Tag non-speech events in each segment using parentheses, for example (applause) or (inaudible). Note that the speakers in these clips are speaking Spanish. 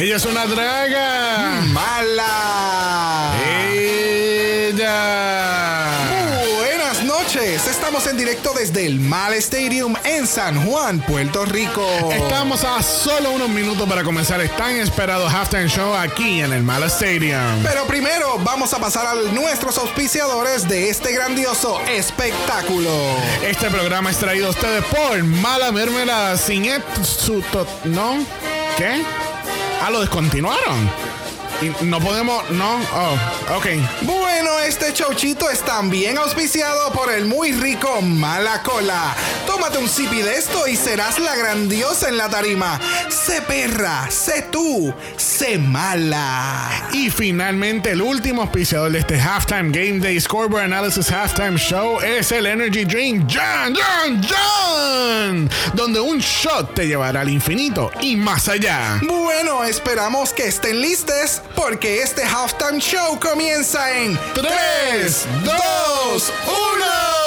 Ella es una draga. Mala. Ella. Buenas noches. Estamos en directo desde el Mal Stadium en San Juan, Puerto Rico. Estamos a solo unos minutos para comenzar el tan esperado halftime show aquí en el Mala Stadium. Pero primero vamos a pasar a nuestros auspiciadores de este grandioso espectáculo. Este programa es traído a ustedes por Mala Mermelada sin et- su to- ¿No? ¿Qué? Ah, lo descontinuaron. Y no podemos. No. Oh, ok. Bueno, este showchito es también auspiciado por el muy rico Mala Cola. Tómate un sipi de esto y serás la grandiosa en la tarima. Sé perra, sé tú, sé mala. Y finalmente, el último auspiciador de este Halftime Game Day Scoreboard Analysis Halftime Show es el Energy Drink John, John, John, donde un shot te llevará al infinito y más allá. Bueno, esperamos que estén listos porque este halftime show comienza en 3, 2, 1.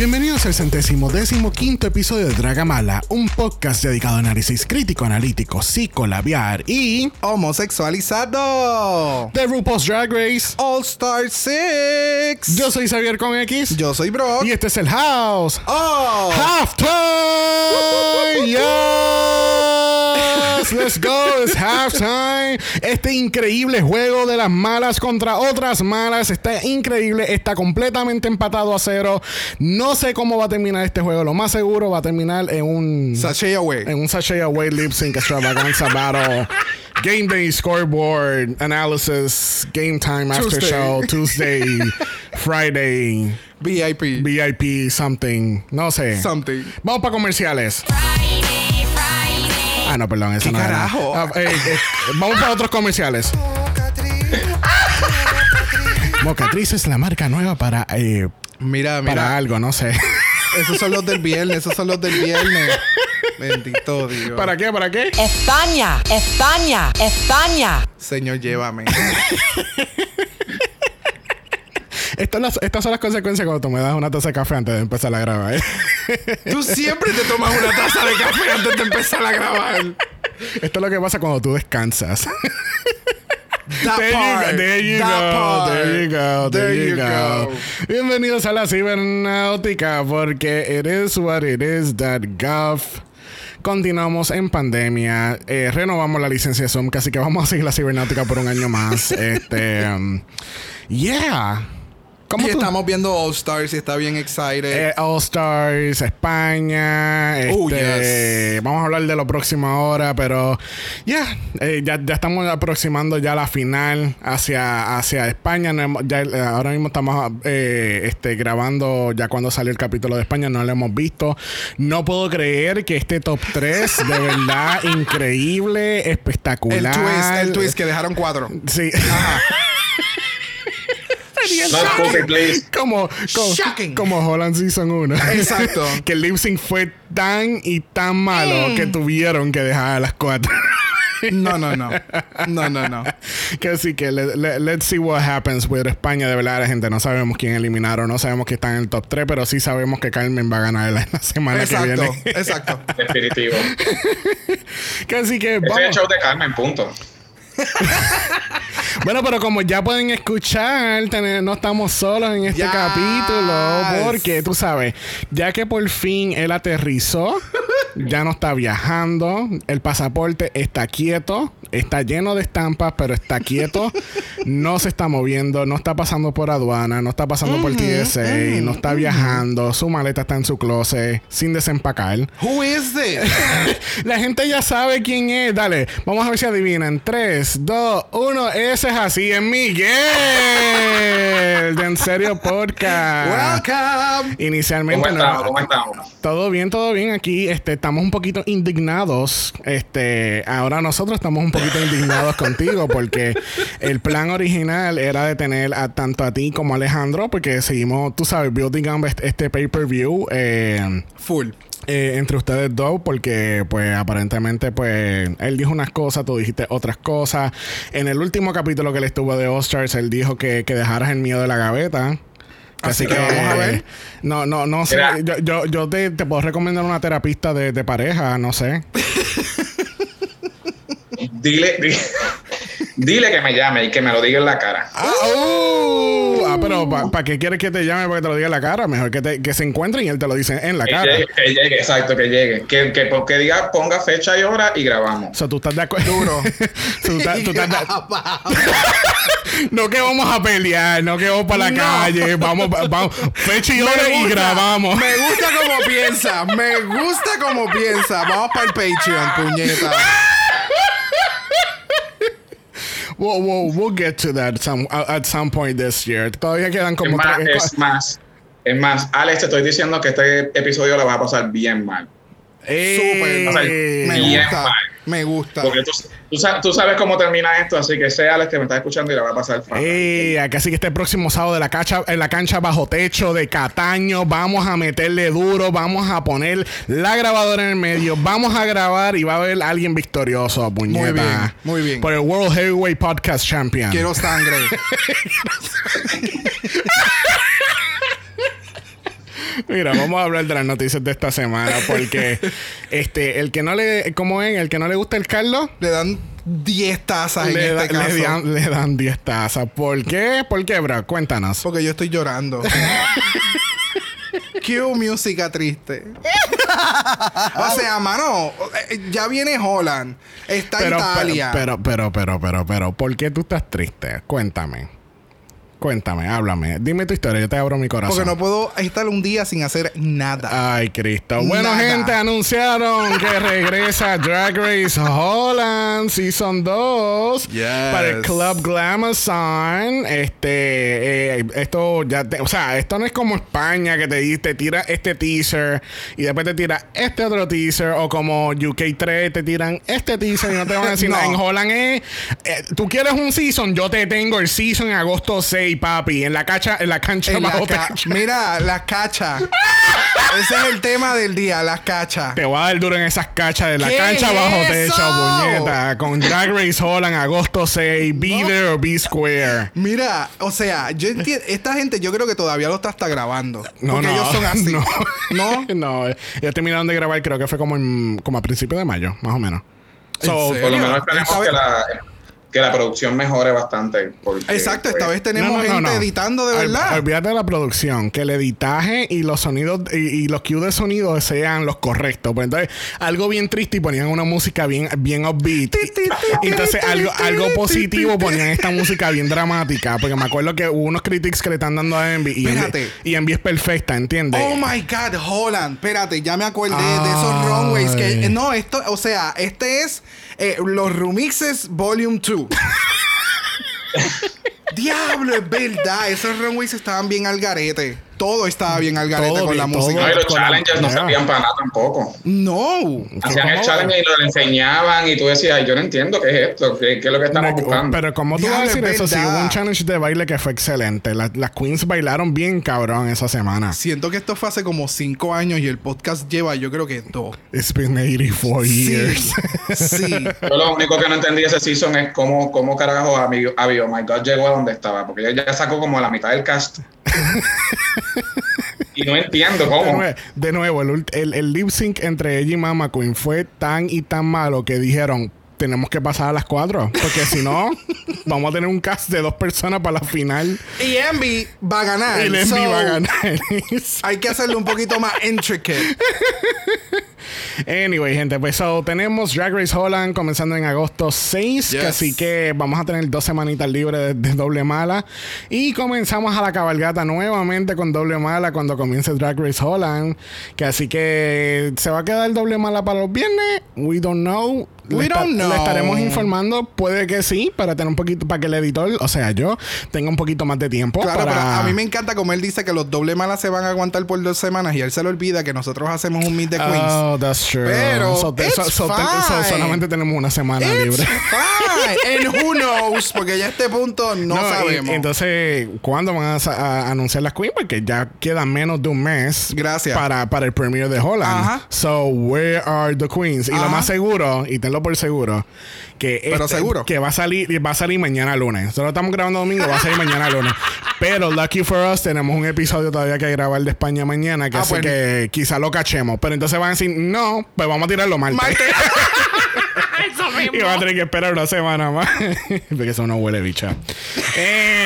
Bienvenidos al centésimo décimo quinto episodio de Dragamala, un podcast dedicado a análisis crítico, analítico, psicolabiar y Homosexualizado. de RuPaul's Drag Race. All Star 6. Yo soy Xavier con X Yo soy Brock. y este es el House Oh. Halftime! (laughs) Yes! Let's go! It's halftime. Este increíble juego de las malas contra otras malas está increíble. Está completamente empatado a cero. No sé cómo va a terminar este juego. Lo más seguro va a terminar en un. Sashay away. en un sachet away lip sync extravaganza (laughs) battle. Game day scoreboard analysis. Game time after Tuesday. show. Tuesday. (laughs) Friday. VIP. VIP something. No sé. Something. Vamos para comerciales. Ah, no, perdón, eso ¿Qué no era. carajo? Ah, eh, eh, vamos para otros comerciales. (laughs) Mocatriz es la marca nueva para, eh, Mira, mira. para algo, no sé. (laughs) Esos son los del viernes. Esos son los del viernes. Bendito Dios. ¿Para qué? ¿Para qué? España, España, España. Señor, llévame. (laughs) Estas, las- estas son las consecuencias cuando tú me das una taza de café antes de empezar a grabar. ¿eh? Tú siempre te tomas una taza de café antes de empezar a grabar. Esto es lo que pasa cuando tú descansas. That There you part. go, there you That go, part. there you go, there, There you you go. go. Bienvenidos a la cibernáutica porque it is what it is that gov. Continuamos en pandemia, eh, renovamos la licencia de Zoom, casi que vamos a seguir la cibernáutica por un año más. (laughs) este, um, yeah. ¿Cómo Y tú- estamos viendo All Stars y está bien excited. eh, All Stars, España. Oh, este, yes. Vamos a hablar de lo próximo ahora, pero ya, eh, ya, ya estamos aproximando ya la final hacia, hacia España. No hemos- ya, eh, ahora mismo estamos eh, este, grabando ya cuando salió el capítulo de España, no lo hemos visto. No puedo creer que este top 3, de (laughs) verdad, increíble, el espectacular. twist, el twist que dejaron cuatro. Sí. (laughs) Not poker, please. como, como, Shocking. como Holland Season 1. Exacto. (laughs) que el lip sync fue tan y tan malo que tuvieron que dejar a las cuatro. No, no, no. No, no, no. que así que le- le- let's see what happens with España. De verdad, la gente no sabemos quién eliminaron, no sabemos que están en el top 3, pero sí sabemos que Carmen va a ganar la, la semana que viene. exacto. (laughs) (laughs) Definitivo. que así que Este es el show de Carmen, punto. (laughs) Bueno, pero como ya pueden escuchar, no estamos solos en este Yes. capítulo. Porque tú sabes, ya que por fin él aterrizó, ya no está viajando, el pasaporte está quieto, está lleno de estampas, pero está quieto, (laughs) no se está moviendo, no está pasando por aduana, no está pasando por TSA, no está viajando, su maleta está en su closet sin desempacar. Who is this? (laughs) La gente ya sabe quién es. Dale, vamos a ver si adivinan. 3, 2, 1. Ese es así, es Miguel. De En Serio Podcast. Welcome. Inicialmente ¿Cómo no- estamos? ¿Cómo estamos? todo bien, todo bien. Aquí este, estamos un poquito indignados. Este, ahora nosotros estamos un poquito indignados (laughs) contigo porque el plan original era de tener a tanto a ti como a Alejandro porque seguimos, tú sabes, building up este, este pay-per-view. eh, Full. eh, entre ustedes dos porque pues aparentemente pues él dijo unas cosas, tú dijiste otras cosas. En el último capítulo que le estuvo de All Stars, él dijo que, que dejaras el miedo de la gaveta. Así, Así que vamos a ver. No, no, no sé. Yo, yo, yo te, te puedo recomendar una terapista de, de pareja, no sé. Dile, di- dile que me llame y que me lo diga en la cara. Ah, uh, ah, pero ¿para qué quieres que te llame para que te lo diga en la cara? Mejor que, te, que se encuentren y él te lo dice en la Que cara. llegue, que llegue, exacto, que llegue. Que, que, que diga, ponga fecha y hora y grabamos. O sea, tú estás de acuerdo. Duro. (laughs) tú estás, tú estás de- (laughs) (laughs) No que vamos a pelear, no que vamos para la No. calle, vamos, vamos, fecha y hora y gusta, grabamos. Me gusta como piensa. Me gusta como piensa. Vamos para el Patreon, puñeta. We'll, we'll, we'll get to that some, at some point this year. Todavía quedan Es como más, tres. es más, es más, Alex, te estoy diciendo que este episodio lo vas a pasar bien mal. Eh, Súper. Me Bien gusta. mal. Me gusta. Porque tú, tú sa- tú sabes cómo termina esto, así que sé Alex que me estás escuchando y la va a pasar fatal. Eh, acá sí que este próximo sábado de la cancha, en la cancha bajo techo de Cataño, vamos a meterle duro, vamos a poner la grabadora en el medio, vamos a grabar y va a haber alguien victorioso, puñeta. Muy bien, muy bien. Por el World Heavyweight Podcast Champion. Quiero sangre. (laughs) (laughs) Mira, vamos a hablar de las noticias de esta semana porque (laughs) este el que no le ¿cómo es? El que no le gusta el Carlos Le dan 10 tazas en le, da- este le caso. dan, le dan 10 tazas. ¿Por qué? ¿Por qué, bro? Cuéntanos. Porque yo estoy llorando. (laughs) Cue música triste. o sea, mano, eh, ya viene Holland. Está Pero, Italia. pero, pero, pero, pero, pero, ¿por qué tú estás triste? Cuéntame. Cuéntame, háblame. Dime tu historia, yo te abro mi corazón. porque no puedo estar un día sin hacer nada. Ay, Cristo. Bueno, gente, anunciaron que (laughs) regresa Drag Race Holland Season 2 Yes. para el Club Glamazon. Este, eh, esto ya, te- o sea, esto no es como España que te, te tira este teaser y después te tira este otro teaser o como UK3 te tiran este teaser y no te van a decir (laughs) No. nada. En Holland es, eh, tú quieres un season, yo te tengo el season en agosto 6, papi, en la cancha, en la cancha En la bajo ca- techo. Mira, las cachas. (laughs) Ese es el tema del día, las cachas. Te voy a dar duro en esas cachas de la ¿Qué cancha es bajo eso? techo, puñeta. Con Drag Race Holland, agosto 6. Be there or be square. Mira, o sea, yo entiendo, esta gente yo creo que todavía lo está hasta grabando. No, porque no. ellos son así. No. ¿No? (laughs) no, ellos terminaron de grabar, creo que fue como, en, como a principios de mayo, más o menos. So? Por lo menos esperemos que la, que la producción mejore bastante. porque, Exacto, esta pues, vez tenemos no, no, no, gente no. editando de Ol- verdad. Olvídate de la producción, que el editaje y los sonidos y, y los cues de sonido sean los correctos. Pues entonces, algo bien triste y ponían una música bien, bien upbeat. Y entonces, algo, algo positivo ponían esta música bien dramática. Porque me acuerdo que hubo unos critics que le están dando a Envy. Y Envy, y Envy es perfecta, ¿entiendes? Oh my God, Holland. Espérate, ya me acordé de esos runways que. No, esto, o sea, este es eh, los remixes Volume 2. (laughs) Diablo, es verdad. Esos runways estaban bien al garete. Todo estaba bien al garete Todo con la todo música. No, y los Con la- challenges no Ya. servían para nada tampoco. No. Hacían el challenge y lo enseñaban y tú decías, yo no entiendo qué es esto, qué, qué es lo que estamos Me- buscando. Pero ¿cómo tú vas a decir es eso? Si verdad. hubo un challenge de baile que fue excelente. Las, las queens bailaron bien cabrón esa semana. Siento que esto fue hace como 5 años y el podcast lleva, yo creo que dos. It's been 84 years. Sí. sí. (laughs) Yo lo único que no entendí ese season es cómo, cómo carajo a mi, a mi Oh My God llegó a donde estaba, porque ella ya sacó como la mitad del cast. (laughs) (laughs) y no entiendo De cómo. nuevo, de nuevo, el, el, el lip sync entre ella y Mama Queen fue tan y tan malo que dijeron. Tenemos que pasar a las cuatro. Porque si no, (laughs) vamos a tener un cast de dos personas para la final. Y Envy va a ganar. Y el Envy so, va a ganar. (laughs) Hay que hacerlo un poquito más intricate. (laughs) Anyway, gente, pues so, tenemos Drag Race Holland comenzando en agosto 6, Yes. que así que vamos a tener dos semanitas libres de, de doble mala. Y comenzamos a la cabalgata nuevamente con doble mala cuando comience Drag Race Holland. Que así que se va a quedar doble mala para los viernes. We don't know. Le, We don't le know. estaremos informando. Puede que sí, para tener un poquito, para que el editor, o sea, yo, tenga un poquito más de tiempo. Claro, para... pero a mí me encanta como él dice que los doble malas se van a aguantar por dos semanas y él se le olvida que nosotros hacemos un Meet the Queens. Oh, that's true. Pero So, te- it's so- so- te- fine. so- solamente tenemos una semana It's libre. fine. And who knows? Porque ya a este punto no, sabemos. entonces, ¿cuándo van a, anunciar las Queen? Porque ya queda menos de un mes. Gracias. Para, para el premiere de Holland. Ajá. So, where are the Queens? Y lo más seguro, y tenlo por seguro, que, Pero este- seguro. que va a salir va a salir mañana lunes. Nosotros estamos grabando domingo, va a salir mañana lunes. Pero lucky for us, tenemos un episodio todavía que grabar de España mañana, que Ah, así pues. que quizá lo cachemos. Pero entonces van a decir, no, pues vamos a tirarlo martes. Marte- (laughs) Y va a tener que esperar una semana más. (laughs) Porque eso no huele bicha.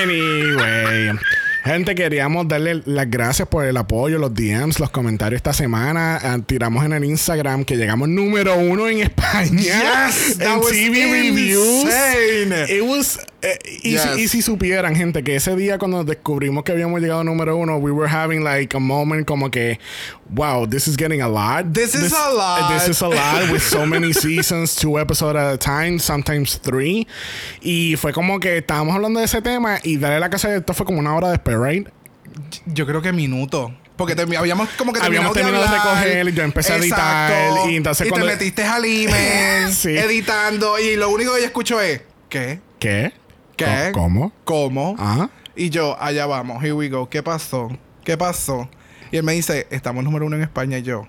Anyway. Gente, queríamos darle las gracias por el apoyo, los DMs, los comentarios esta semana. Ah, tiramos en el Instagram que llegamos número uno en España. Yes, (laughs) en was TV reviews. insane. It was, eh, y, Yes. si, y si supieran, gente, que ese día cuando descubrimos que habíamos llegado número uno, we were having like a moment como que, wow, this is getting a lot. This is a lot. This is a lot with so many (laughs) seasons, two episodes at a time, sometimes three. Y fue como que estábamos hablando de ese tema y darle la casa de esto fue como una hora después, right? Yo creo que minuto. Porque habíamos como que Habíamos terminado terminado de hablar. recoger y yo empecé a editar, y entonces cuando- te metiste al email (laughs) Sí. editando y lo único que yo escucho es ¿qué? ¿Qué? ¿Qué? ¿Cómo? ¿Cómo? Ajá. Y yo, allá vamos, here we go. ¿Qué pasó? ¿Qué pasó? Y él me dice, estamos número uno en España y yo.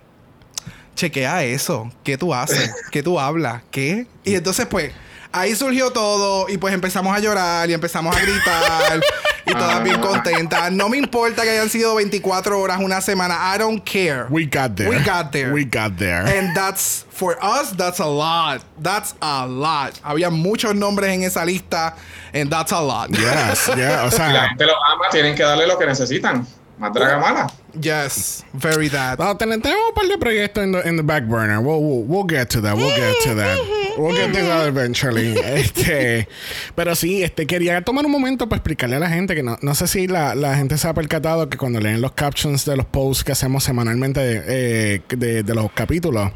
Chequea eso. ¿Qué tú haces? ¿Qué tú hablas? ¿Qué? Y entonces, pues, ahí surgió todo y pues empezamos a llorar y empezamos a gritar y (laughs) todas bien contentas. No me importa que hayan sido 24 horas, una semana. I don't care. We got there. We got there. We got there. And that's, for us, that's a lot. That's a lot. Había muchos nombres en esa lista and that's a lot. yes, yeah, o Si la sea, gente los ama, tienen que darle lo que necesitan. Más draga mala. Yes, very that. ten- tenemos un par de proyectos en the, in the back burner. We'll, we'll, we'll get to that. We'll get to that. (laughs) We'll get to that eventually. (laughs) Este, pero sí, este, quería tomar un momento para explicarle a la gente que no, no sé si la, la gente se ha percatado que cuando leen los captions de los posts que hacemos semanalmente eh, de, de los capítulos,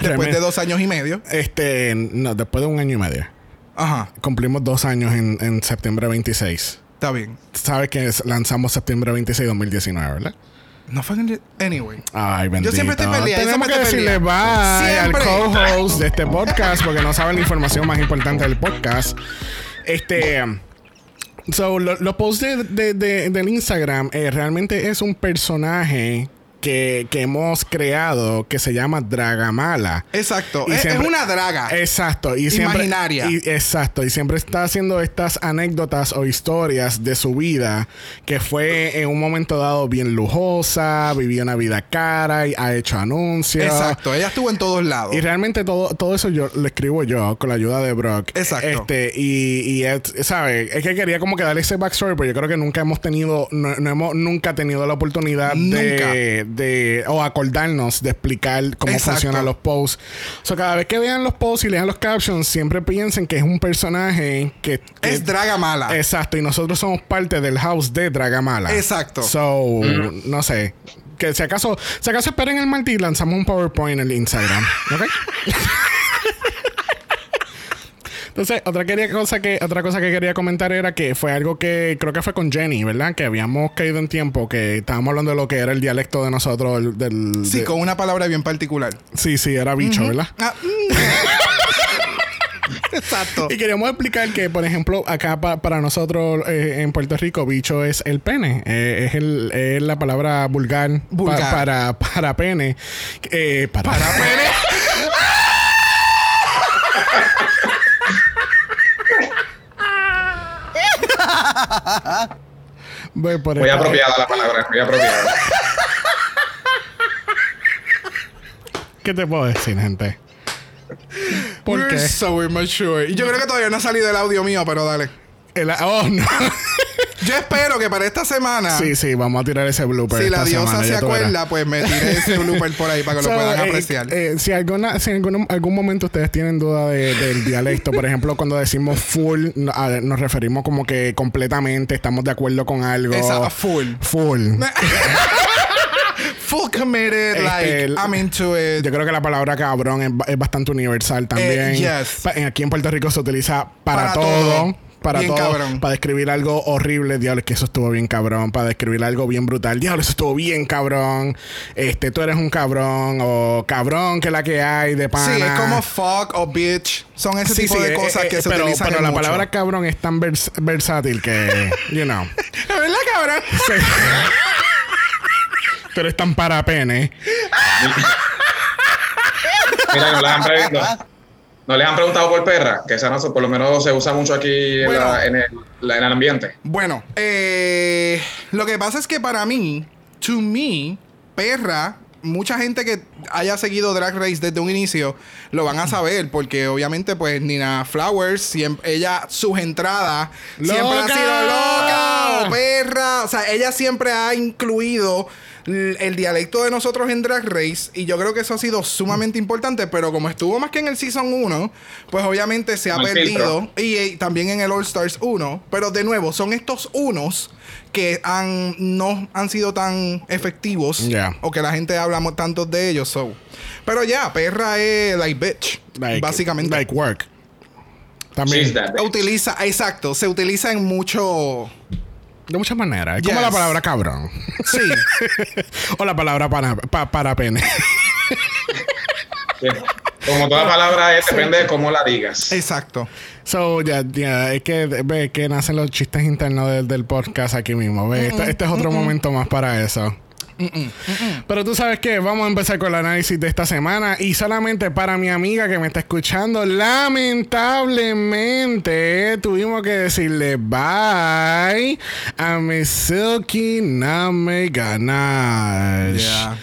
Después de dos años y medio. este, no, después de un año y medio. Ajá, Cumplimos dos años en, en septiembre 26. Está bien. Sabes que lanzamos septiembre 26 2019, ¿verdad? No fue en el- Anyway. Ay, bendito. siempre estoy peleada, yo Tenemos que decirle bye al co-host de este podcast porque no saben la información más importante del podcast. Este. So, lo- los posts de, de- de- del Instagram eh, realmente es un personaje que, que hemos creado que se llama Dragamala. Exacto. Y Es, es siempre- una draga. Exacto. Y siempre, Imaginaria. y- exacto. Y siempre está haciendo estas anécdotas o historias de su vida que fue en un momento dado bien lujosa, vivió una vida cara y ha hecho anuncios. Exacto. Ella estuvo en todos lados. Y realmente todo, todo eso yo lo escribo yo con la ayuda de Brock. Exacto. Este, y, y es- ¿sabes? Es que quería como que darle ese backstory, pero yo creo que nunca hemos tenido, no, no hemos nunca tenido la oportunidad de, de, o acordarnos de explicar cómo Exacto. funcionan los posts. O sea, cada vez que vean los posts y lean los captions, siempre piensen que es un personaje que, que- es draga mala. Exacto, y nosotros somos parte del house de Dragamala. Exacto. So, no sé. Que si acaso, si acaso esperen el martes y lanzamos un PowerPoint en el Instagram. ¿Ok? (laughs) Entonces, otra quería cosa que, otra cosa que quería comentar era que fue algo que creo que fue con Jenny, ¿verdad? Que habíamos caído en tiempo, que estábamos hablando de lo que era el dialecto de nosotros, el- del. sí, de- con una palabra bien particular. sí, sí, era bicho, ¿verdad? Ah, mm. (laughs) Exacto. Y queríamos explicar que, por ejemplo, acá pa- para nosotros eh, en Puerto Rico, bicho es el pene. Eh, es, el, es la palabra vulgar, pa- Vulgar. para, para pene. Eh, para, Para (laughs) pene. Voy por Muy apropiada la palabra, muy apropiada. ¿Qué te puedo decir, gente? ¿Por We're qué? so immature. Y yo creo que todavía no ha salido el audio mío, pero dale. El- oh, no. (laughs) Yo espero que para esta semana, sí, sí, vamos a tirar ese blooper. si la diosa semana, se acuerda, pues me tiré ese (laughs) blooper por ahí para que So, lo puedan eh, apreciar. eh, si alguna, si en algún, algún momento ustedes tienen duda de- del dialecto, por ejemplo, cuando decimos full, a nos referimos como que completamente estamos de acuerdo con algo. Esa full. Full. Full. (laughs) full committed, Este, like, I'm into it. Yo creo que la palabra cabrón es, ba- es bastante universal también. Eh, yes. Aquí en Puerto Rico se utiliza para, Para todo. todo. Para Bien todo. cabrón. Para describir algo horrible, diablo, es que eso estuvo bien cabrón. Para describir algo bien brutal, diablo, eso estuvo bien cabrón. Este, tú eres un cabrón. O cabrón, que es la que hay de pana. Sí, es como fuck o bitch. Son ese Sí, tipo sí, de eh, cosas eh, que se pero, utilizan Pero en la mucho. palabra cabrón es tan vers- versátil que, you know. (laughs) ¿Es verdad, cabrón? Sí. pero es tan para pene. Mira, no les han preguntado. No les han preguntado por perra, que esa no se- por lo menos se usa mucho aquí en, Bueno. la- en el, la- en el ambiente. Bueno, eh, lo que pasa es que para mí, to me, perra, mucha gente que haya seguido Drag Race desde un inicio lo van a saber, porque obviamente, pues Nina Flowers, siempre, ella, sus entradas siempre han ¡Loca! sido loca o perra. O sea, ella siempre ha incluido el dialecto de nosotros en Drag Race y yo creo que eso ha sido sumamente importante, pero como estuvo más que en el Season 1, pues obviamente se ha perdido y, eh, también en el All Stars 1, pero de nuevo son estos unos que han no han sido tan efectivos Ya. o que la gente habla tanto de ellos, so. Pero ya, perra es like bitch, Like- básicamente. Like work. También. Utiliza, exacto, se utiliza en mucho De muchas maneras. Es Yes. como la palabra cabrón. Sí. (laughs) o la palabra para, pa- para pene. Sí. Como toda palabra es, depende de cómo la digas. Exacto. So, ya, ya, es que ve que nacen los chistes internos del, del podcast aquí mismo. Ve, este, este es otro momento más para eso. Pero tú sabes que vamos a empezar con el análisis de esta semana y solamente para mi amiga que me está escuchando, lamentablemente tuvimos que decirle bye a Miss Silky Name Ganache. Yeah.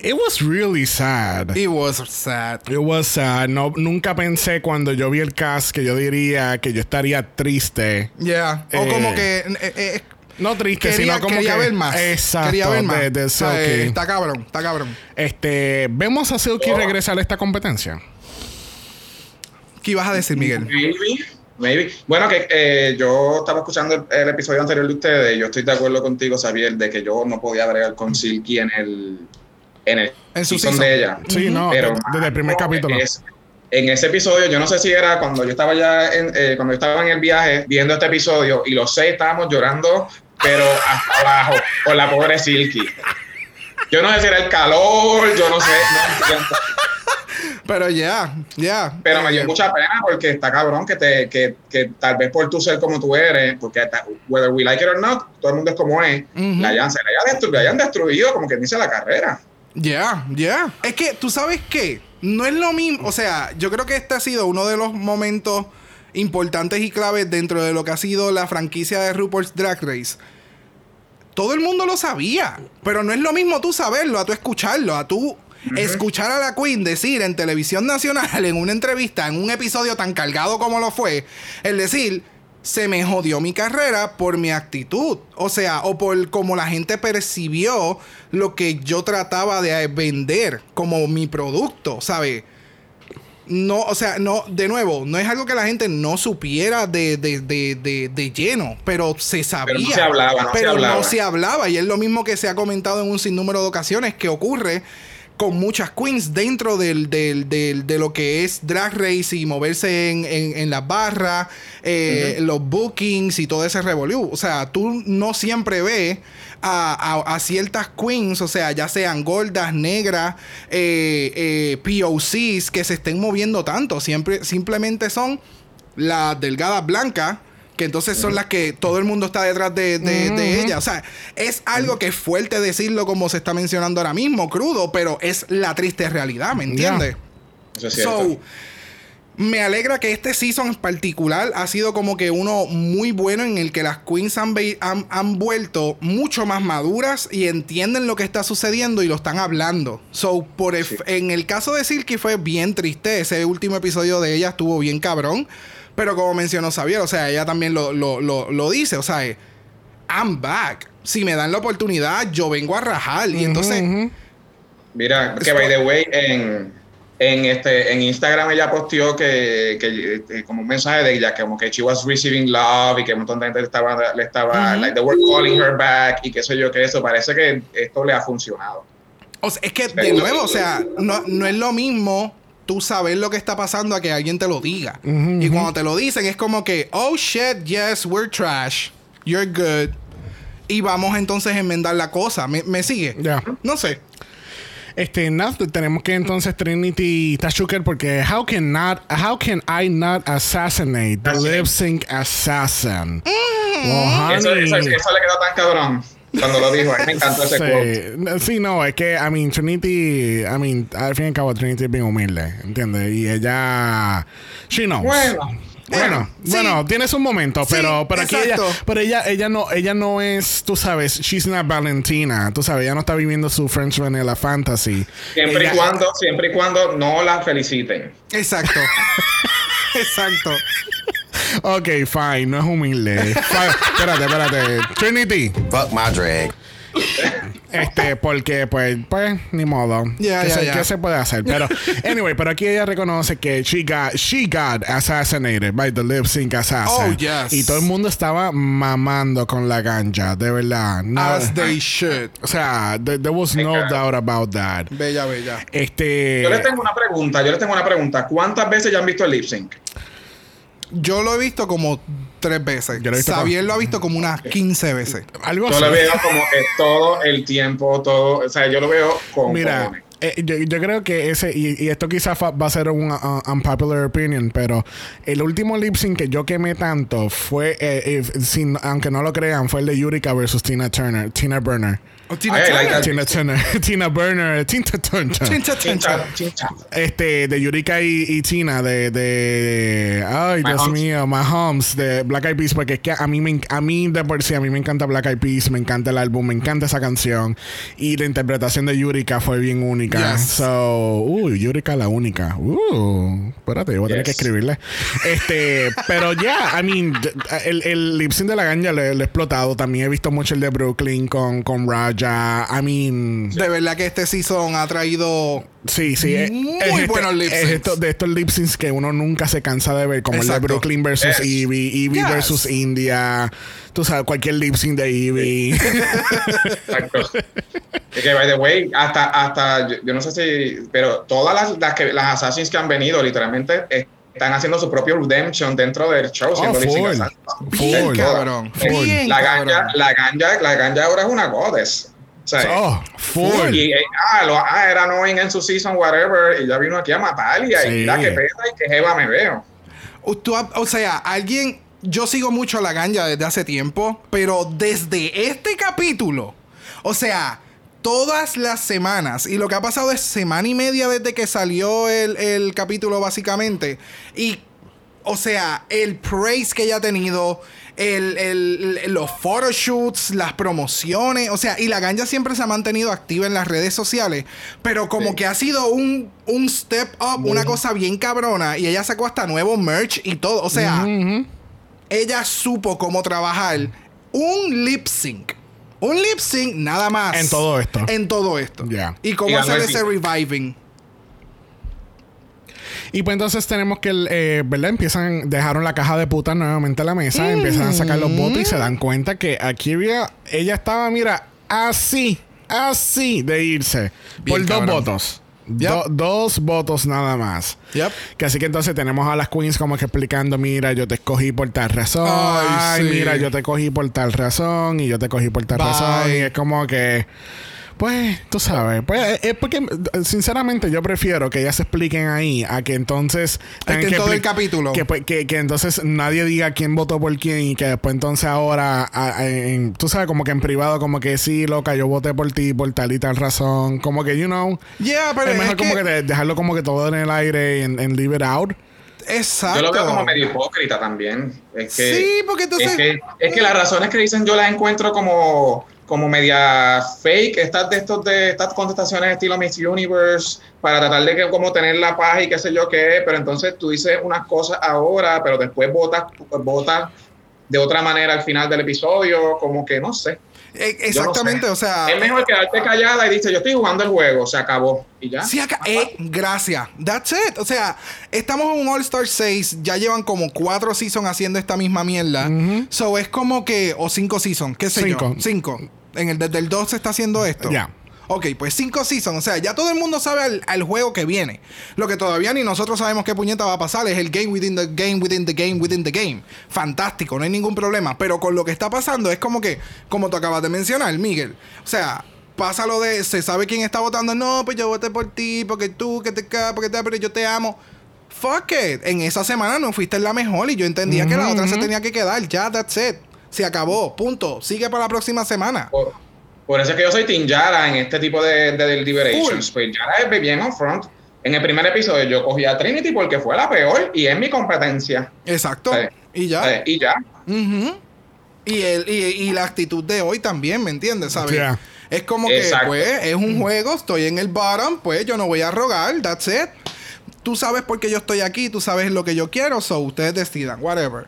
It was really sad. It was sad. It was sad. No, nunca pensé cuando yo vi el cast que yo diría que yo estaría triste. Yeah. O Eh, como que eh, eh, No triste, quería, sino como quería que ver más. Exacto. Quería ver más. De, de O sea, Silky. eh, está cabrón, está cabrón. Este, vemos a Silky regresar a esta competencia. ¿Qué ibas a decir, Miguel? Maybe, maybe. Bueno, que eh, yo estaba escuchando el, el episodio anterior de ustedes y yo estoy de acuerdo contigo, Xavier, de que yo no podía bregar con Silky en el, en el En su season season. de ella. Sí, no, Pero, desde el primer capítulo. es- en ese episodio, yo no sé si era cuando yo estaba ya en, eh, cuando yo estaba en el viaje viendo este episodio y los seis estábamos llorando, pero hasta abajo, por la pobre Silky. Yo no sé si era el calor, yo no sé, no. Pero ya, ya. Pero me dio Eh, mucha pena porque está cabrón que, te, que, que tal vez por tu ser como tú eres, porque whether we like it or not, todo el mundo es como es, la, hayan, se la hayan destru- la hayan destruido como que dice la carrera. Ya, ya. Es que tú sabes qué, no es lo mismo, o sea, yo creo que este ha sido uno de los momentos importantes y claves dentro de lo que ha sido la franquicia de RuPaul's Drag Race. Todo el mundo lo sabía, pero no es lo mismo tú saberlo, a tú escucharlo, a tú escuchar a la Queen decir en televisión nacional, en una entrevista, en un episodio tan cargado como lo fue, el decir, se me jodió mi carrera por mi actitud. O sea, o por como la gente percibió lo que yo trataba de vender como mi producto, ¿sabes? No, o sea, no, de nuevo, no es algo que la gente no supiera de, de, de, de, de lleno, pero se sabía. Pero no se hablaba, no se Pero hablaba. no se hablaba. Y es lo mismo que se ha comentado en un sinnúmero de ocasiones que ocurre con muchas queens dentro del, del- del- de lo que es drag race y moverse en, en- en las barras, eh, los bookings y todo ese revolú. O sea, tú no siempre ves a, a- a ciertas queens, o sea, ya sean gordas, negras, eh, eh, POCs, que se estén moviendo tanto. Siempre, simplemente son las delgadas blancas. Que entonces son las que todo el mundo está detrás de, de, de ella. O sea, es algo que es fuerte decirlo como se está mencionando ahora mismo, crudo, pero es la triste realidad, ¿me entiendes? Eso es cierto. So, me alegra que este season en particular ha sido como que uno muy bueno en el que las queens han, ve- han, han vuelto mucho más maduras y entienden lo que está sucediendo y lo están hablando. So, por el- Sí. en el caso de Silky fue bien triste. Ese último episodio de ella estuvo bien cabrón. Pero como mencionó Xavier, o sea, ella también lo, lo, lo, lo dice. O sea, I'm back. Si me dan la oportunidad, yo vengo a rajar. Y entonces. Mira, que by the way, en, en, este, en Instagram ella posteó que, que, eh, como un mensaje de ella, que como que she was receiving love y que un montón de gente le estaba, le estaba like they were calling her back y qué sé yo, que eso parece que esto le ha funcionado. O sea, es que, de nuevo, o sea, no, no es lo mismo tú saber lo que está pasando a que alguien te lo diga. y cuando te lo dicen es como que, oh shit, yes, we're trash. You're good. Y vamos entonces a enmendar la cosa. ¿Me, me sigue? Ya. No sé. Este, nada, tenemos que entonces Trinity Tashuker porque how can not, how can I not assassinate the lip sync assassin? Mm. Well, Eso, eso, eso le quedó tan cabrón cuando lo dijo. A mí me encantó ese quote. Sí, No, sí, no, es que, I mean, Trinity, I mean, al fin y al cabo, Trinity es bien humilde, ¿entiendes? Y ella, she knows. Bueno. Bueno, Sí. bueno, tiene su momento, Sí, pero, pero aquí ella, pero ella, ella no, ella no es, tú sabes, she's not Valentina, tú sabes, ella no está viviendo su French Vanilla Fantasy. Siempre Ella- y cuando, siempre y cuando no la feliciten. Exacto. (laughs) Exacto. Ok, fine, no es humilde. Fine, espérate, espérate. Trinity. Fuck my drag. (laughs) Este, porque, pues, pues, ni modo. Ya, ¿Qué, se, qué se puede hacer? Pero, (laughs) anyway, pero aquí ella reconoce que she got, she got assassinated by the lip sync assassin. Oh, yes. Y todo el mundo estaba mamando con la ganja, de verdad. As they should. o sea, there, there was no doubt about that. Bella, bella. Este. Yo les tengo una pregunta, yo les tengo una pregunta. ¿Cuántas veces ya han visto el lip sync? Yo lo he visto como tres veces. Yo lo he visto Xavier lo ha visto como unas 15 veces. Algo Yo así. lo veo como que todo el tiempo, todo, o sea, yo lo veo con Mira, eh, yo, yo creo que ese, y, y esto quizás va a ser un uh, unpopular opinion, pero el último lip sync que yo quemé tanto fue, eh, eh, sin- aunque no lo crean, fue el de Yurika versus Tina Turner, Tina Burner. Oh, Tina Turner. like. Tina Turner, Tina Burner, Tina Turner. Este, de Yurika y, y Tina, de, de. Ay, My Dios Homes. mío, Mahomes, de Black Eyed Peas, porque es que a mí, me, a mí de por sí, a mí me encanta Black Eyed Peas, me encanta el álbum, me encanta esa canción. Y la interpretación de Yurika fue bien única. Yes. So, uh, Yurika la única. Uh, espérate, yo voy a tener que escribirle. Este, pero ya, I mean, el, el lip sync de la ganja lo, he- lo he explotado. También he visto mucho el de Brooklyn con, con Raja. I mean. De verdad que este season ha traído. Sí, sí. es- Muy es este- buenos lip es syncs. esto- de estos lip syncs que uno nunca se cansa de ver, como el de Brooklyn versus Yes. Evie, Evie Yes. versus India. Tú sabes, cualquier lip sync de Evie. (laughs) Exacto. Y que, by the way, hasta, hasta yo, yo no sé si, pero todas las, las, que, las assassins que han venido, literalmente, eh, están haciendo su propio redemption dentro del show. siendo assassins. Bien, Full. cabrón. Full. Bien, La ganja, la ganja, la ganja ahora es una goddess. O sea, oh, full. y, eh, ah, lo, ah, era annoying en su season, whatever, y ya vino aquí a matar y ahí, Sí. mira que pesa y que jeva me veo. O, tú o sea, alguien. Yo sigo mucho a la ganja desde hace tiempo, pero desde este capítulo, o sea, todas las semanas, y lo que ha pasado es semana y media desde que salió el, el capítulo, básicamente, y, o sea, el praise que ella ha tenido, el, el- los photoshoots, las promociones, o sea, y la ganja siempre se ha mantenido activa en las redes sociales, pero como Sí. que ha sido un, un step up, una cosa bien cabrona, y ella sacó hasta nuevo merch y todo, o sea, ella supo cómo trabajar un lip sync. Un lip sync nada más. En todo esto. En todo esto. Ya. Y cómo Y hacer ese reviving. Y pues entonces tenemos que, eh, ¿verdad? Empiezan, dejaron la caja de putas nuevamente a la mesa, empiezan a sacar los votos y se dan cuenta que Akiria, ella estaba, mira, así, así de irse. Bien por dos votos. Yep. Do- dos votos nada más. Yep. Que así que entonces tenemos a las queens como que explicando, mira, yo te escogí por tal razón. Ay, Ay, sí. mira, yo te cogí por tal razón y yo te cogí por tal Bye. razón. Y es como que... Pues, tú sabes, pues es porque, sinceramente, yo prefiero que ellas se expliquen ahí a que entonces. tengan en que todo el capítulo. Que, pues, que, que entonces nadie diga quién votó por quién y que después entonces ahora, a- a- en- tú sabes, como que en privado, como que sí, loca, yo voté por ti por tal y tal razón. Como que, you know. Yeah, pero es es mejor como que- que de- dejarlo como que todo en el aire en, en leave it out. Exacto. Yo lo veo como medio hipócrita también. Es que, Sí, porque entonces. es que, es que las razones que dicen yo las encuentro como, como media fake, estas de estos de estas contestaciones estilo Miss Universe, para tratar de que, como tener la paz y qué sé yo qué, pero entonces tú dices unas cosas ahora, pero después votas, votas de otra manera al final del episodio, como que no sé. Eh, no exactamente, sé. o sea. Es mejor quedarte callada y dice, yo estoy jugando el juego, se acabó. Y ya. Sí, acá, eh, gracias. That's it. O sea, estamos en un All-Star 6. Ya llevan como cuatro seasons haciendo esta misma mierda. So es como que. O cinco seasons, qué sé Cinco. yo. Cinco. En el, desde el 2 se está haciendo esto. Ya. Ok, pues cinco seasons. O sea, ya todo el mundo sabe al, al juego que viene. Lo que todavía ni nosotros sabemos qué puñeta va a pasar es el game within the game, within the game, within the game. Fantástico, no hay ningún problema. Pero con lo que está pasando es como que, como tú acabas de mencionar, Miguel. O sea, pasa lo de, se sabe quién está votando. No, pues yo voté por ti, porque tú, que te cae, porque te, pero yo te amo. Fuck it. En esa semana no fuiste la mejor y yo entendía que la otra se tenía que quedar. Ya, that's it. Se acabó. Punto. Sigue para la próxima semana. Por eso es que yo soy Team Yara en este tipo de, de deliberations. Pues Yara es bien on front. En el primer episodio yo cogí a Trinity porque fue la peor y es mi competencia. Exacto. Sí. Y ya. Eh, Y ya. Ujú. y, el, y, y la actitud de hoy también, ¿me entiendes? ¿Sabes? Yeah. Es como que, pues, es un juego, estoy en el bottom, pues yo no voy a rogar, that's it. Tú sabes por qué yo estoy aquí, tú sabes lo que yo quiero, so ustedes decidan, whatever.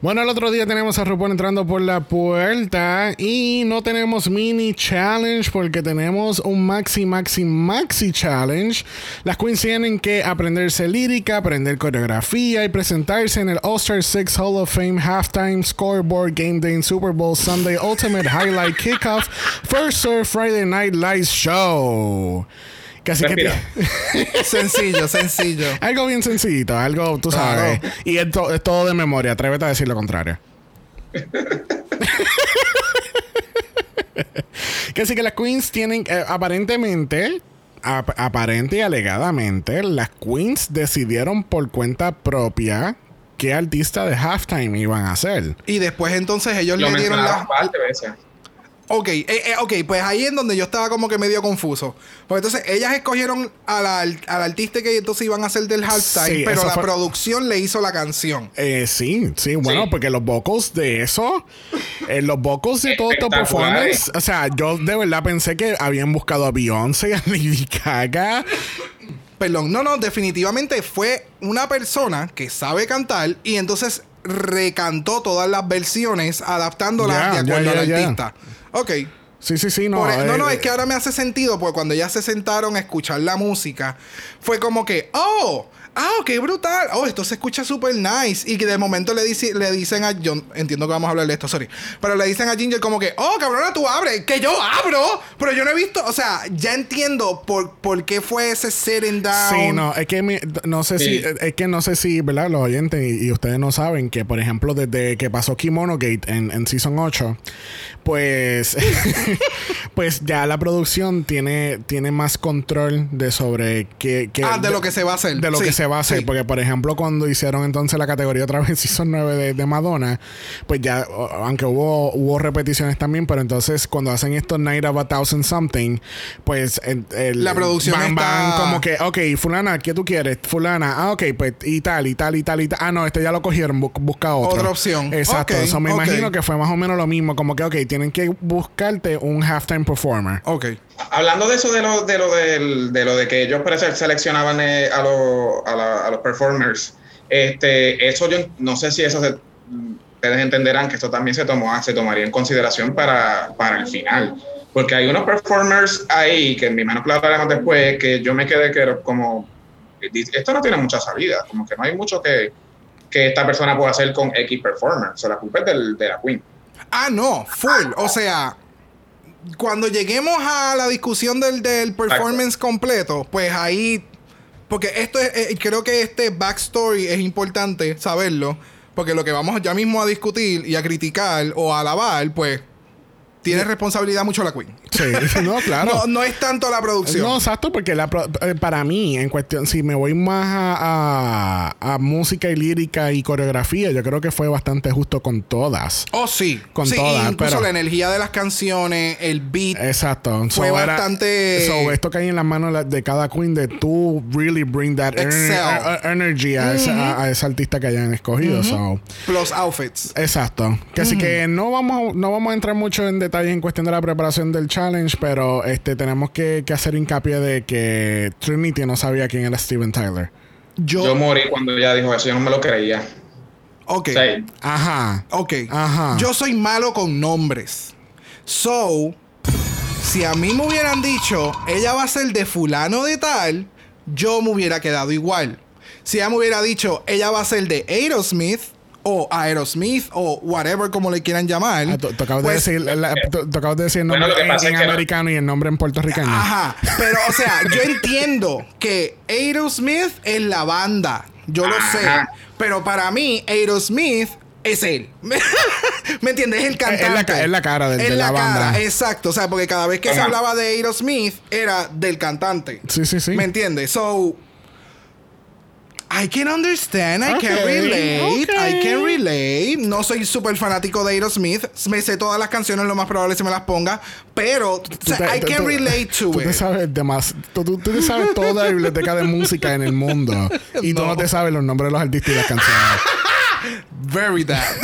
Bueno, el otro día tenemos a RuPaul entrando por la puerta y no tenemos mini challenge porque tenemos un maxi, maxi, maxi challenge. Las queens tienen que aprenderse lírica, aprender coreografía y presentarse en el All-Star 6 Hall of Fame Halftime Scoreboard Game Day Super Bowl Sunday Ultimate Highlight Kickoff First Serve Friday Night Lights Show. Casi que Respira. (laughs) sencillo, sencillo. algo bien sencillito, algo, tú sabes. Claro. Y es, to- es todo de memoria, atrévete a decir lo contrario. (laughs) que sí que las queens tienen, eh, aparentemente, ap- aparente y alegadamente, las queens decidieron por cuenta propia qué artista de halftime iban a hacer. Y después entonces ellos Lo le dieron mencionaron la... un par de veces. Ok, eh, eh, ok, pues ahí es donde yo estaba como que medio confuso. Porque entonces ellas escogieron a la- al artista que entonces iban a hacer del halftime, Sí, pero la fue- producción le hizo la canción. Eh, sí, sí, bueno, Sí. porque los vocals de eso, eh, los vocals de todo estos Espectaculares. performance, o sea, yo de verdad pensé que habían buscado a Beyoncé, a Lady Gaga. Perdón, no, no, definitivamente fue una persona que sabe cantar y entonces recantó todas las versiones adaptándolas de acuerdo al artista. Ok. Sí, sí, sí, no. Por- no, no, es eh, que ahora me hace sentido, porque cuando ya se sentaron a escuchar la música, fue como que, oh, ah, qué brutal, oh, esto se escucha súper nice. Y que de momento le, dice, le dicen a, yo entiendo que vamos a hablar de esto, sorry, pero le dicen a Ginger como que, oh, cabrona, tú abres, que yo abro, pero yo no he visto, o sea, ya entiendo por, por qué fue ese sitting down. Sí, no, es que mi- no sé Sí. si, es que no sé si, ¿verdad? Los oyentes y, y ustedes no saben que, por ejemplo, desde que pasó Kimono Gate en, en Season 8, pues, (laughs) pues ya la producción tiene, tiene más control de sobre qué, qué- Ah, de lo que se va a hacer. De lo Sí, que se va a hacer. sí. Porque, por ejemplo, cuando hicieron entonces la categoría otra vez (laughs) Season 9 de, de Madonna, pues ya, aunque hubo, hubo repeticiones también, pero entonces cuando hacen estos Night of a Thousand Something, pues el, el- La producción van, van está- como que, ok, fulana, ¿qué tú quieres? Fulana, ah, ok, pues y tal, y tal, y tal, y tal. Ah, no, este ya lo cogieron, bu- busca otro. Otra opción. Exacto. Eso me imagino que fue más o menos lo mismo, como que, ok, tienen que buscarte un halftime performer. Ok. Hablando de eso, de lo de, lo del- de, lo de que ellos seleccionaban eh, a, los- a, la- a los performers, este, eso yo no sé si eso se, ustedes entenderán que esto también se tomó, se tomaría en consideración para, para el final. Porque hay unos performers ahí, que en mi mano lo hablaremos después, que yo me quedé que como, esto no tiene mucha salida, como que no hay mucho que, que esta persona pueda hacer con X performer. O sea, la culpa es del, de la Queen. Ah, no, full. O sea, cuando lleguemos a la discusión del, del performance completo, pues ahí. Porque esto es. eh, creo que este backstory es importante saberlo. Porque lo que vamos ya mismo a discutir y a criticar o a alabar, pues. Tiene responsabilidad mucho la Queen. Sí, (laughs) no, claro. No, no es tanto la producción. No, exacto, porque la pro- eh, para mí, en cuestión, si me voy más a, a- a música y lírica y coreografía, yo creo que fue bastante justo con todas. Oh, sí. Con sí, todas, Incluso pero- la energía de las canciones, el beat. Exacto. Fue era- bastante- so, esto cae en las manos de cada queen de tú really bring that ener- eh, eh, energy a, esa, a- ese artista que hayan escogido. so. Plus outfits. Exacto. Que así que no vamos, no vamos a entrar mucho en detalle en cuestión de la preparación del challenge, pero este tenemos que, que hacer hincapié de que Trinity no sabía quién era Steven Tyler. Yo. Yo morí cuando ella dijo eso, yo no me lo creía. ok. Ajá. Ok. Ajá. Yo soy malo con nombres. So, si a mí me hubieran dicho, ella va a ser de fulano de tal, yo me hubiera quedado igual. Si ella me hubiera dicho, ella va a ser de Aerosmith o Aerosmith o whatever como le quieran llamar. Ah, tú, tú acabas pues, de decir, la- acabas de el nombre en, no- americano y el nombre en puertorriqueño. Ajá, pero o sea, yo (laughs) entiendo que Aerosmith es la banda, yo lo sé, pero para mí Aerosmith es él. (laughs) ¿Me entiendes? Es el cantante. Es la es la cara del- Es de la banda. exacto, o sea, porque cada vez que se hablaba de Aerosmith era del cantante. Sí, sí, sí. ¿Me entiendes? So I can understand, I can Ok, relate, ok. I can relate. No soy súper fanático de Aerosmith. Me sé todas las canciones, lo más probable es que me las ponga. Pero, o sea, Tú I tú- can tú- relate to tú it. Te sabes demas- tú, tú- tú te sabes toda la biblioteca de música en el mundo. (laughs) Y tú No. no te sabes los nombres de los artistas y las canciones. (laughs) Very that.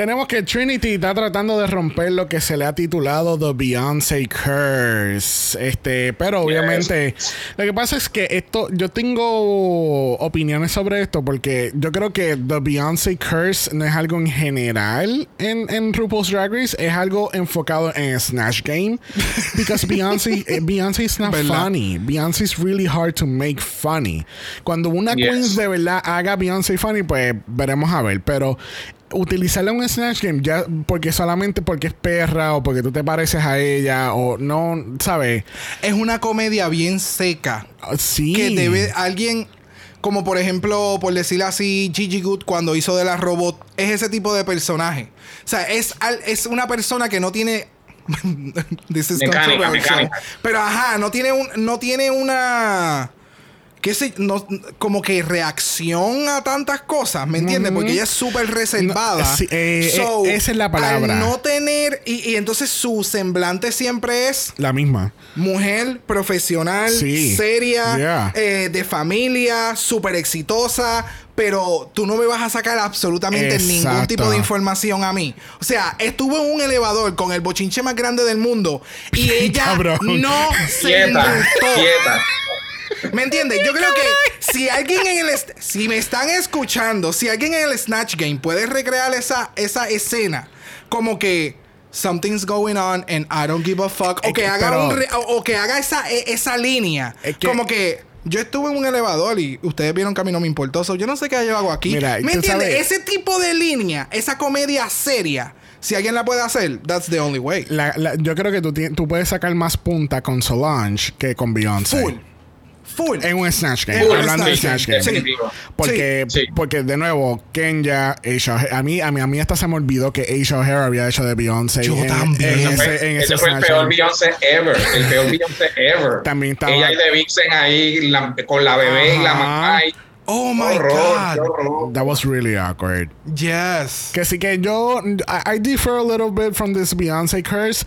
Tenemos que Trinity está tratando de romper lo que se le ha titulado The Beyoncé Curse. Este, pero obviamente, lo que pasa es que esto, yo tengo opiniones sobre esto porque yo creo que The Beyoncé Curse no es algo en general en, en RuPaul's Drag Race, es algo enfocado en Snatch Game. Because Beyoncé, eh, Beyoncé is not ¿Verdad? funny. Beyoncé is really hard to make funny. Cuando una Yes. queen de verdad haga Beyoncé funny, pues veremos a ver. Pero utilizarla en un Snatch Game ya porque solamente porque es perra o porque tú te pareces a ella o no, ¿sabes? es una comedia bien seca. Sí. Que debe alguien, como por ejemplo, por decirlo así, Gigi Good cuando hizo de la robot, es ese tipo de personaje. O sea, es, al- es una persona que no tiene. (laughs) This is Mecánica, mecánica. Pero ajá, no tiene un, no tiene una. Qué sé, no, como que reacción a tantas cosas, ¿me entiendes? Porque ella es súper reservada. No, sí, eh, eh, esa es la palabra. Al no tener, y, y entonces su semblante siempre es La misma. mujer profesional, Sí. seria, Yeah. eh, de familia, súper exitosa, pero tú no me vas a sacar absolutamente ningún tipo de información a mí. O sea, estuvo en un elevador con el bochinche más grande del mundo y (laughs) ella no se quieta. ¿Me entiendes? Yo creo que si alguien en el... Si me están escuchando, si alguien en el Snatch Game puede recrear esa, esa escena, como que... Something's going on and I don't give a fuck. O Es que que- haga, pero- un re- o, o que haga esa, e- esa línea. Es que- como que yo estuve en un elevador y ustedes vieron que a mí no me importó. so yo no sé qué yo hago aquí. Mira, ¿Me entiendes? Ese tipo de línea, esa comedia seria, si alguien la puede hacer, that's the only way. La- la- yo creo que tú, tú puedes sacar más punta con Solange que con Beyoncé. Full. Full. En un Snatch Game. Un hablando de Snatch Game. Game. Sí. Definitivo. Porque, Sí. porque de nuevo, Kenya, O'Hara- a mí, a mí, a mí hasta se me olvidó que Aisha O'Hara había hecho de Beyoncé. Yo en, también. En Ese fue, en ese ese fue el peor Game. Beyoncé ever. El peor (laughs) Beyoncé ever. También estaba- Ella y de Vixen ahí la- con la bebé y la Ajá. mamá. y- oh my horror, God. horror. That was really awkward. Yes. Que sí que yo, I, I differ a little bit from this Beyoncé curse.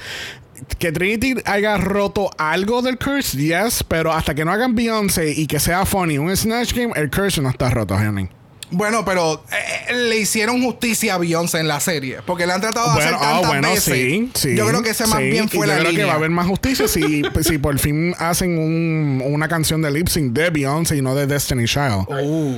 Que Trinity haya roto algo del curse, yes, pero hasta que no hagan Beyoncé y que sea funny un Snatch Game, el curse no está roto, honey. Bueno, pero eh, le hicieron justicia a Beyoncé en la serie. Porque le han tratado de Bueno, hacer tantas bueno, veces. sí, sí. Yo creo que ese más sí, bien y fue yo la creo línea. que va a haber más justicia si, (laughs) si por fin hacen un, una canción de lip sync de Beyoncé y no de Destiny Child. Oh.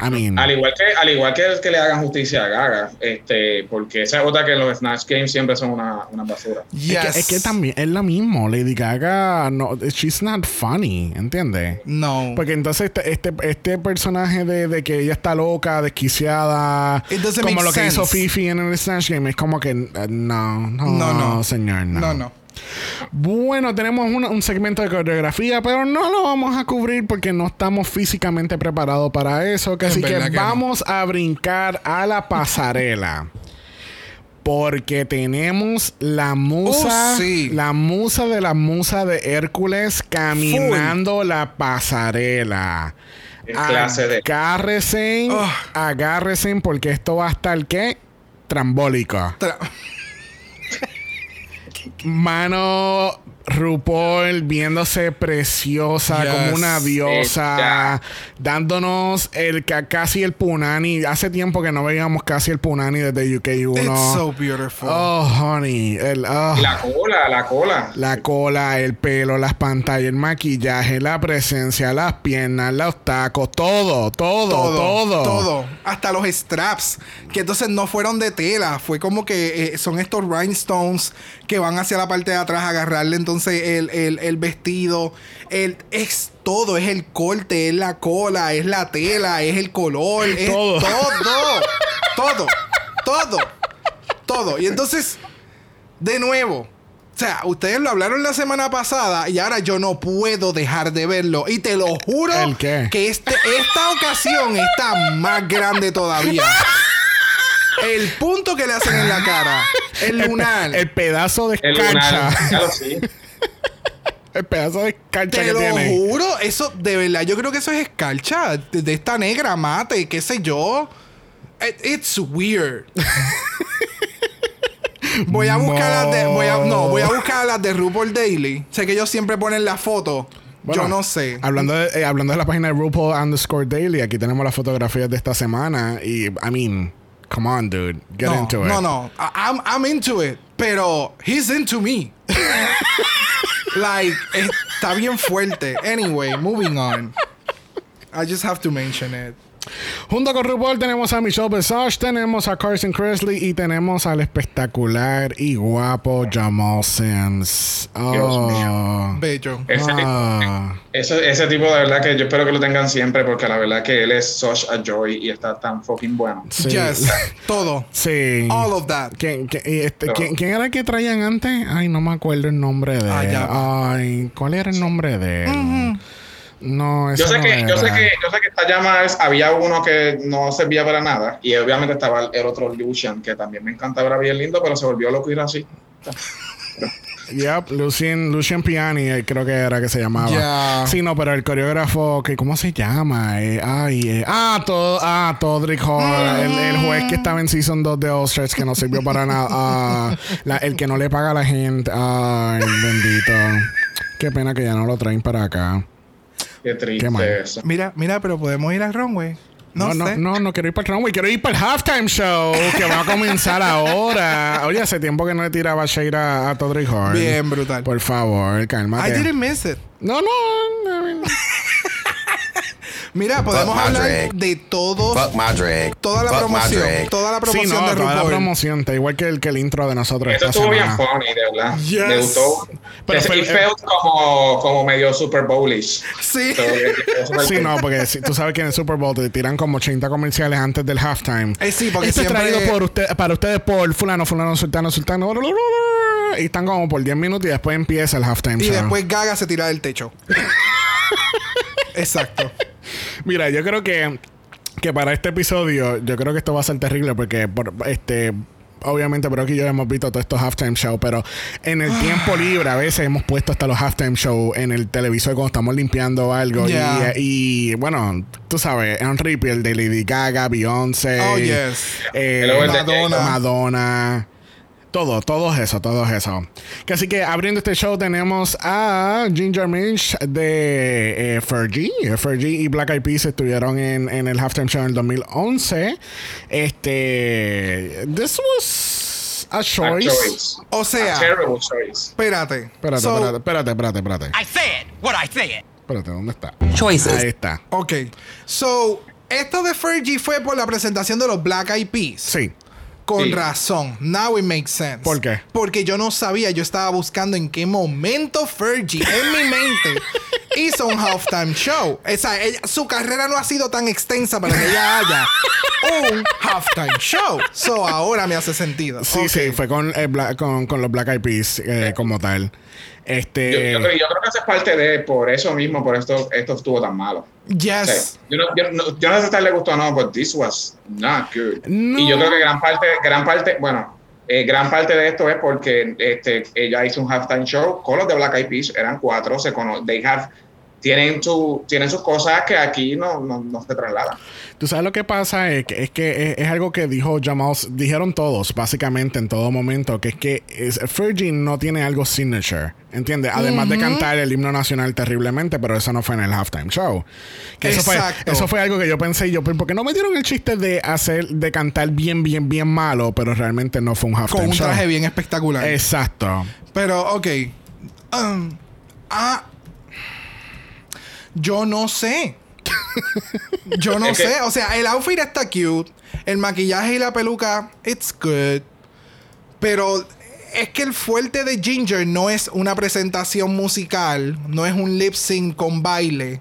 I mean, Al igual que, al igual que, que le hagan justicia a Gaga, este, porque esa es otra que los Snatch Games siempre son una, una basura. Yes. es, que, es que también es lo mismo. Lady Gaga, no, she's not funny, ¿entiendes? No. Porque entonces este, este, este personaje de, de que ella está loca, desquiciada, It doesn't como lo que hizo. Fifi en el Snatch Game, es como que eh, no, no, No, no. señor, no. no, no. Bueno, tenemos una- un segmento de coreografía, pero no lo vamos a cubrir porque no estamos físicamente preparados para eso. que Es así que, no. vamos a brincar a la pasarela. Porque tenemos la musa, Oh, sí. la musa de la musa de Hércules caminando la pasarela. Clase de- Agárrense, Oh. agárrense porque esto va a estar ¿qué? Trambólico. Tra- (laughs) Mano RuPaul viéndose preciosa Yes. como una diosa, dándonos el ca- casi el punani. Hace tiempo que no veíamos casi el punani desde UK1. It's so beautiful. oh, honey, el, oh, La cola, la cola. la cola, el pelo, las pantallas, el maquillaje, la presencia, las piernas, los tacos, todo, todo, todo, todo. Hasta los straps, que entonces no fueron de tela, fue como que eh, son estos rhinestones que van hacia la parte de atrás a agarrarle entonces entonces el, el- el vestido, el, es todo, es el corte, es la cola, es la tela, es el color, es Todo. todo, todo, todo, todo. Y entonces, de nuevo, o sea, ustedes lo hablaron la semana pasada y ahora yo no puedo dejar de verlo. Y te lo juro ¿El qué? que este, esta ocasión está más grande todavía. El punto que le hacen en la cara, el lunar. El pedazo de El escarcha. lunar, claro, sí. El pedazo de escarcha Te que lo tiene. juro, eso de verdad, yo creo que eso es escarcha de, de esta negra mate, qué sé yo. It- it's weird. (laughs) voy a buscar las de, voy a, no, voy a buscar las de RuPaul Daily. Sé que ellos siempre ponen la foto. Bueno, yo no sé. Hablando de, eh, hablando de la página de RuPaul underscore Daily, aquí tenemos las fotografías de esta semana. Y, I mean, come on, dude. Get no, into it. no, no. I- I'm, I'm into it. Pero he's into me. (laughs) like, eh, está bien fuerte. Anyway, moving on. I just have to mention it. Junto con RuPaul tenemos a Michelle Visage, tenemos a Carson Kressley y tenemos al espectacular y guapo Jamal Sims. Dios Oh. Bello. Ese, Ah. ese, ese tipo de verdad que yo espero que lo tengan siempre porque la verdad que él es such a joy y está tan fucking bueno. Sí. Yes. Todo. Sí. All of that. ¿Quién, este, Pero- ¿quién- quién era el que traían antes? Ay, no me acuerdo el nombre de Ah, él. ya. Ay, ¿cuál era el nombre de él? No, Yo sé, no que, yo, sé que, yo sé que esta llama es- había uno que no servía para nada y obviamente estaba el, el otro Lucian que también me encantaba, era bien lindo, pero se volvió loco y era así. (laughs) Yep, Lucien, Lucien Piani, eh, creo que era que se llamaba. Ya. Sí, no, pero el coreógrafo, que ¿cómo se llama? Eh, ay, eh, ah, todo, ah, Todrick Hall, el, el juez que estaba en Season 2 de All Stars, que no sirvió para nada. Ah, la- el que no le paga a la gente. Ay, bendito. Qué pena que ya no lo traen para acá. Qué triste Qué. Mira, mira, pero podemos ir al runway. No, No, no, sé. no, no quiero ir para el runway, quiero ir para el halftime show que va a comenzar ahora. (laughs) Oye, hace tiempo que no le tiraba shade a, a Todrick Hall. Bien brutal. Por favor, I cálmate. didn't miss it. No, no, I mean, (laughs) Mira, podemos hablar de todos, Fuck my drag. toda la Fuck my promoción, toda la sí, promoción no, de toda la promoción, está igual que el, que el intro de nosotros. Eso esta estuvo bien funny, de verdad. Yes. Me gustó. Pero it felt como, como medio Super Bowlish. Sí. So, eh, Sí, no, porque si- tú sabes que en el Super Bowl te tiran como 80 comerciales antes del halftime. Eh, sí, porque Esto siempre- es traído por usted, para ustedes por fulano, fulano, sultano, sultano. Y están como por 10 minutos y después empieza el halftime Y show. después Gaga se tira del techo. (laughs) Exacto. Mira, yo creo que, que para este episodio, yo creo que esto va a ser terrible porque por, este. Obviamente, pero aquí yo hemos visto todos estos halftime show, pero en el tiempo libre a veces hemos puesto hasta los halftime show en el televisor cuando estamos limpiando algo. Yeah. Y, y, bueno, tú sabes, en repeat el de Lady Gaga, Beyoncé, Oh, yes. eh, Madonna. Madonna. Todo, todo eso, todo eso. Que así que abriendo este show tenemos a Ginger Minch de eh, Fergie. Eh, Fergie y Black Eyed Peas estuvieron en, en el halftime show en el 2011. Este. This was a A choice. O A sea, terrible choice. espérate. Espérate, So, espérate, espérate, espérate, espérate. I said what I said. Espérate, ¿dónde está? Choices. Ahí está. Ok. So, esto de Fergie fue por la presentación de los Black Eyed Peas. Sí. Con Sí. razón. Now it makes sense. ¿Por qué? Porque yo no sabía, yo estaba buscando en qué momento Fergie en mi mente (laughs) hizo un halftime show. O sea, ella- su carrera no ha sido tan extensa para que ella haya un halftime show. So ahora me hace sentido. Sí, sí, fue con, eh, con, con los Black Eyed Peas eh, como tal. Este. Yo, yo creo, yo creo que eso es parte de, por eso mismo, por esto, esto estuvo tan malo. O sea, Yes. yo, no, yo, no, yo no sé si a le gustó o no, pero this was not good. No. Y yo creo que gran parte, gran parte, bueno, eh, gran parte de esto es porque este, ella hizo un halftime show con los de Black Eyed Peas, eran cuatro, se cono they have, tienen, su, tienen sus cosas que aquí no, no, no se trasladan. Tú sabes lo que pasa es que es, que es, es algo que dijo Jamal, dijeron todos, básicamente en todo momento, que es que es, Fergie no tiene algo signature, ¿entiendes? Además de cantar el himno nacional terriblemente, pero eso no fue en el halftime show. Que eso fue, eso fue algo que yo pensé, yo, ¿por qué no me dieron el chiste de hacer, de cantar bien, bien, bien malo, pero realmente no fue un halftime Con un show? traje bien espectacular. Exacto. Pero, ok. Um, ah, yo no sé. yo no (laughs) sé. O sea, el outfit está cute. El maquillaje y la peluca, it's good. Pero es que el fuerte de Ginger no es una presentación musical, no es un lip sync con baile.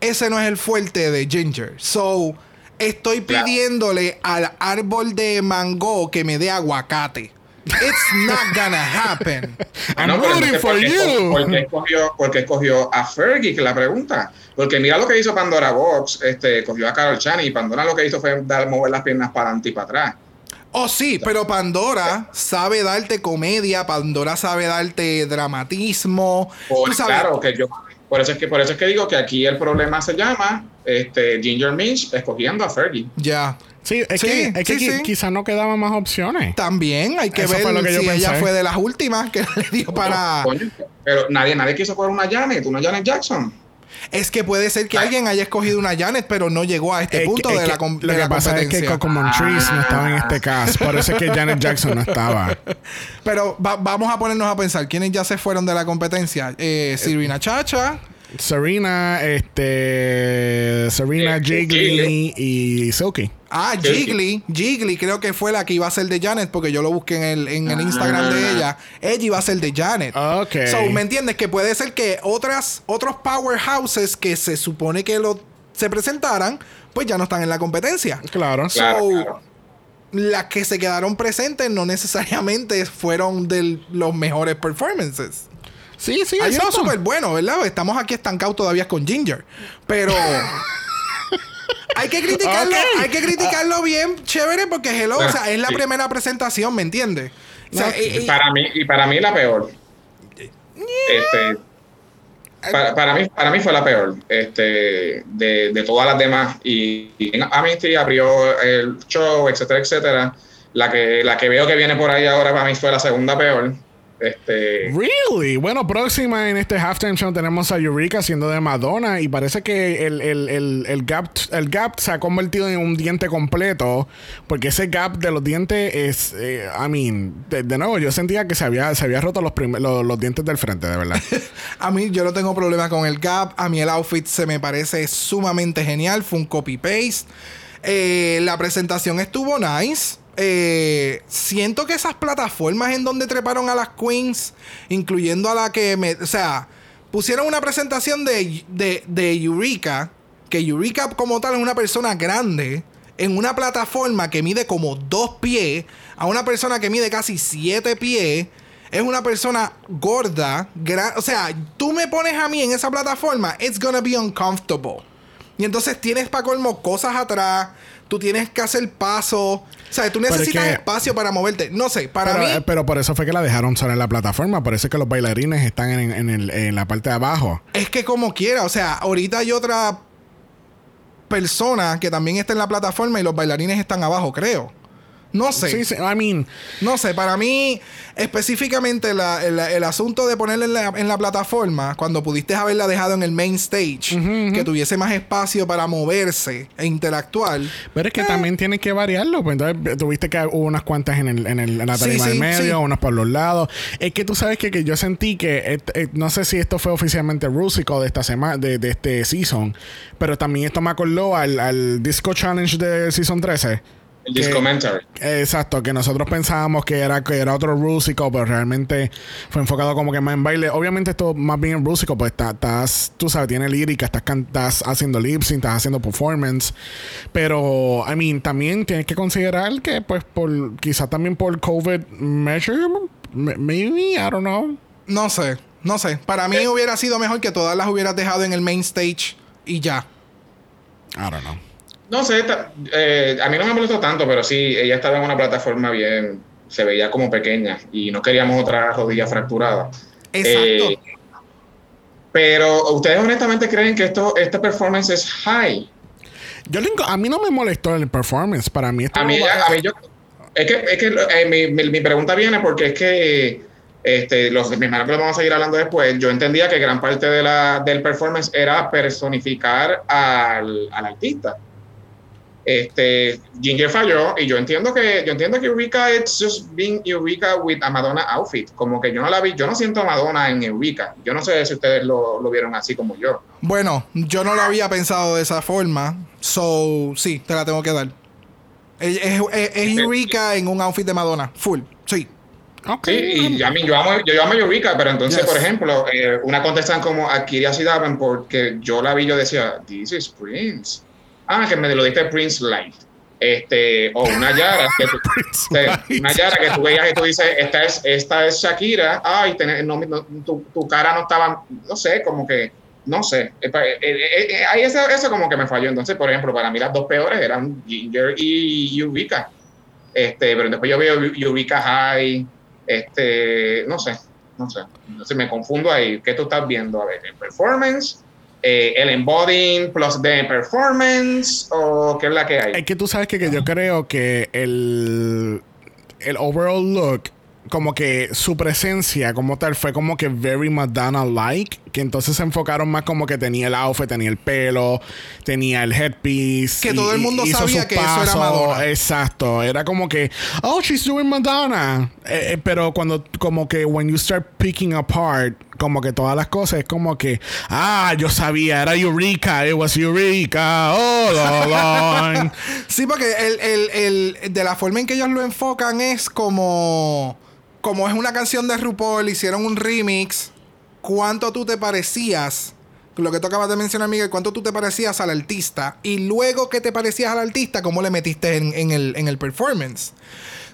Ese no es el fuerte de Ginger. So, estoy Claro. pidiéndole al árbol de mango que me dé aguacate. It's not gonna happen. I'm No, rooting for ¿por qué esco- you. ¿por qué escogió, por qué escogió a Fergie? Que la pregunta. Porque mira lo que hizo Pandora Box, este, cogió a Carol Chan y Pandora lo que hizo fue dar, mover las piernas para adelante y para atrás. Oh, sí, pero Pandora sabe darte comedia, Pandora sabe darte dramatismo. Por- claro, que yo, por eso es que por eso es que digo que aquí el problema se llama este, Ginger Minch escogiendo a Fergie. ya. Sí, es Sí, que, es que sí, qui- sí. quizás no quedaban más opciones. También hay que Eso ver fue lo que yo si ella fue de las últimas que (laughs) le dio para. Pero nadie, nadie quiso poner una Janet, una Janet Jackson. Es que puede ser que alguien haya escogido una Janet, pero no llegó a este Es punto de la, com- lo de que la pasa es que competencia. Coco Montrese no estaba en este cast. Por eso es que Janet Jackson no estaba. (laughs) Pero va- vamos a ponernos a pensar quiénes ya se fueron de la competencia. Eh, Sirina Chacha. Serena, este. Serena, Eh, Jiggly y Silky. Ah. Jiggly. Jiggly creo que fue la que iba a ser de Janet porque yo lo busqué en el, en el Instagram de ella. Ella iba a ser de Janet. Ok. So, ¿me entiendes? Que puede ser que otras, otros powerhouses que se supone que lo, se presentaran, pues ya no están en la competencia. Claro. Claro, So, claro. Las que se quedaron presentes no necesariamente fueron de los mejores performances. Sí, sí, Hay uno súper bueno, ¿verdad? Estamos aquí estancados todavía con Ginger. Pero. (laughs) hay que criticarlo, hay que criticarlo bien chévere porque hello, o sea, es la Sí. primera presentación, ¿me entiendes? O sea, No, y- y- Para mí, y para mí la peor. Este, para, para mí, para mí fue la peor este, de, de todas las demás. Y, y Amity abrió el show, etcétera, etcétera. La que, la que veo que viene por ahí ahora para mí fue la segunda peor. Este, Really? Bueno, próxima en este halftime show tenemos a Eureka siendo de Madonna y parece que el, el, el, el gap, el gap se ha convertido en un diente completo porque ese gap de los dientes es, eh, I mean, de, de nuevo, yo sentía que se había, se había roto los, prim- los, los dientes del frente, de verdad. (laughs) a mí yo no tengo problema con el gap. A mí el outfit se me parece sumamente genial. Fue un copy-paste. Eh, la presentación estuvo nice. Eh, siento que esas plataformas en donde treparon a las queens, incluyendo a la que me. O sea, pusieron una presentación de, de, de Eureka, que Eureka como tal es una persona grande, en una plataforma que mide como dos pies, a una persona que mide casi siete pies. Es una persona gorda, o sea, tú me pones a mí en esa plataforma, it's gonna be uncomfortable. Y entonces tienes para colmo cosas atrás, tú tienes que hacer paso, o sea, tú es necesitas que- espacio para moverte. No sé, para pero, mí, eh, pero por eso fue que la dejaron sola en la plataforma, por eso es que los bailarines están en, en el- en la parte de abajo. es que como quiera, o sea, ahorita hay otra persona que también está en la plataforma y los bailarines están abajo, creo. No sé. Sí, sí, I mean, No sé, para mí, específicamente la- el, el asunto de ponerla en la, en la plataforma, cuando pudiste haberla dejado en el main stage, que tuviese más espacio para moverse e interactuar. Pero es que también tienes que variarlo. Pues entonces tuviste que hubo unas cuantas en, el, en, el- en la tarima sí, del medio, unas por los lados. Es que tú sabes que, que yo sentí que, et- no sé si esto fue oficialmente Rusical de esta semana, de, de este season, pero también esto me acordó al, al Disco Challenge de Season 13. El. Exacto, que nosotros pensábamos que era, que era otro rústico, pero realmente fue enfocado como que más en baile. Obviamente esto más bien en rústico, pues está- estás, tú sabes, tiene lírica, estás, estás haciendo lip sync, estás haciendo performance. Pero, I mean, también tienes que considerar que, pues, por quizás también por COVID measure, maybe, I don't know. No sé, no sé. Para mí hubiera sido mejor que todas las hubieras dejado en el main stage y ya. I don't know. No sé, eh, a mí no me molestó tanto, pero sí, ella estaba en una plataforma bien, se veía como pequeña y no queríamos otra rodilla fracturada. Exacto. Eh, pero ustedes honestamente creen que esto, este performance es high. Yo a mí no me molestó el performance. Para mí esto A mí, a mí yo, es que, es que eh, mi, mi- mi pregunta viene porque es que este, los mis hermanos que lo vamos a seguir hablando después, yo entendía que gran parte de la, del performance era personificar al, al artista. Este, Ginger falló y yo entiendo que yo entiendo que Eureka it's just being Eureka with a Madonna outfit, como que yo no la vi, yo no siento a Madonna en Eureka. Yo no sé si ustedes lo, lo vieron así como yo. Bueno, yo no lo había pensado de esa forma. So, sí, te la tengo que dar. Es, es, es- es Eureka en un outfit de Madonna. Full. Sí. Sí, y a mí, yo amo, yo, amo Eureka, pero entonces, por ejemplo, eh, una contestan como Akiria Sidaban porque yo la vi, yo decía, this is Prince. Ah, que me lo diste Prince Light. Este, o una Yara, que tú, (laughs) una Yara que tú veías y tú dices, esta es, esta es Shakira, ay, no, tu, tu, cara no estaba, no sé, como que, no sé, eh, eh, ahí eso, eso como que me falló. Entonces, por ejemplo, para mí las dos peores eran Ginger y Eureka. Este, pero después yo veo Eureka High, este, no sé, no sé. Entonces me confundo ahí. ¿Qué tú estás viendo? A ver, ¿el performance? Eh, ¿El embodying plus de performance? ¿O qué es la que hay? Es que tú sabes que, que yo creo que el, el overall look como que su presencia como tal fue como que very Madonna-like, que entonces se enfocaron más como que tenía el outfit, tenía el pelo, tenía el headpiece. Que todo el mundo sabía que eso era Madonna. Exacto, era como que, oh, she's doing Madonna. Eh, eh, pero cuando, como que when you start picking apart, como que todas las cosas, es como que, ah, yo sabía, era Eureka, it was Eureka, oh, (laughs) Sí, porque el, el, el, de la forma en que ellos lo enfocan es como como es una canción de RuPaul, hicieron un remix. ¿Cuánto tú te parecías? Lo que tú acabas de mencionar, Miguel, ¿cuánto tú te parecías al artista? Y luego que te parecías al artista, ¿cómo le metiste en, el, en el performance?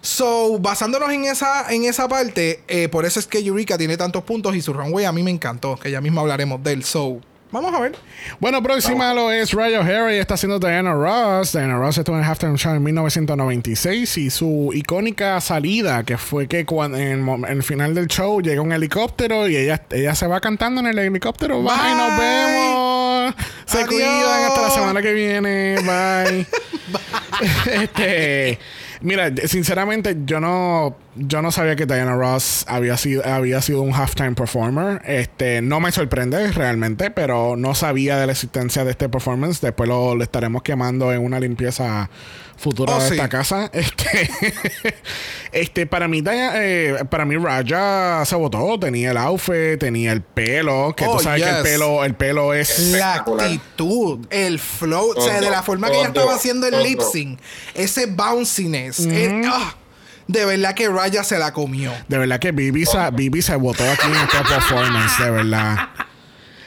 So, basándonos en esa, en esa parte, eh, por eso es que Eureka tiene tantos puntos y su runway a mí me encantó, que ya mismo hablaremos del show. Vamos a ver. Bueno, próxima lo es Raya Harry. Está haciendo Diana Ross. Diana Ross estuvo en Halftime Show en 1996 y su icónica salida, que fue que cuando en, el final del show llega un helicóptero y ella, ella se va cantando en el helicóptero. Bye, Bye nos vemos. Se cuidan hasta la semana que viene. Bye. (laughs) Bye. (laughs) este. Mira, sinceramente, yo no, yo no sabía que Diana Ross había sido, había sido un halftime performer. Este, no me sorprende realmente, pero no sabía de la existencia de este performance. Después lo, lo estaremos quemando en una limpieza futura oh, de esta casa. (laughs) Este, este para mí, eh, para mí Raja se votó. Tenía el outfit, tenía el pelo. Que tú oh, sabes que el pelo, el pelo es la actitud, el flow, o sea, de la forma que ella estaba haciendo el lip sync, ese bounciness. Ah, de verdad que Raya se la comió. De verdad que Bibi, se, se votó aquí en esta performance, de verdad.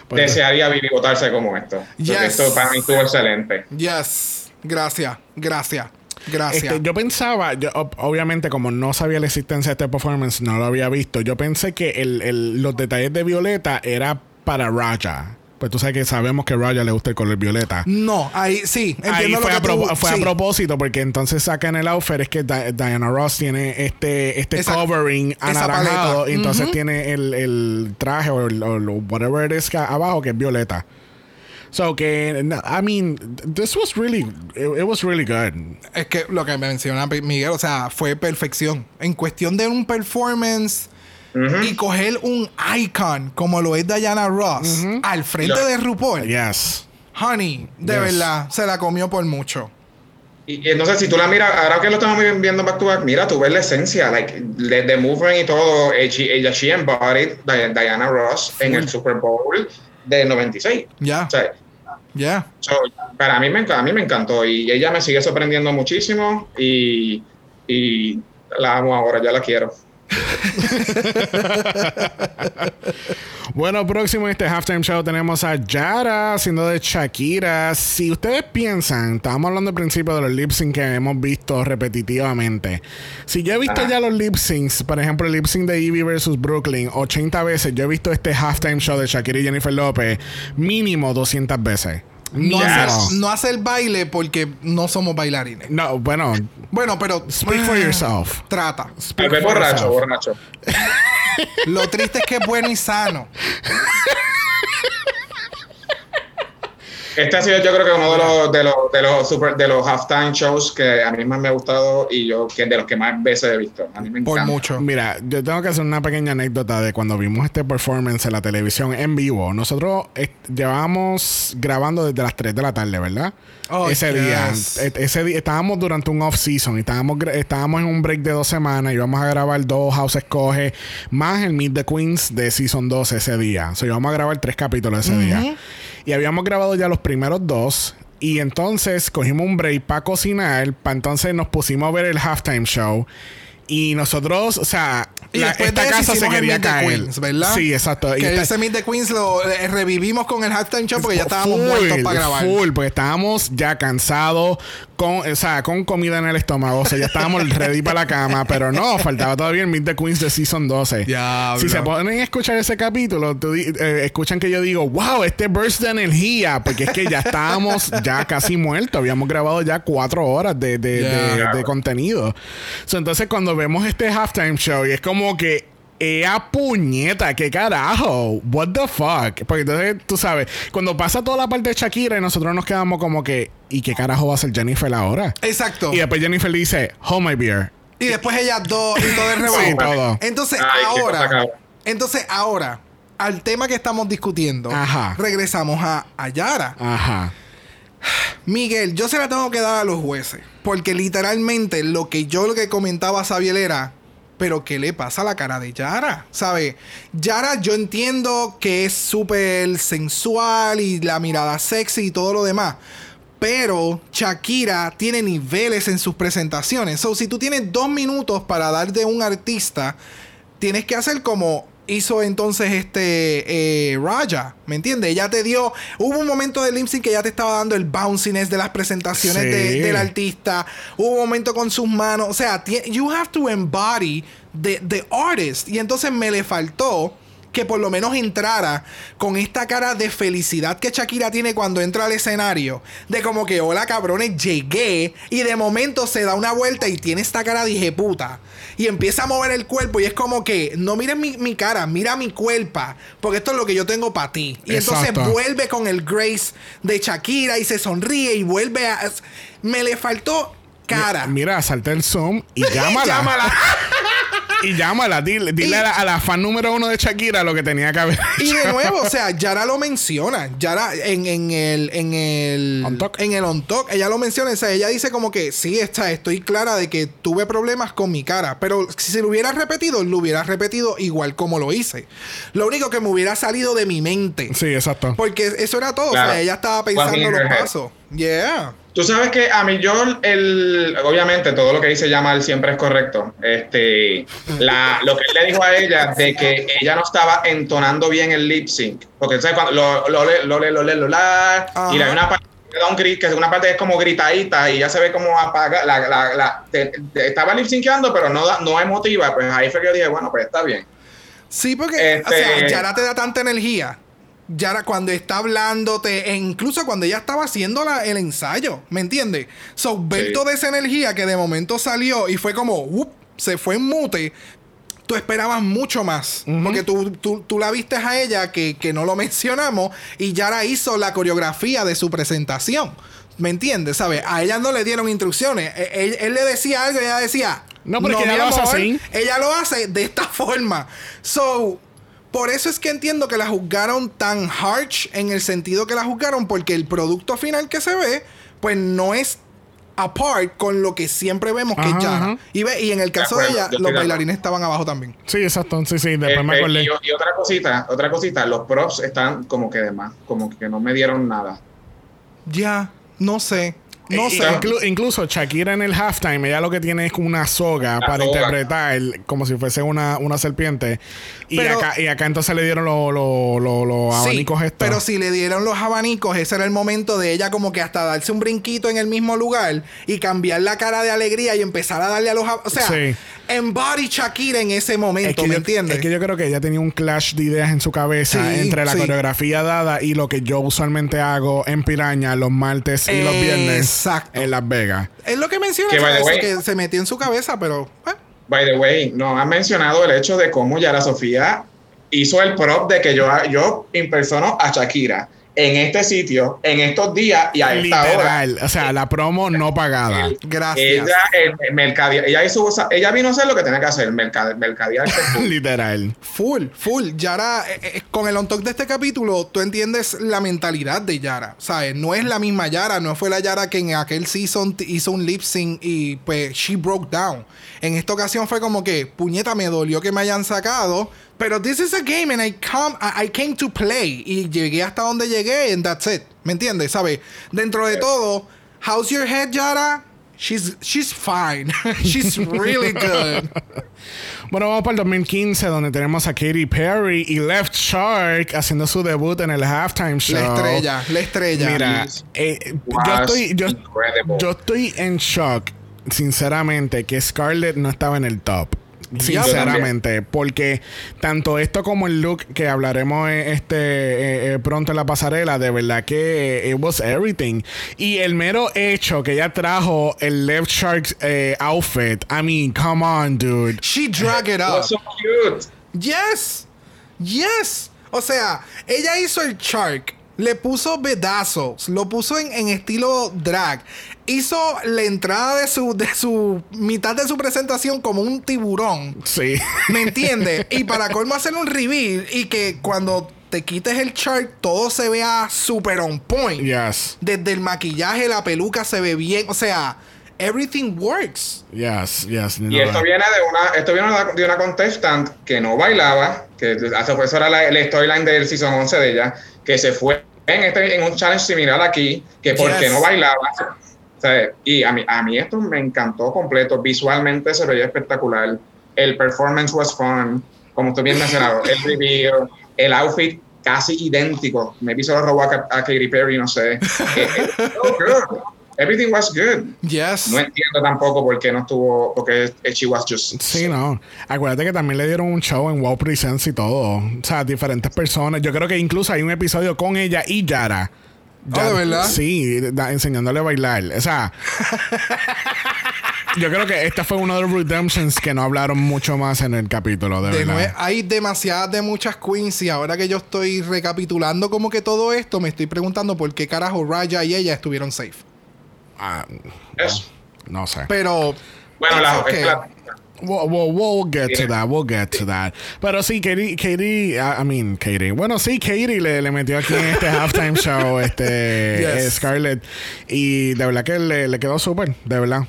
Desearía Bibi votarse como esto. Esto para mí estuvo excelente. Yes. Gracias, gracias. Gracias. Este, yo pensaba, yo, obviamente, como no sabía la existencia de este performance, no lo había visto. Yo pensé que el, los detalles de Violeta era para Raja. Pues tú sabes que sabemos que a Raja le gusta el color violeta. No, ahí sí. Ahí fue, a, fue a, propósito, porque entonces sacan el outfit. Es que Diana Ross tiene este, este covering anaranjado. Y entonces tiene el, el traje o, el, o whatever it is abajo que es violeta. So que, I mean, this was really, it, was really good. Es que lo que menciona Miguel, o sea, fue perfección. En cuestión de un performance y coger un icon como lo es Diana Ross al frente de RuPaul. Yes. Honey, de verdad, se la comió por mucho. Y, entonces, si tú la miras, ahora que lo estamos viendo back to back, mira, tú ves la esencia, like, the, movement y todo. Ella, she embodied Diana Ross en el Super Bowl de 96. Ya. O sea, ya. para mí me, a mí me encantó y ella me sigue sorprendiendo muchísimo y, y la amo ahora, ya la quiero. (laughs) bueno, próximo en este halftime show tenemos a Yara haciendo de Shakira. Si ustedes piensan, estábamos hablando al principio de los lip syncs que hemos visto repetitivamente. Si yo he visto ah. ya los lip syncs, por ejemplo, el lip sync de Evie versus Brooklyn 80 veces, yo he visto este halftime show de Shakira y Jennifer López mínimo 200 veces. No, hace, no hace el baile porque no somos bailarines. No, bueno. Bueno, pero. Speak for yourself. Trata. Speak for borracho, borracho. (laughs) Lo triste es que es bueno y sano. (laughs) Este ha sido, yo creo que uno de los, de los, de los, super, de los halftime shows que a mí más me ha gustado y yo que de los que más veces he visto. A mí me Por mucho. Mira, yo tengo que hacer una pequeña anécdota de cuando vimos este performance en la televisión en vivo. Nosotros llevábamos grabando desde las 3 de la tarde, ¿verdad? Oh, ese día. E, ese día estábamos durante un off-season y estábamos, estábamos en un break de dos semanas y íbamos a grabar dos House Escoge más el Meet the Queens de Season 2 ese día. O sea, íbamos a grabar tres capítulos ese día. Y habíamos grabado ya los primeros dos. Y entonces cogimos un break para cocinar. Para entonces nos pusimos a ver el halftime show. Y nosotros, o sea, Y la- después esta de casa se quería caer. Queens, ¿verdad? Sí, exacto. Y Que ese Meet the Queens lo eh, revivimos con el halftime show porque ya estábamos muertos para grabar. Full, porque estábamos ya cansados, con, o sea, con comida en el estómago. O sea, ya estábamos (laughs) ready para la cama, pero no, faltaba todavía el Meet the Queens de Season 12. Diablo. Si se ponen a escuchar ese capítulo, tú eh, escuchan que yo digo, wow, este burst de energía, porque es que ya estábamos ya casi muertos. Habíamos grabado ya cuatro horas de, de- Yeah. de- de contenido. So, entonces, cuando vemos este halftime show, y es como que. ¡Ea puñeta! ¿Qué carajo? ¿What the fuck? Porque entonces, tú sabes, cuando pasa toda la parte de Shakira y nosotros nos quedamos como que, ¿y qué carajo va a hacer Jennifer ahora? Exacto. Y después Jennifer le dice, Hold my beer. Y después ellas dos y todo el revolú. Sí, todo. Entonces Ay, ahora, entonces ahora, al tema que estamos discutiendo, Ajá. regresamos a, a Yara. Ajá. Miguel, yo se la tengo que dar a los jueces. Porque literalmente lo que yo lo que comentaba a Sabiel era. Pero ¿qué le pasa a la cara de Yara? ¿Sabe? Yara yo entiendo que es súper sensual y la mirada sexy y todo lo demás. Pero Shakira tiene niveles en sus presentaciones. So, si tú tienes dos minutos para dar de un artista, tienes que hacer como hizo entonces este eh, Raja, ¿me entiendes? Ella te dio, hubo un momento de lip sync que ya te estaba dando el bounciness de las presentaciones Sí. de- del artista, hubo un momento con sus manos, o sea, you have to embody the, the artist, y entonces me le faltó que por lo menos entrara con esta cara de felicidad que Shakira tiene cuando entra al escenario. De como que, hola cabrones, llegué. Y de momento se da una vuelta y tiene esta cara de puta. Y empieza a mover el cuerpo y es como que, no mires mi, mi cara, mira mi cuerpo. Porque esto es lo que yo tengo para ti. Y entonces vuelve con el grace de Shakira y se sonríe y vuelve a... Me le faltó cara. Mira, salta el Zoom y (laughs) llámala. Llámala. y llámala. Dile, dile Y- a, la, a la fan número uno de Shakira lo que tenía que haber Y de nuevo, o sea, (laughs) Yara lo menciona. Yara en, en el en el On Talk. en el on talk, ella lo menciona, o sea, ella dice como que sí, está, estoy clara de que tuve problemas con mi cara, pero si se lo hubiera repetido, lo hubiera repetido igual como lo hice. Lo único que me hubiera salido de mi mente. Sí, exacto. Porque eso era todo, o sea, ella estaba pensando los pasos. Yeah. Tú sabes que a mí yo, el, obviamente todo lo que dice Yamal siempre es correcto. Este, la, lo que él le dijo a ella de que ella no estaba entonando bien el lip sync. Porque ¿sabes? cuando lo, lo, le- lo, le- lo, le- lo, la, Ajá. y hay una parte que da un grit, que una parte es como gritadita y ya se ve como apaga, la, la, la- te- te- estaba lip syncando pero no, da- no emotiva. Pues ahí fue que yo dije, bueno, pues está bien. Sí, porque, o sea, Este- Yara te da tanta energía. Yara cuando está hablándote, e incluso cuando ella estaba haciendo la- el ensayo, ¿me entiendes? So, ver Sí. toda esa energía que de momento salió y fue como, se fue en mute. Tú esperabas mucho más. Porque tú, tú, tú la viste a ella, que, que no lo mencionamos, y Yara hizo la coreografía de su presentación. ¿Me entiendes? ¿Sabes? A ella no le dieron instrucciones. E- Él, él le decía algo y ella decía. No, pero es que ella lo hace así. ella lo hace de esta forma. So, por eso es que entiendo que la juzgaron tan harsh en el sentido que la juzgaron, porque el producto final que se ve, pues no es apart con lo que siempre vemos que Ajá, es Yara. ajá. Y, ve, y en el caso de ella, los bailarines estaban abajo también. Sí, exacto. Sí, sí. Después me Este, acordé. y, y otra cosita, otra cosita, los props están como que de más, como que no me dieron nada. Ya, no sé. No Eh, sé. inclu- incluso Shakira en el halftime, ella lo que tiene es como una soga La para soga. interpretar como si fuese una, una serpiente. Y, Pero- acá, y acá entonces le dieron los los- los- los Sí, abanicos estos. pero si le dieron los abanicos, ese era el momento de ella como que hasta darse un brinquito en el mismo lugar y cambiar la cara de alegría y empezar a darle a los... ab- O sea, Sí. Embody Shakira en ese momento, es que, ¿me yo, entiendes? es que yo creo que ella tenía un clash de ideas en su cabeza Sí, entre la sí. coreografía dada y lo que yo usualmente hago en Piraña los martes y los viernes Exacto. en Las Vegas. Es lo que menciona, Que, by the eso, way- que se metió en su cabeza, pero... eh, By the way, no han mencionado el hecho de cómo Yara Sofía hizo el prop de que yo, yo impersono a Shakira en este sitio, en estos días y a esta hora. Literal. O sea, la promo no pagada. Gracias. Ella, eh, mercadear- ella, hizo, ella vino a hacer lo que tenía que hacer, mercade- mercadear. (laughs) Literal. Full, full. Yara, eh, eh, con el on talk de este capítulo, tú entiendes la mentalidad de Yara. ¿Sabes? No es la misma Yara, no fue la Yara que en aquel season hizo un lip sync y pues she broke down. En esta ocasión fue como que, puñeta, me dolió que me hayan sacado. Pero this is a game and I come, I, came to play. Y llegué hasta donde llegué and that's it. ¿Me entiendes? ¿Sabes? Dentro de todo, how's your head, Yara? she's she's fine. (laughs) she's really good. (laughs) Bueno, vamos para el 2015, donde tenemos a Katy Perry y Left Shark haciendo su debut en el halftime show. La estrella, la estrella. Mira, eh, yo, estoy, yo estoy en shock, sinceramente, que Scarlett no estaba en el top. Sinceramente, porque tanto esto como el look que hablaremos eh, este eh, eh, pronto en la pasarela, de verdad que eh, it was everything. Y el mero hecho que ella trajo el Left Shark eh, outfit, I mean, come on, dude. She drag it up. was so cute. Yes. Yes. O sea, ella hizo el shark. Le puso bedazos. Lo puso en, en estilo drag. Hizo la entrada de su, de su mitad de su presentación como un tiburón. Sí. (laughs) ¿Me entiendes? y para colmo hacer un reveal y que cuando te quites el shark todo se vea super on point. yes. Desde el maquillaje, la peluca se ve bien. O sea, everything works. Yes, yes. Y esto viene de una, esto viene de una contestant que no bailaba, que hace pues eso era la, la storyline del season 11 de ella, que se fue en, este, en un challenge similar aquí, que porque Yes. no bailaba. Y a mí, a mí esto me encantó completo, visualmente se veía espectacular, el performance was fun, como tú bien mencionado, el reveal, el outfit casi idéntico, maybe se lo robó a, a Katy Perry, no sé. Eh, eh, good. Everything was good. Yes. No entiendo tampoco por qué no estuvo, porque she was just. Sí, no. Acuérdate que también le dieron un show en Wow Presents y todo. O sea, diferentes personas. Yo creo que incluso hay un episodio con ella y Yara. Ah, ¿de verdad? Sí, da- enseñándole a bailar. O sea. (laughs) yo creo que este fue uno de los redemptions que no hablaron mucho más en el capítulo, de, De verdad. hay demasiadas de muchas queens y ahora que yo estoy recapitulando como que todo esto, me estoy preguntando por qué carajo Raya y ella estuvieron safe. Ah, Eso. no sé. Pero Bueno, la, okay. es la- We'll, we'll- we'll get to that. We'll get to that. Pero sí, Katie, Katie, I I mean, Katie. Bueno, sí, Katie le, le metió aquí en este halftime show, (laughs) este Yes. eh, Scarlett. Y de verdad que le, le quedó súper, de verdad.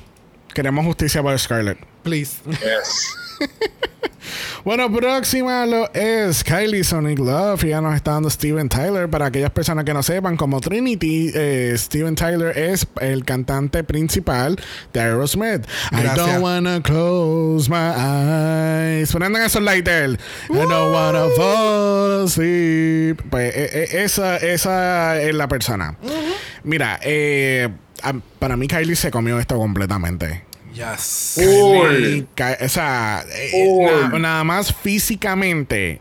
Queremos justicia para Scarlett. please. yes. (laughs) Bueno, próxima lo es Kylie Sonic Love. Ya nos está dando Steven Tyler. Para aquellas personas que no sepan, como Trinity, eh, Steven Tyler es el cantante principal de Aerosmith. I don't wanna close my eyes. Prendan esos lighters. I don't wanna fall asleep. Pues eh, esa, esa es la persona. Mira, eh, para mí Kylie se comió esto completamente. Yes. Kylie, o sea, eh, na- nada más físicamente,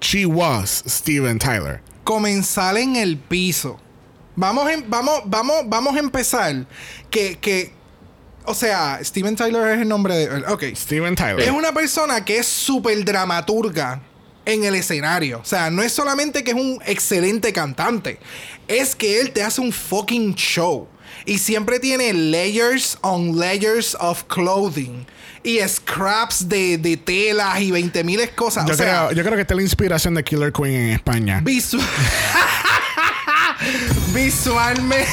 she was Steven Tyler. Comenzar en el piso. Vamos, en- vamos, vamos, vamos a empezar. Que, que, o sea, Steven Tyler es el nombre de. Ok. Steven Tyler. Es una persona que es súper dramaturga en el escenario. O sea, no es solamente que es un excelente cantante, es que él te hace un fucking show. Y siempre tiene layers on layers of clothing. Y scraps de, de telas y 20 mil cosas. yo, o sea, creo, yo creo que esta es la inspiración de Killer Queen en España. visu- (laughs) visualmente. (laughs)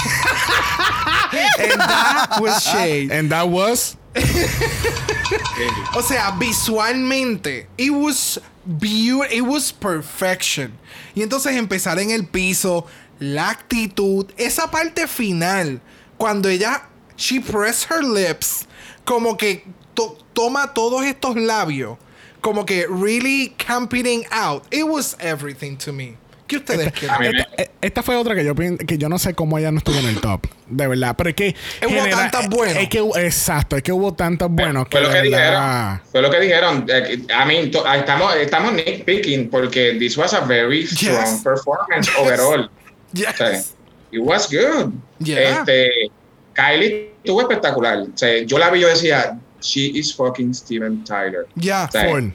And that was shade. And that was (laughs) O sea, visualmente, it was beautiful, it was perfection. Y entonces empezar en el piso, la actitud, esa parte final, cuando ella, she pressed her lips, como que to- toma todos estos labios, como que really camping out. It was everything to me. ¿Qué ustedes esta, eh, esta fue otra que yo que yo no sé cómo ella no estuvo en el top. De verdad. Pero es que. Hubo tantas buenas. Es que, exacto, es que hubo tantos buenos Fue lo que dijeron. Fue lo que dijeron. Eh, I mean, to- ah, estamos, estamos nitpicking porque this was a very strong Yes. performance overall. Yes. O sea, it was good. Yeah. Este, Kylie estuvo espectacular. O sea, yo la vi yo decía, she is fucking Steven Tyler. Ya. Full.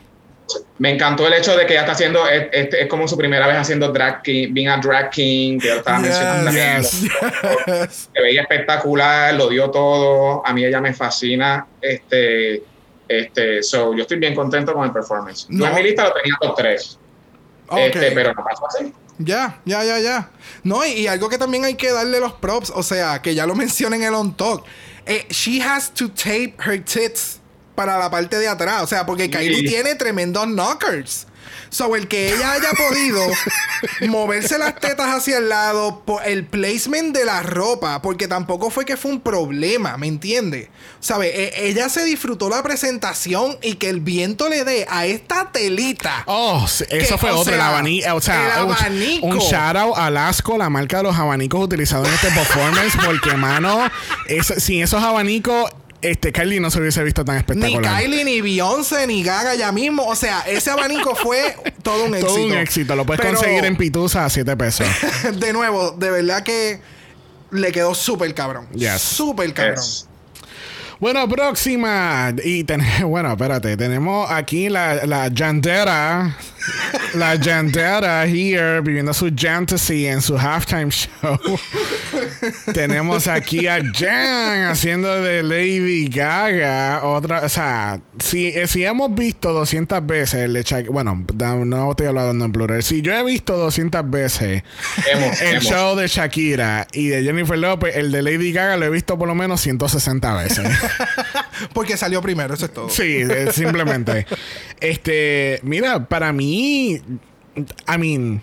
Me encantó el hecho de que ella está haciendo, es, es- es como su primera vez haciendo drag king, being a drag king, que yo estaba Yes, mencionando también. yes. (laughs) Se veía espectacular, lo dio todo. A mí ella me fascina. Este, este, so, yo estoy bien contento con el performance. Yo No. en mi lista lo tenía top 3. Ok. Este, pero no pasó así. Ya, ya, ya, ya. No, y, y algo que también hay que darle los props, o sea, que ya lo (laughs) mencioné en el on talk. Eh, she has to tape her tits para la parte de atrás, o sea, porque Kylie Sí. tiene tremendos knockers. So, el que ella haya podido (laughs) moverse las tetas hacia el lado, por el placement de la ropa, porque tampoco fue que fue un problema, ¿me entiendes? ¿Sabe? E- ella se disfrutó la presentación y que el viento le dé a esta telita. Oh, eso Que, fue otro, el abanico. O sea, el un- abanico. Un, shout out a Lasco, la marca de los abanicos utilizados en este performance, porque, mano, es- sin esos abanicos, este Kylie no se hubiese visto tan Ni espectacular. Kylie, ni Beyoncé, ni Gaga ya mismo. O sea, ese abanico (laughs) fue todo un éxito. Todo un éxito. Lo puedes Pero, conseguir en Pitusa a 7 pesos. (laughs) De nuevo, de verdad que le quedó súper cabrón. Yes. Súper cabrón. Yes. Bueno, próxima. Y ten- (laughs) bueno, espérate. Tenemos aquí la, la Yandera. La Yandera here viviendo su fantasy en su halftime show. (laughs) tenemos aquí a Jan haciendo de Lady Gaga. Otra, o sea, si, eh, si hemos visto 200 veces el de bueno, no estoy hablando en plural. Si yo he visto 200 veces Hemos, el hemos. show de Shakira y de Jennifer Lopez, el de Lady Gaga lo he visto por lo menos 160 veces. (laughs) Porque salió primero, eso es todo. Sí, eh, simplemente. (laughs) Este, mira, para mí, I mean,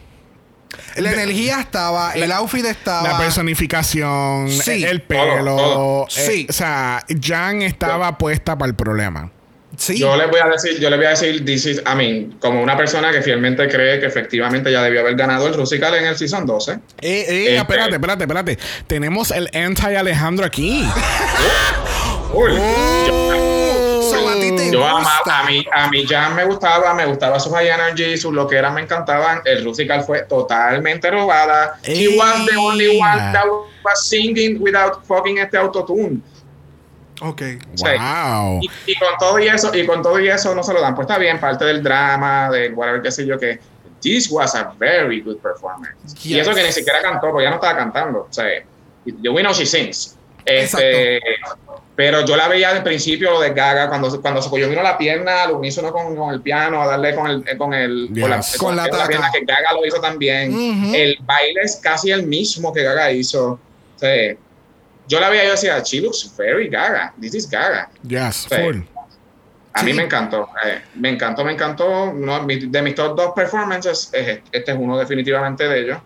La energía estaba, el outfit estaba. la personificación, Sí. el pelo, eh, Sí. o sea, Jan estaba puesta para el problema. Sí. Yo les voy a decir, yo les voy a decir, this is, I mean, como una persona que fielmente cree que efectivamente ya debió haber ganado el Rusical en el season 12. Eh, eh, Este- espérate, espérate, espérate. Tenemos el anti-Alejandro aquí. (laughs) Uy, So, yo amaba, a mí, a mí ya me gustaba, me gustaba su high energy, sus loqueras me encantaban. El Rusical fue totalmente robada. He was the only one that was singing without fucking este autotune. Ok. Sí. Wow. Y, y con todo y eso, y con todo y eso no se lo dan. Pues está bien, parte del drama, de whatever, qué sé yo, que this was a very good performance. Y eso que ni siquiera cantó, porque ya no estaba cantando. O sea, yo we know she sings. Este, pero yo la veía al principio lo de Gaga cuando, cuando se cogió vino la pierna al unísono con, con el piano a darle con el con el con la. Con pierna que Gaga lo hizo también el baile es casi el mismo que Gaga hizo o sea, yo la veía y yo decía she looks very Gaga this is Gaga Yes, full. a mí Sí. me encantó, eh, me encantó, me encantó. Uno de mis- de mis top dos performances, es este, este es uno definitivamente de ellos.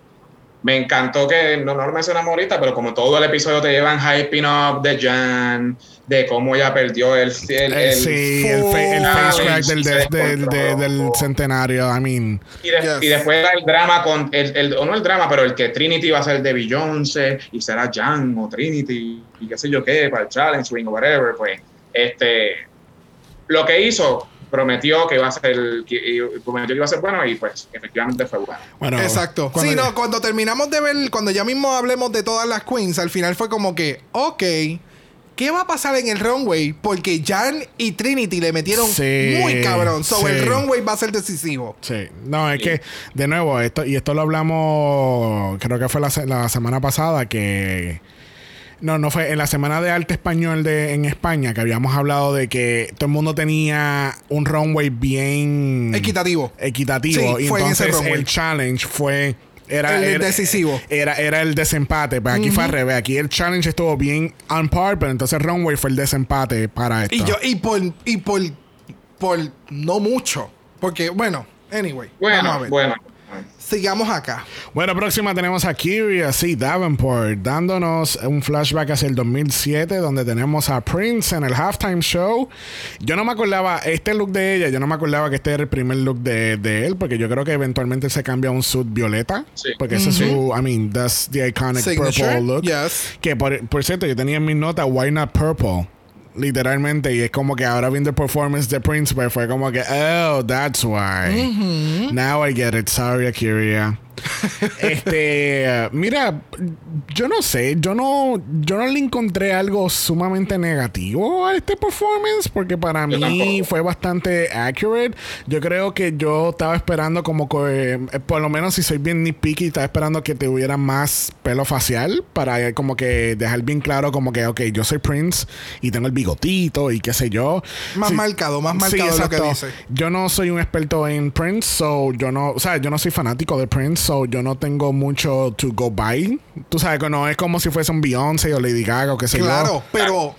Me encantó que, no, no lo mencionamos ahorita, pero como todo el episodio te llevan hyping up de Jan, de cómo ella perdió el... el, Eh, el- sí, el, face crack del, del, del, centenario. I mean, Y, de- Yes. y después el drama con, el, el- o no el drama, pero el que Trinity va a ser de Beyoncé y será Jan o Trinity y qué sé yo qué, para el challenge ring o whatever, pues, este, lo que hizo prometió que iba a ser, que, prometió que iba a ser bueno y pues efectivamente fue bueno. bueno. Exacto. cuando- sí, no, cuando terminamos de ver, cuando ya mismo hablemos de todas las queens, al final fue como que, ok, ¿qué va a pasar en el runway? Porque Jan y Trinity le metieron Sí, muy cabrón. So, sí. el runway va a ser decisivo. Sí, no, es que, de nuevo, esto, y esto lo hablamos, creo que fue la semana pasada, que. No, no fue en la semana de arte español de, en España, que habíamos hablado de que todo el mundo tenía un runway bien Equitativo. equitativo. Sí, y fue en ese entonces runway. el challenge fue. Era El era- decisivo. Era, era el desempate. Pero aquí fue al revés. Aquí el challenge estuvo bien on par, pero entonces el runway fue el desempate para esto. Y yo, y por, y por, por no mucho. Porque, bueno, anyway. vamos a Bueno, ver. bueno. Sigamos acá. Bueno, próxima tenemos a Kyria C. Davenport dándonos un flashback hacia el 2007 donde tenemos a Prince en el halftime show. Yo no me acordaba, este look de ella, yo no me acordaba que este era el primer look de, de él porque yo creo que eventualmente se cambia a un suit violeta. Sí. Porque ese es su, I mean, that's the iconic Signature, purple look. yes. Que por, por cierto, yo tenía en mis notas, why not purple? Literalmente, y es como que ahora viendo el performance de Prince, pues fue como que, oh, that's why. Now I get it. Sorry, Akiria. (laughs) este, mira, yo no sé, yo no, yo no le encontré algo sumamente negativo a este performance porque para Yo mí tampoco. fue bastante accurate. Yo creo que yo estaba esperando como que, eh, por lo menos si soy bien nitpicky, estaba esperando que tuviera más pelo facial para como que dejar bien claro como que, ok, yo soy Prince y tengo el bigotito y qué sé yo. Más Sí. marcado, más Sí, marcado lo que dice. Yo no soy un experto en Prince, so yo no, o sea, yo no soy fanático de Prince, so yo no tengo mucho to go by. Tú sabes que no es como si fuese un Beyoncé o Lady Gaga o qué sé yo. Claro, pero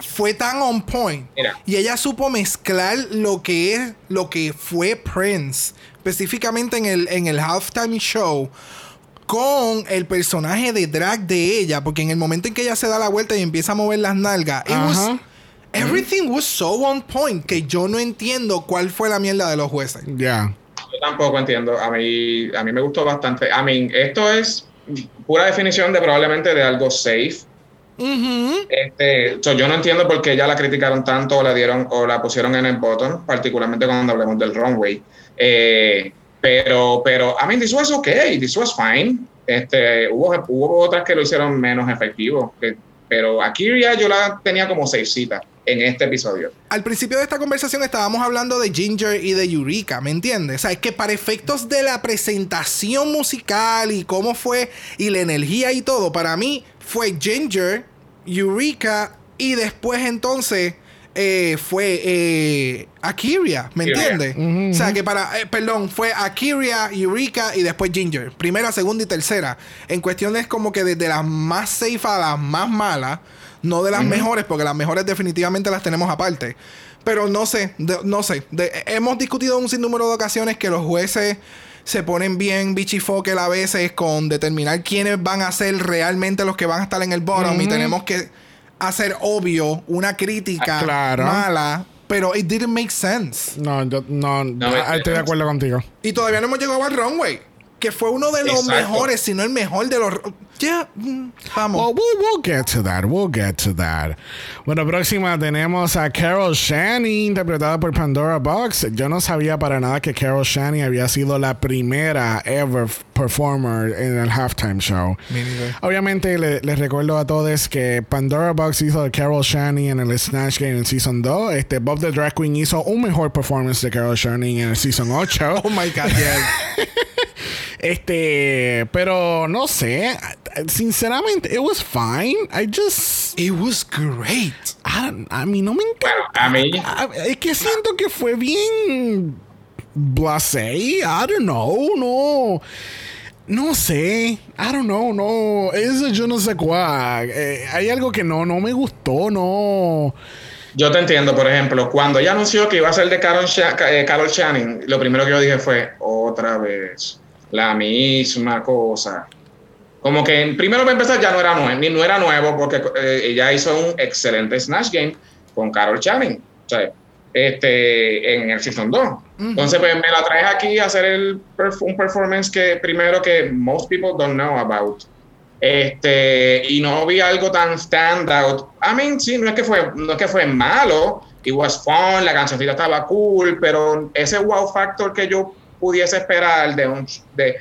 fue tan on point. Mira. Y ella supo mezclar lo que es, lo que fue Prince, específicamente en el, en el halftime show, con el personaje de drag de ella, porque en el momento en que ella se da la vuelta y empieza a mover las nalgas, it was- Ajá. everything was so on point que yo no entiendo cuál fue la mierda de los jueces. Ya. Yo tampoco entiendo. A mí, a mí me gustó bastante. I mean, esto es pura definición de probablemente de algo safe. Ujú. Este, so, yo no entiendo por qué ya la criticaron tanto o la dieron o la pusieron en el bottom, particularmente cuando hablemos del runway. Eh, pero, pero, I mean, this was okay, this was fine. Este, hubo, hubo otras que lo hicieron menos efectivo, que- pero a Kyria yo la tenía como seis citas en este episodio. Al principio de esta conversación estábamos hablando de Ginger y de Eureka, ¿me entiendes? O sea, es que para efectos de la presentación musical y cómo fue y la energía y todo, para mí fue Ginger, Eureka y después entonces eh, fue eh, Akiria, ¿me entiendes? O sea, que para, eh, perdón, fue Akiria, Eureka y después Ginger. Primera, segunda y tercera. En cuestiones como que desde las más safe a las más malas. No de las mejores, porque las mejores definitivamente las tenemos aparte. Pero no sé, de- no sé. De- hemos discutido un sinnúmero de ocasiones que los jueces se ponen bien bichifoque a veces con determinar quiénes van a ser realmente los que van a estar en el bottom y tenemos que hacer obvio una crítica Ah, claro. mala, pero it didn't make sense. No, yo no, No, ah, estoy de acuerdo contigo. Y todavía no hemos llegado al runway, que fue uno de los Exacto. mejores, si no el mejor de los... Ya, mm, vamos. Well, we'll, we'll get to that. We'll get to that. Bueno, próxima tenemos a Carol Shani, interpretada por Pandora Box. Yo no sabía para nada que Carol Shani había sido la primera ever performer en el halftime show. Obviamente, le- les recuerdo a todos que Pandora Box hizo de Carol Shani en el Snatch Game en Season 2. Este Bob the Drag Queen hizo un mejor performance de Carol Shani en el Season 8. Oh my God, yes. (laughs) Este, pero no sé. Sinceramente, it was fine. I just. It was great. I, don't- a mí no me encanta. a mí- Es que siento que fue bien. Blasé. I don't know. No. No sé. I don't know. No. Eso yo no sé cuál. Eh, hay algo que no, no me gustó. No. Yo te entiendo, por ejemplo, cuando ella anunció que iba a ser de Carol, Sha- eh, Carol Channing, lo primero que yo dije fue, otra vez, la misma cosa. Como que primero para empezar ya no era nuevo, ni no era nuevo porque eh, ella hizo un excelente Snatch Game con Carol Channing, o sea, este, en el Season 2. Entonces pues me la traes aquí a hacer el un performance que primero que most people don't know about. Este, y no vi algo tan standout. I mean, sí, no es que fue, no es que fue malo. It was fun, la cancioncita estaba cool, pero ese wow factor que yo pudiese esperar de un, de,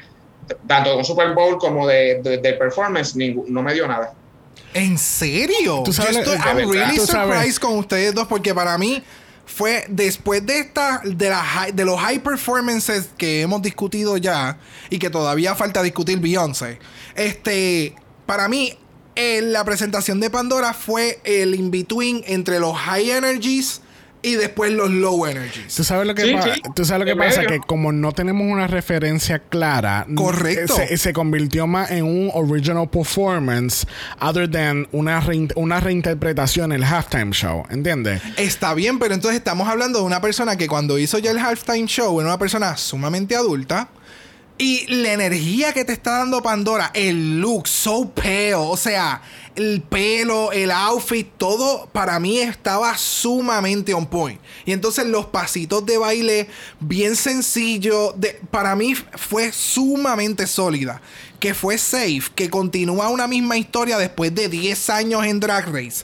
tanto de un Super Bowl como de, de, de performance, no me dio nada. ¿En serio? Tú sabes- Yo estoy, I'm really Tú sabes. surprised con ustedes dos porque para mí fue después de esta de la high- de los high performances que hemos discutido ya y que todavía falta discutir Beyoncé. Este, para mí eh, la presentación de Pandora fue el in between entre los high energies y después los low energies. ¿Tú sabes lo que, Sí, pa- sí. ¿tú sabes lo que pasa? medio. Que como no tenemos una referencia clara, Correcto. Se, se convirtió más en un original performance other than una, rein- una reinterpretación en el halftime show. ¿Entiendes? Está bien, pero entonces estamos hablando de una persona que cuando hizo ya el halftime show era una persona sumamente adulta. Y la energía que te está dando Pandora, el look, so pale, o sea, el pelo, el outfit, todo para mí estaba sumamente on point. Y entonces los pasitos de baile, bien sencillo, de, para mí fue sumamente sólida. Que fue safe, que continúa una misma historia después de 10 años en Drag Race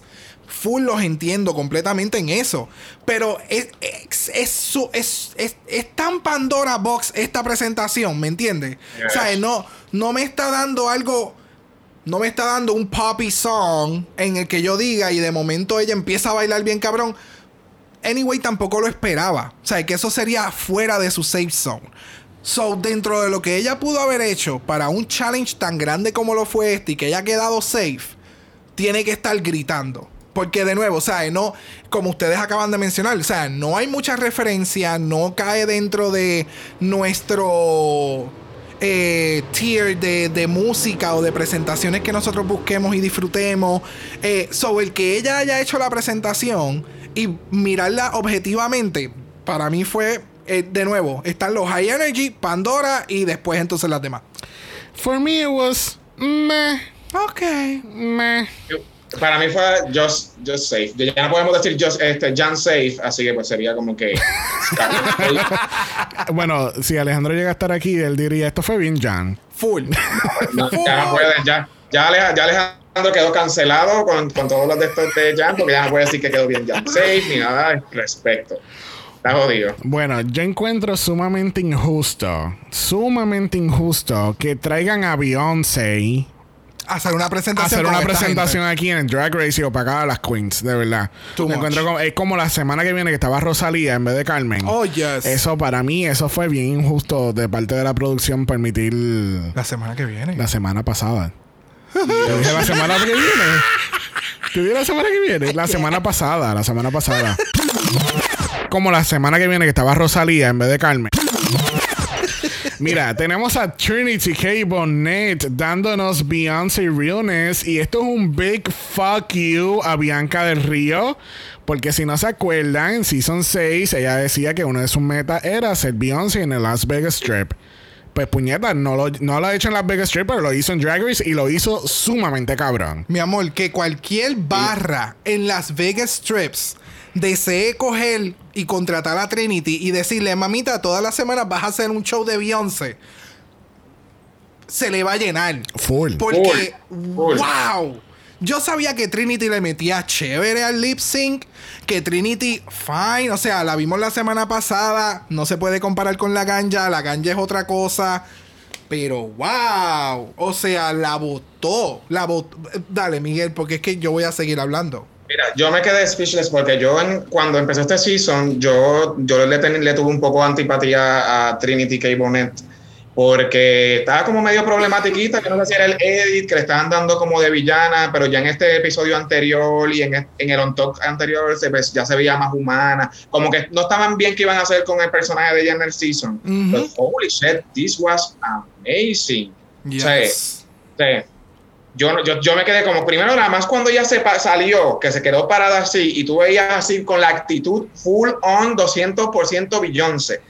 full los entiendo completamente en eso. Pero es, es, es, tan Pandora Box esta presentación, ¿me entiendes? O sea, no, no me está dando algo. No me está dando un poppy song en el que yo diga y de momento ella empieza a bailar bien cabrón. Anyway, tampoco lo esperaba. O sea, que eso sería fuera de su safe zone. So, dentro de lo que ella pudo haber hecho para un challenge tan grande como lo fue este y que haya quedado safe, tiene que estar gritando. Porque de nuevo, o sea, no, como ustedes acaban de mencionar, o sea, no hay mucha referencia, no cae dentro de nuestro eh, tier de, de música o de presentaciones que nosotros busquemos y disfrutemos. Eh, sobre el que ella haya hecho la presentación y mirarla objetivamente, para mí fue, eh, de nuevo, están los High Energy, Pandora y después entonces las demás. For me, it was meh, Ok. meh. Para mí fue just, just safe. Ya no podemos decir just, este, Jan safe, así que pues sería como que. (laughs) Bueno, si Alejandro llega a estar aquí, él diría, esto fue bien Jan. Full. (laughs) No, ya no puede, ya, ya, Aleja- ya Alejandro quedó cancelado con, con todos los de estos de Jan, porque ya no puede decir que quedó bien Jan safe ni nada al respecto. Está jodido. Bueno, yo encuentro sumamente injusto, sumamente injusto que traigan a Beyoncé Hacer una presentación. hacer con una presentación aquí en el Drag Race y opacar a las Queens, de verdad. Me encuentro como, es como la semana que viene que estaba Rosalía en vez de Carmen. Oh, yes. Eso para mí, eso fue bien injusto de parte de la producción permitir La semana que viene. la semana pasada. Te dije la semana que viene. Te dije la semana que viene. La semana pasada, la semana pasada. Como la semana que viene que estaba Rosalía en vez de Carmen. Mira, tenemos a Trinity K. Bonnet dándonos Beyoncé Realness. Y esto es un big fuck you a Bianca del Río. Porque si no se acuerdan, en Season 6 ella decía que uno de sus metas era hacer Beyoncé en el Las Vegas Strip. Pues puñeta, no lo, no lo ha hecho en Las Vegas Strip, pero lo hizo en Drag Race y lo hizo sumamente cabrón. Mi amor, que cualquier barra en Las Vegas Strips desee coger y contratar a Trinity y decirle, mamita, todas las semanas vas a hacer un show de Beyoncé, se le va a llenar. Full. Porque, Full. wow. Yo sabía que Trinity le metía chévere al lip sync. Que Trinity, fine. O sea, la vimos la semana pasada. No se puede comparar con la ganja. La ganja es otra cosa. Pero wow. O sea, la votó. La votó. Dale, Miguel, porque es que yo voy a seguir hablando. Mira, yo me quedé speechless porque yo en- cuando empezó este season, yo, yo le, ten- le tuve un poco de antipatía a Trinity K. Bonnet porque estaba como medio problematiquita, yo no sé si era el edit que le estaban dando como de villana, pero ya en este episodio anterior y en, es- en el on talk anterior se, ves- ya se veía más humana, como que no estaban bien qué iban a hacer con el personaje de ella en el season. Ujú. But holy shit, this was amazing. Yes. Sí. Yo, yo, yo me quedé como, primero nada más cuando ella se salió, que se quedó parada así, y tú veías así con la actitud full on 200% Beyoncé.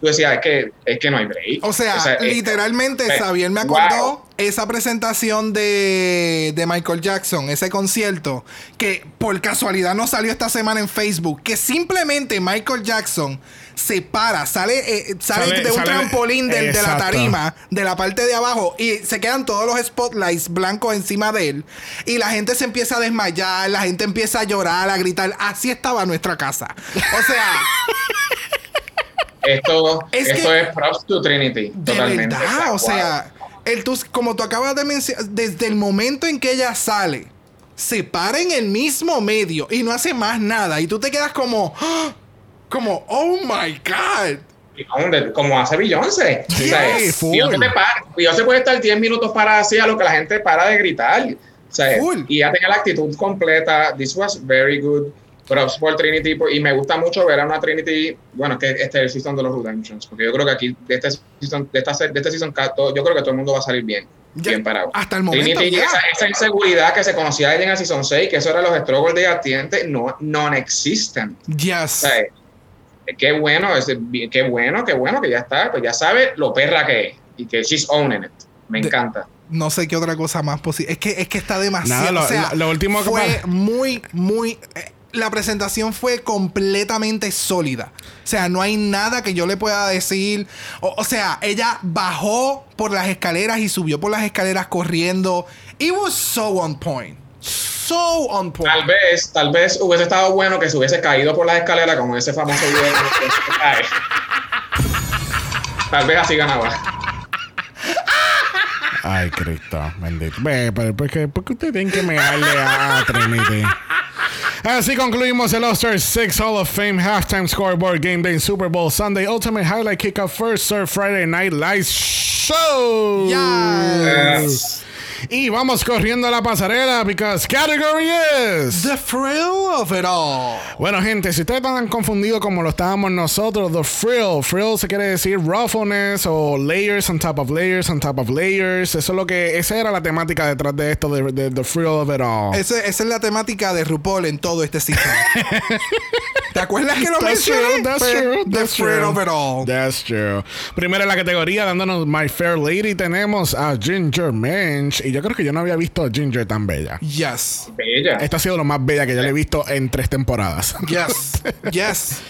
Tú decías, es que, es que no hay break. O sea, es- literalmente, eh, Xavier me acordó wow. esa presentación de, de Michael Jackson, ese concierto, que por casualidad no salió esta semana en Facebook, que simplemente Michael Jackson se para, sale, eh, sale, Sale- de un sale- trampolín del- de, la tarima, de la parte de abajo, y se quedan todos los spotlights blancos encima de él, y la gente se empieza a desmayar, la gente empieza a llorar, a gritar, así estaba nuestra casa. O sea... (laughs) Esto, Es esto que- es props to Trinity. De totalmente. verdad, o sea, el, tú- como tú acabas de mencionar, desde el momento en que ella sale, se para en el mismo medio y no hace más nada. Y tú te quedas como, ¡ah! como, oh my God. Como hace Beyoncé. Yes, full. Beyoncé, te para- Beyoncé puede estar 10 minutos para así a lo que la gente para de gritar. O sea, Full. y ella tenía la actitud completa. This was very good. Props por Trinity. por- Y me gusta mucho ver a una Trinity. Bueno, que este es el season de los Redemptions. Porque yo creo que aquí, de este season, de esta, se- de este season, yo creo que todo el mundo va a salir bien. Ya- bien parado. hasta el momento, Trinity, ya. esa, esa inseguridad que se conocía en el season 6, que eso era los struggles de atiente, no, non-existent. Yes. O sea, eh, qué bueno, es, qué bueno, qué bueno que ya está, pues ya sabe lo perra que es y que she's owning it. Me De- encanta. No sé qué otra cosa más posible. Es que, es que está demasiado. Nada, lo- o sea, lo- lo último que fue muy, muy. eh, la presentación fue completamente sólida. O sea, no hay nada que yo le pueda decir. O, o sea, ella bajó por las escaleras y subió por las escaleras corriendo. It was so on point. So on point. Tal vez, tal vez hubiese estado bueno que se hubiese caído por las escaleras como ese famoso video que se cae. Tal vez así ganaba. Ay, Cristo, bendito. Ve, pero ¿por qué, por qué ustedes tienen que mearle a Trinity? Así concluimos el All-Star 6 Hall of Fame Halftime Scoreboard Game Day Super Bowl Sunday Ultimate Highlight Kickoff First Serve Friday Night Live Show. Yes. Y vamos corriendo a la pasarela because category is The thrill of it all. Bueno, gente, si ustedes están confundidos como lo estábamos nosotros, the frill, frill se quiere decir roughness o layers on top of layers on top of layers. Eso es lo que, esa era la temática detrás de esto de, de the frill of it all. Esa es la temática de RuPaul en todo este sistema. (laughs) ¿Te acuerdas que lo That's true, mencioné? that's Fue true, The that's thrill true. of it all. That's true. Primero en la categoría, dándonos My Fair Lady, tenemos a Ginger Mensch. Y yo creo que yo no había visto a Ginger tan bella. Yes. Bella. Esta ha sido lo más bella que yo le he visto en tres temporadas. Yes. (laughs) yes.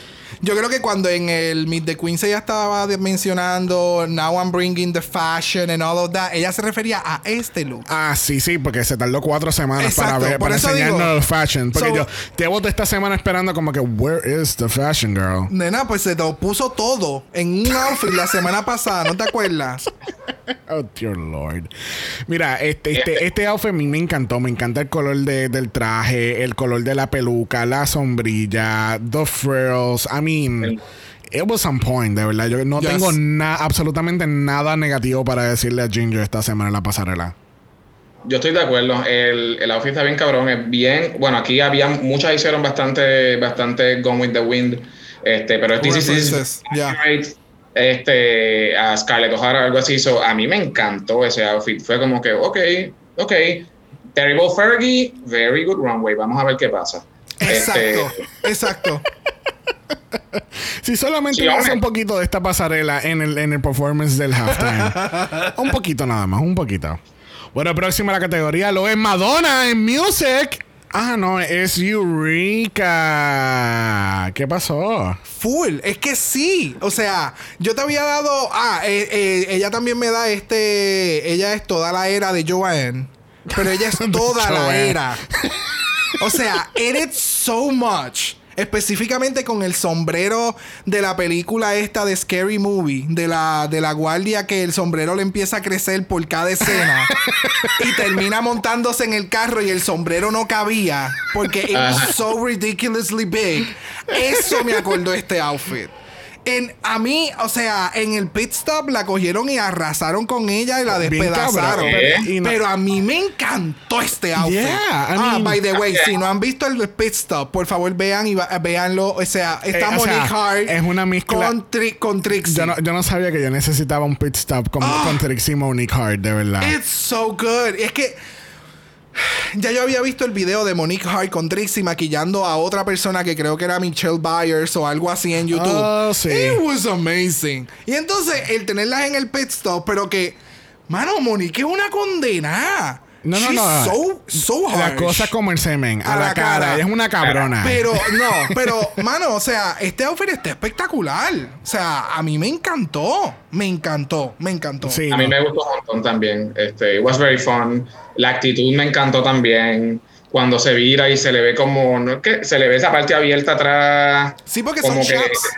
Yo creo que cuando en el Meet the Queens ella estaba mencionando Now I'm bringing the fashion and all of that, ella se refería a este look. Ah, sí, sí, porque se tardó cuatro semanas para ver, por para eso enseñarnos digo. el fashion. Porque So- yo llevo de esta semana esperando como que, where is the fashion girl? Nena, pues se lo puso todo en un outfit la semana pasada, ¿no te acuerdas? (laughs) Oh, dear Lord. Mira, este, este, este outfit a mí me encantó. Me encanta el color de- del traje, el color de la peluca, la sombrilla, the frills. Mean, it was on point, de verdad. Yo no Yes. tengo na- absolutamente nada negativo para decirle a Ginger esta semana en la pasarela. Yo estoy de acuerdo. El, el outfit está bien cabrón. Es bien. Bueno, aquí había muchas hicieron bastante, bastante Gone with the Wind. Este, pero this is yeah. este a Scarlett O'Hara algo así. So, a mí me encantó ese outfit. Fue como que, ok, ok. Terrible Fergie, very good runway. Vamos a ver qué pasa. Exacto, Este, exacto. (laughs) Si solamente Sí, hace un poquito de esta pasarela en el, en el performance del halftime. (laughs) un poquito nada más, un poquito. Bueno, próxima a la categoría lo es Madonna en Music. Ah, no, es Eureka. ¿Qué pasó? Full, es que sí. O sea, yo te había dado. Ah, eh, eh, ella también me da este. Ella es toda la era de Joanne. Pero ella es (laughs) toda la era. O sea, it is so much. Específicamente con el sombrero de la película esta de Scary Movie, de la, de la guardia que el sombrero le empieza a crecer por cada escena (laughs) y termina montándose en el carro y el sombrero no cabía porque it was so ridiculously big. Eso me acordó este outfit. En, a mí, o sea, en el pit stop la cogieron y arrasaron con ella y la Bien despedazaron. cabrón, ¿Eh? y Pero a mí me encantó este outfit. Yeah, I ah, mean- by the way, si no han visto el pit stop, por favor vean y va- véanlo. O sea, está Eh, o sea, Monique Hart es una mezcla- con, Tri- con Trixie. Yo no, yo no sabía que yo necesitaba un pit stop con, Ah. con Trixie Monique Hart, de verdad. It's so good. Es que ya yo había visto el video de Monique Hart con Trixie maquillando a otra persona que creo que era Michelle Byers o algo así en YouTube. Oh, sí. It was amazing. Y entonces el tenerlas en el pit stop, pero que, mano, Monique es una condenada. No, no, She's no. So, so La cosa como el semen, a, A la, la cara. cara. Ella es una cabrona. Pero, (laughs) no, pero, mano, o sea, este outfit está espectacular. O sea, a mí me encantó. Me encantó, me encantó. Sí, A mí me gustó un montón también. Este, it was very fun. La actitud me encantó también. Cuando se vira y se le ve como, no es que se le ve esa parte abierta atrás. Sí, porque son como que- shots.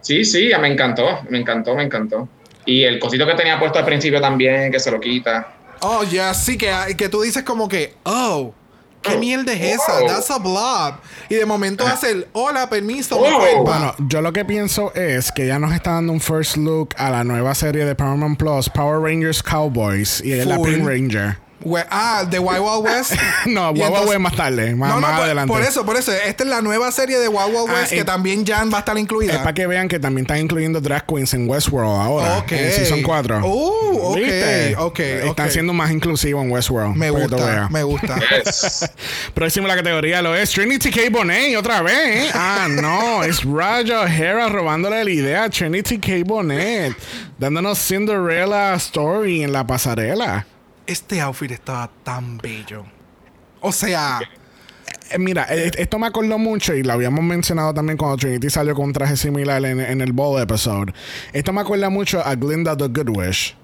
Sí, sí, me encantó, me encantó, me encantó. Y el cosito que tenía puesto al principio también, que se lo quita. Oh, ya, sí, que, que tú dices como que, oh, ¿qué Oh, mierda es esa? That's a blob. Y de momento hace el, hola, permiso, mi Oh. Bueno, yo lo que pienso es que ya nos está dando un first look a la nueva serie de Paramount Plus, Power Rangers Cowboys, y es la. Pink Ranger. We- ah, de Wild Wild West. (laughs) no, Y guau, guau, entonces- más tarde, más, no, no, más por, adelante. por eso, por eso. Esta es la nueva serie de Wild Wild Ah, West que también Jan va a estar incluida. Es para que vean que también están incluyendo drag queens en Westworld ahora. Ok. En Season 4. Uh, ok, ¿Viste? ok, Están siendo más inclusivos en Westworld. me gusta, me gusta. (laughs) Yes. (laughs) Próximo la categoría lo es Trinity K. Bonet otra vez. Ah, no, es Raja O'Hara robándole la idea a Trinity K. Bonet, dándonos Cinderella Story en la pasarela. Este outfit estaba tan bello. O sea, Eh, mira, eh, esto me acordó mucho y lo habíamos mencionado también cuando Trinity salió con un traje similar en, en el Ball episode. Esto me acuerda mucho a Glinda the Good Wish.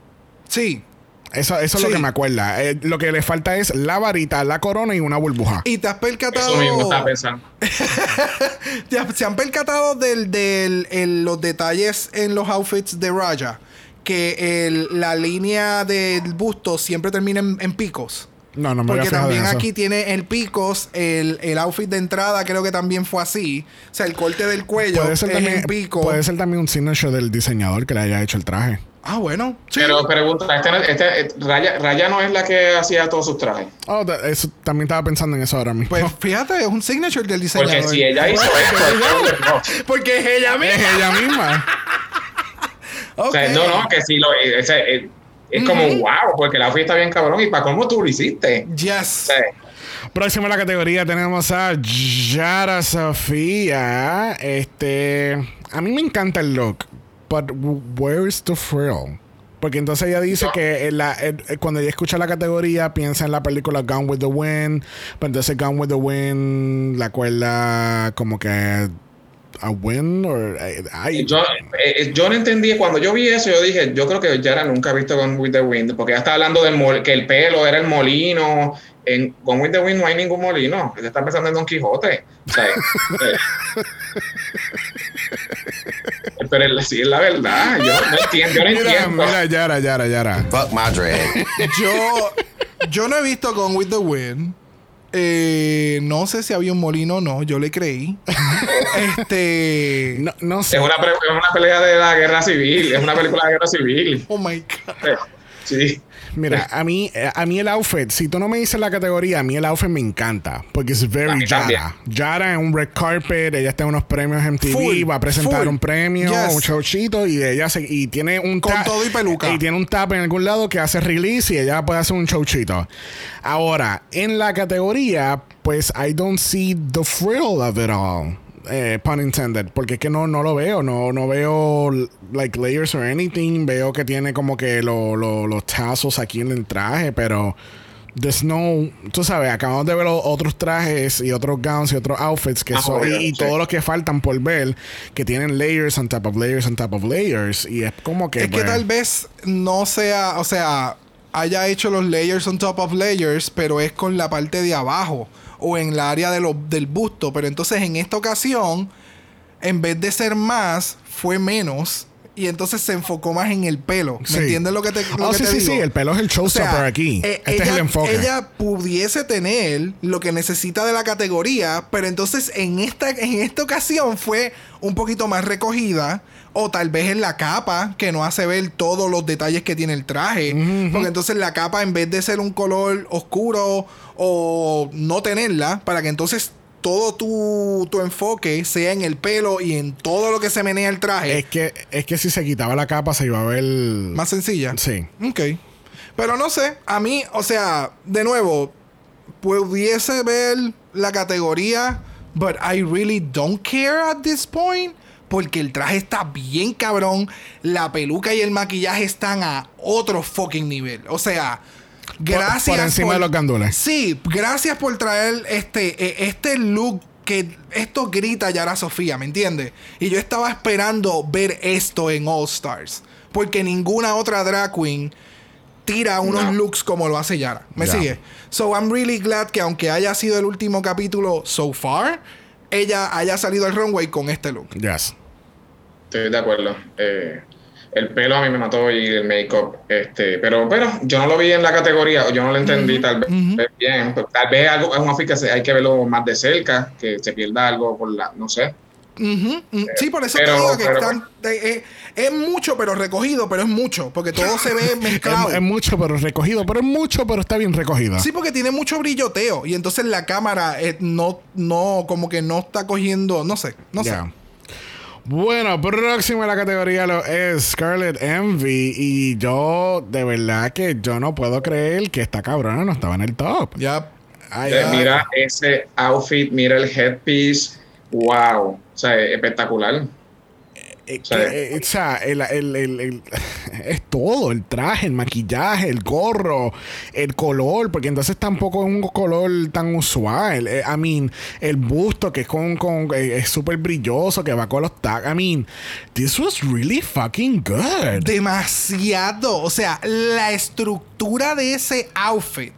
sí. Eso, eso es lo que me acuerda. Eh, lo que le falta es la varita, la corona y una burbuja. Y te has percatado. Eso mismo estaba pensando. (laughs) ¿Se han percatado del, del- el- los detalles en los outfits de Raja? Que el- la línea del busto siempre termina en, en picos. No, no me Porque también eso. aquí tiene el picos, el, el outfit de entrada creo que también fue así. O sea, el corte del cuello Puede ser, es también, en pico. puede ser también un signature del diseñador que le haya hecho el traje. Ah, bueno. Sí. Pero pregunta, este, no- este- Raya, Raya no es la que hacía todos sus trajes. Oh, eso, también estaba pensando en eso ahora mismo. Pues fíjate, es un signature del diseñador. Porque si ella hizo esto, es no. Porque es ella es misma. ella misma. O sea, Ok. no, no, que si lo. eh, o sea, eh, es como wow, porque la outfit está bien cabrón. ¿Y para cómo tú lo hiciste? O Yes. sea, Próxima en la categoría tenemos a Yara Sofía. Este. A mí me encanta el look. But where's the thrill? Porque entonces ella dice que la- eh, eh, cuando ella escucha la categoría piensa en la película Gone with the Wind. Pero entonces Gone with the Wind la acuerda como que a win o yo, eh, eh, yo no entendí. Cuando yo vi eso, yo dije, yo creo que Yara nunca ha visto Gone with the Wind, porque ella está hablando del mol- que el pelo era el molino. En Gone with the Wind no hay ningún molino. Ella está pensando en Don Quijote. O sea, eh, pero es- sí es la verdad. Yo no entiendo. Yo no Mira, entiendo. mira, Yara, Yara, Yara. Fuck my dread. Yo, yo no he visto con With the Wind. Eh, no sé si había un molino o no, yo le creí. (laughs) este. No, no sé. Es una, es una pelea de la guerra civil. Es una película de guerra civil. Oh my God. Eh, Sí. Mira, (laughs) a mí, a mí el outfit, si tú no me dices la categoría, a mí el outfit me encanta. Porque es very. Yara. Yara en un red carpet, ella está en unos premios MTV, Full, va a presentar full. un premio, Yes. un showcito, y ella se, y tiene un Con tap- todo y peluca. Y tiene un tap en algún lado que hace release y ella puede hacer un showchito. Ahora, en la categoría, pues I don't see the thrill of it all. Eh, pun intended, porque es que no, no lo veo, no, no veo like layers or anything, veo que tiene como que lo- lo- los tazos aquí en el traje, pero there's no, tú sabes, acabamos de ver los otros trajes y otros gowns y otros outfits que Ah, son, y, sí. todos los que faltan por ver, que tienen layers on top of layers on top of layers, y es como que... Es que pues, tal vez no sea, o sea, haya hecho los layers on top of layers, pero es con la parte de abajo o en la área de lo- del busto. Pero entonces en esta ocasión, en vez de ser más, fue menos. Y entonces se enfocó más en el pelo. ¿Me Sí. entiendes lo que te, lo Oh, que sí, te sí, digo? sí, el pelo es el O showstopper sea, aquí. eh, este es el enfoque. Ella pudiese tener lo que necesita de la categoría, pero entonces en esta, en esta ocasión fue un poquito más recogida. O tal vez en la capa, que no hace ver todos los detalles que tiene el traje. Porque entonces la capa, en vez de ser un color oscuro o no tenerla, para que entonces todo tu, tu enfoque sea en el pelo y en todo lo que se menea el traje. Es que, es que si se quitaba la capa se iba a ver... más sencilla. Sí. Ok. Pero no sé, a mí, o sea, de nuevo, pudiese ver la categoría, but I really don't care at this point. Porque el traje está bien cabrón, la peluca y el maquillaje están a otro fucking nivel. O sea, gracias por encima de los gandules. Sí, gracias por traer este, eh, este look que esto grita Yara Sofía, ¿me entiendes? Y yo estaba esperando ver esto en All Stars. Porque ninguna otra drag queen tira unos No. looks como lo hace Yara. ¿Me sigue? So I'm really glad que aunque haya sido el último capítulo so far, ella haya salido al runway con este look. Yes. Estoy de acuerdo. Eh, el pelo a mí me mató y el make-up. Este, pero, pero yo no lo vi en la categoría, yo no lo entendí tal vez bien. Tal vez algo, es un outfit que se- hay que verlo más de cerca, que se pierda algo por la, no sé. Mm, Sí, por eso pero- te digo que pero- están, eh, eh, es mucho, pero recogido, pero es mucho, porque todo se ve (laughs) mezclado. Es, es mucho, pero recogido. Pero es mucho, pero está bien recogido. Sí, porque tiene mucho brilloteo. Y entonces la cámara eh, no, no, como que no está cogiendo, no sé, no sé. Bueno, próximo en la categoría lo es Scarlet Envy. Y yo, de verdad que yo no puedo creer que esta cabrona no estaba en el top. Ya. Eh, mira ese outfit, mira el headpiece. Wow. O sea, espectacular. Eh, O sea, que, eh, o sea, el, el- el- (laughs) es todo, el traje, el maquillaje, el gorro, el color, porque entonces tampoco es un color tan usual. Eh, I mean, el busto que es con, con es súper brilloso, que va con los tags. I mean, this was really fucking good. Demasiado. O sea, la estructura de ese outfit,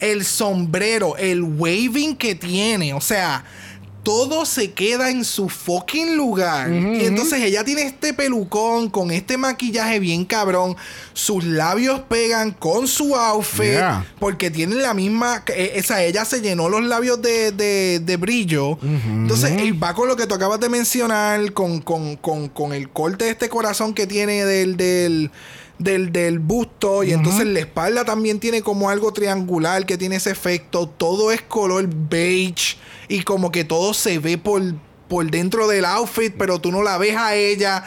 el sombrero, el waving que tiene, o sea, todo se queda en su fucking lugar. y entonces ella tiene este pelucón con este maquillaje bien cabrón. Sus labios pegan con su outfit. Yeah. Porque tienen la misma. eh, esa, ella se llenó los labios de, de- de brillo. Entonces, y va con lo que tú acabas de mencionar, con, con, con, con el corte de este corazón que tiene del. del del, del busto y entonces la espalda también tiene como algo triangular que tiene ese efecto. Todo es color beige y como que todo se ve por, por dentro del outfit, pero tú no la ves a ella.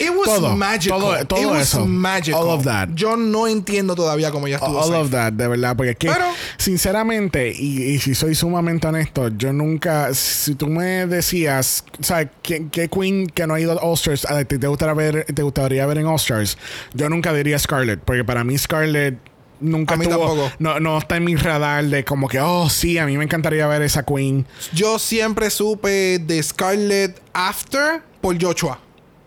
It was Todo, magical. todo- todo It was eso. magical. All of that. Yo no entiendo todavía cómo ella estuvo. All safe. of that, de verdad, porque es que, Pero- sinceramente, y, y si soy sumamente honesto, yo nunca, si tú me decías, ¿sabes? ¿Qué, qué Queen que no ha ido a All-Stars te gustaría ver, te gustaría ver en All-Stars? Yo nunca diría Scarlett, porque para mí Scarlett nunca A mí tuvo- tampoco. no, no está en mi radar de como que, oh, sí, a mí me encantaría ver esa Queen. Yo siempre supe de Scarlett After por Joshua.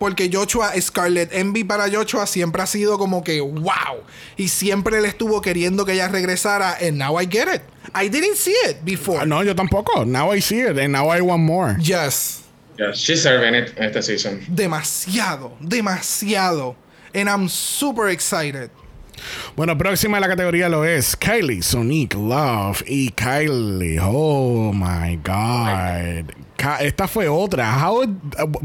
Porque Joshua, Scarlett Envy para Joshua siempre ha sido como que wow. Y siempre le estuvo queriendo que ella regresara. And now I get it. I didn't see it before. Ah, no, yo tampoco. Now I see it, and now I want more. Yes. Yeah, she's serving it en este season. Demasiado. Demasiado. And I'm super excited. Bueno, próxima a la categoría lo es Kylie, Sonic, Love y Kylie. Oh my God. Esta fue otra. How,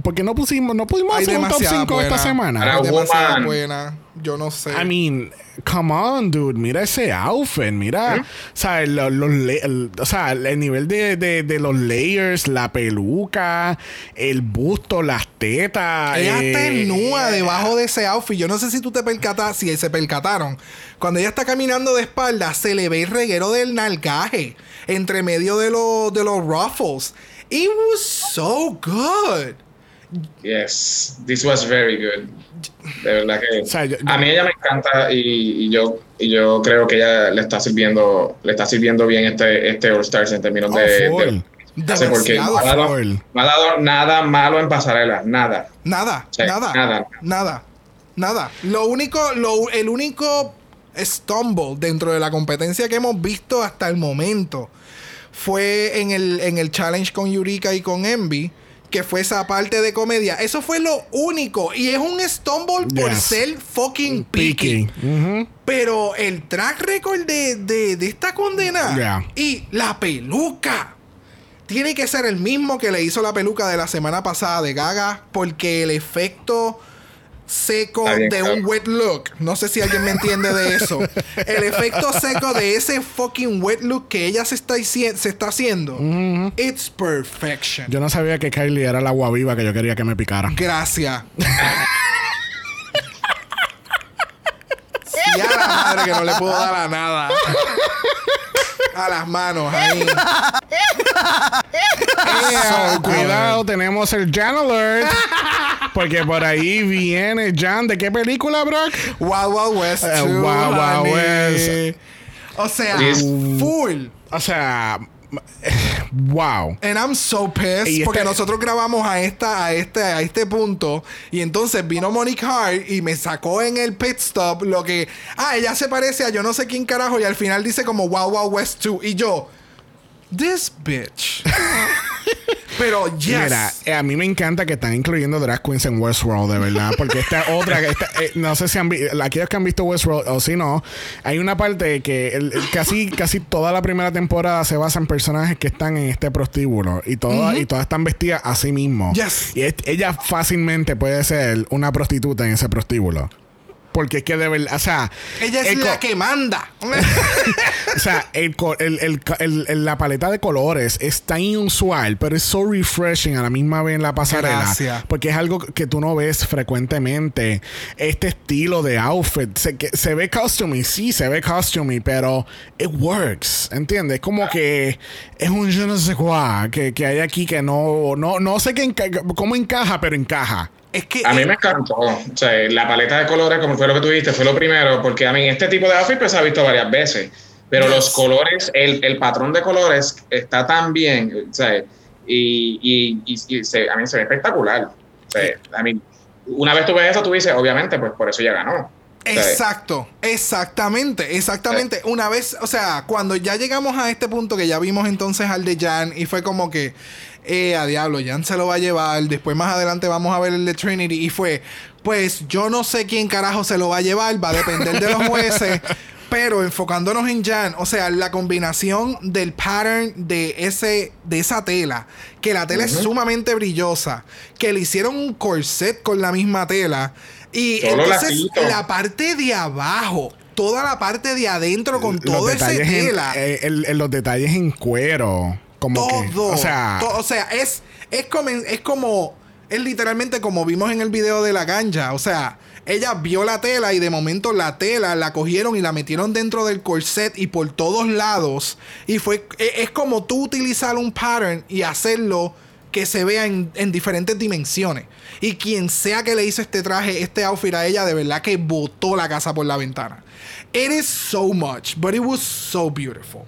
porque no pusimos, no pudimos Hay hacer un top demasiada 5 esta semana. Woman. buena. Yo no sé. I mean, come on, dude. Mira ese outfit. Mira, o sea, el, los le- el- o sea, el nivel de, de- de los layers, la peluca, el busto, las tetas. Ella eh, está nua debajo de ese outfit. Yo no sé si tú te percatas, si se percataron. Cuando ella está caminando de espalda, se le ve el reguero del nalgaje entre medio de, los de los ruffles. It was so good. Yes, this was very good. De verdad que O sea, yo- a mí ella me encanta y, y yo y yo creo que ella le está sirviendo le está sirviendo bien este este All Stars en términos Oh, de, full. de- porque no ha, dado, no ha dado nada malo en pasarela, nada. Nada, Sí, nada, nada. nada, nada. Lo único, lo, el único stumble dentro de la competencia que hemos visto hasta el momento fue en el, en el challenge con Yurika y con Envy, que fue esa parte de comedia. Eso fue lo único. Y es un stumble por Yes. ser fucking picky. Pero el track record de, de, de esta condena Yeah. y la peluca tiene que ser el mismo que le hizo la peluca de la semana pasada de Gaga, porque el efecto seco de un wet look, no sé si alguien me entiende de eso. El efecto seco de ese fucking wet look que ella se está, hici- se está haciendo, it's perfection. Yo no sabía que Kylie era la agua viva que yo quería que me picara. Gracias. Sí, a la madre que no le puedo dar a nada. A las manos ahí. So cuidado, tenemos el Jan Alert. Porque por ahí viene Jan. ¿De qué película, Brock? Wild Wild West. Too, Wild Wild. West. O sea, full. O sea, (laughs) wow. And I'm so pissed Y porque este- nosotros grabamos a esta a este a este punto y entonces vino Monique Hart y me sacó en el pit stop lo que ah ella se parece a yo no sé quién carajo y al final dice como Wow Wow West 2 y yo this bitch. (laughs) Pero yes. Mira, eh, a mí me encanta que están incluyendo drag queens en Westworld, de verdad. Porque esta (laughs) otra, esta, eh, no sé si han visto, aquellos que han visto Westworld o si no, hay una parte que el- casi, casi toda la primera temporada se basa en personajes que están en este prostíbulo y todas, y todas están vestidas a sí mismo. Yes. Y es- ella fácilmente puede ser una prostituta en ese prostíbulo. Porque es que de verdad, o sea, ella es la que manda. (laughs) o sea, el, el- el- el- el- la paleta de colores es tan inusual, pero es so refreshing a la misma vez en la pasarela. Gracias. Porque es algo que tú no ves frecuentemente. Este estilo de outfit se, que, se ve costumey, sí, se ve costumey, pero it works. ¿Entiendes? Como que es un je ne sais quoi que, que hay aquí que no, no, no sé qué enca- cómo encaja, pero encaja. Es que A mí me encantó. O sea, la paleta de colores, como fue lo que tú dijiste, fue lo primero, porque a mí este tipo de outfit pues, se ha visto varias veces. Pero los colores, el, el patrón de colores está tan bien, o sea, y, y, y- y se- a mí se ve espectacular. O sea, a mí, una vez tú ves eso, tú dices, obviamente, pues por eso ya ganó. Exacto, exactamente, exactamente. Una vez, o sea, cuando ya llegamos a este punto que ya vimos entonces al de Jan y fue como que, eh, a diablo, Jan se lo va a llevar. Después más adelante vamos a ver el de Trinity y fue, pues yo no sé quién carajo se lo va a llevar, va a depender de los (laughs) jueces. Pero enfocándonos en Jan, o sea, la combinación del pattern de ese de esa tela, que la tela es sumamente brillosa, que le hicieron un corset con la misma tela Y Solo entonces la parte de abajo, toda la parte de adentro con todo ese detalles en, tela. eh, los detalles en cuero. Como que. todo. O sea. to- o sea, es, es, como, es como. Es literalmente como vimos en el video de la ganja. O sea, ella vio la tela y de momento la tela la cogieron y la metieron dentro del corset y por todos lados. Y fue. e- Es, como tú utilizar un pattern y hacerlo que se vea en, en diferentes dimensiones. Y quien sea que le hizo este traje, este outfit a ella, de verdad que botó la casa por la ventana. It is so much, but it was so beautiful.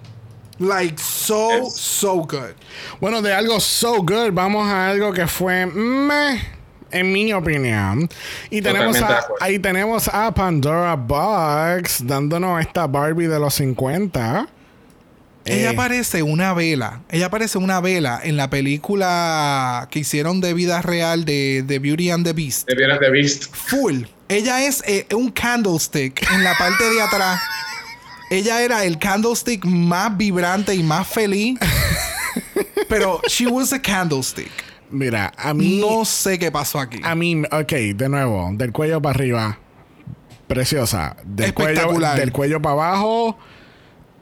Like so, Yes. so good. Bueno, de algo so good, vamos a algo que fue meh, en mi opinión. Y tenemos a, ahí tenemos a Pandora Box dándonos esta Barbie de los 50. Ella Eh, parece una vela. Ella parece una vela en la película que hicieron de vida real de, de Beauty and the Beast. De Beauty and the Beast. Full. Ella es eh, un candlestick en la parte de atrás. (laughs) Ella era el candlestick más vibrante y más feliz. (laughs) Pero she was a candlestick. Mira, a mí. No sé qué pasó aquí. A mí, ok, de nuevo, del cuello para arriba, preciosa. Del cuello, del cuello para abajo,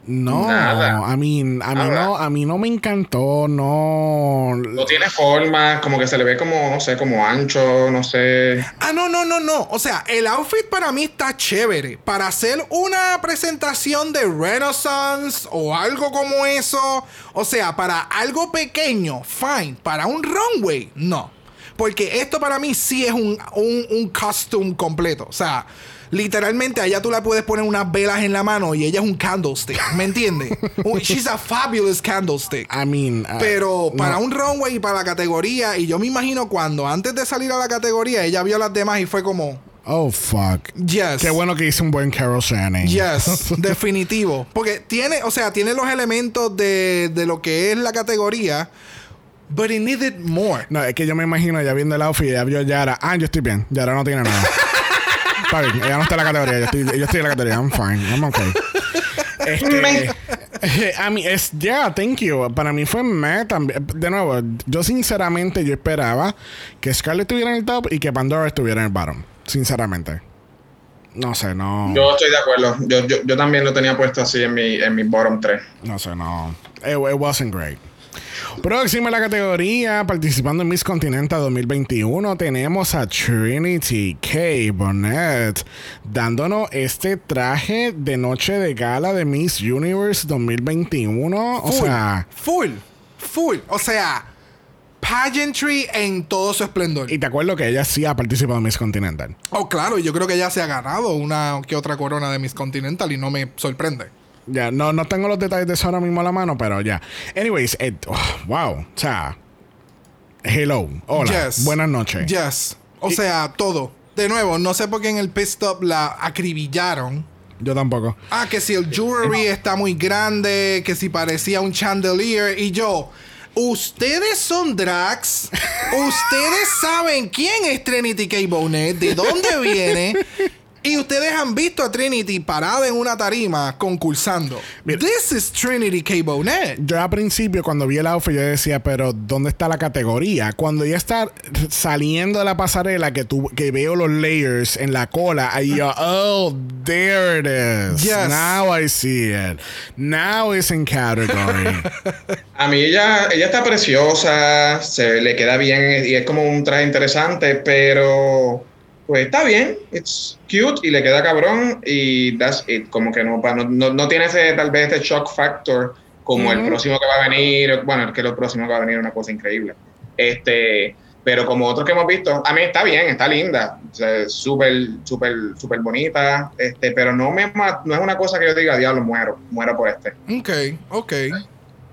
no. Nada. A mí, a mí Nada. no, a mí no me encantó, no. No tiene forma, como que se le ve como, no sé, como ancho, no sé. Ah, no, no, no, no. O sea, el outfit para mí está chévere. Para hacer una presentación de Renaissance o algo como eso. O sea, para algo pequeño, fine. Para un runway, no. Porque esto para mí sí es un, un, un costume completo. O sea, literalmente allá tú le puedes poner unas velas en la mano y ella es un candlestick. ¿Me entiendes? (laughs) She's a fabulous candlestick. I mean, uh, Pero para no. un runway y para la categoría, y yo me imagino cuando antes de salir a la categoría, ella vio las demás y fue como, Oh, fuck. yes. Qué bueno que hice un buen Carol Channing. Yes, (laughs) definitivo. Porque tiene, o sea, tiene los elementos de, de lo que es la categoría, but it needed more. No, es que yo me imagino ella viendo el outfit, ella vio Yara. Ah, yo estoy bien. Yara no tiene nada. (laughs) Está bien, ella no está en la categoría. Yo estoy, yo estoy en la categoría. I'm fine. I'm okay. Este, a mí es yeah, thank you. Para mí fue me también. De nuevo, yo sinceramente yo esperaba que Scarlett estuviera en el top y que Pandora estuviera en el bottom. Sinceramente. No sé, no. Yo estoy de acuerdo. Yo, yo, yo también lo tenía puesto así en mi, en mi bottom 3. No sé, no. It, it wasn't great. Próxima en la categoría, participando en Miss Continental 2021, tenemos a Trinity K. Bonnet dándonos este traje de noche de gala de Miss Universe 2021. O sea, full, full. O sea, pageantry en todo su esplendor. y te acuerdo que ella sí ha participado en Miss Continental. Oh, claro, yo creo que ya se ha ganado una que otra corona de Miss Continental y no me sorprende. Ya, no, no tengo los detalles de eso ahora mismo a la mano, pero ya. Anyways, it- oh, wow. O sea, hello. Hola. Yes. Buenas noches. Yes. O sea, todo. De nuevo, no sé por qué en el pit stop la acribillaron. Yo tampoco. Ah, que si el jewelry está muy grande, que si parecía un chandelier. Y yo, ustedes son drags, (laughs) ustedes saben quién es Trinity K. Bonet, de dónde viene. Y ustedes han visto a Trinity parada en una tarima concursando. Mira. This is Trinity K. Bonet. Yo al principio, cuando vi el outfit, yo decía, pero ¿dónde está la categoría? Cuando ya está saliendo de la pasarela, que, tú, que veo los layers en la cola, ahí yo, oh, there it is. Yes. Now I see it. Now it's in category. (laughs) A mí ella, ella está preciosa, se le queda bien y es como un traje interesante, pero pues está bien, it's cute y le queda cabrón y that's it, como que no, pa- no, no, no tiene ese tal vez este shock factor como el próximo que va a venir, bueno, el que lo próximo que va a venir es una cosa increíble. Este, pero como otros que hemos visto, a mí está bien, está linda, o sea, súper, súper, súper bonita, este, pero no me no es una cosa que yo diga, diablo, muero, muero por este. Ok, ok.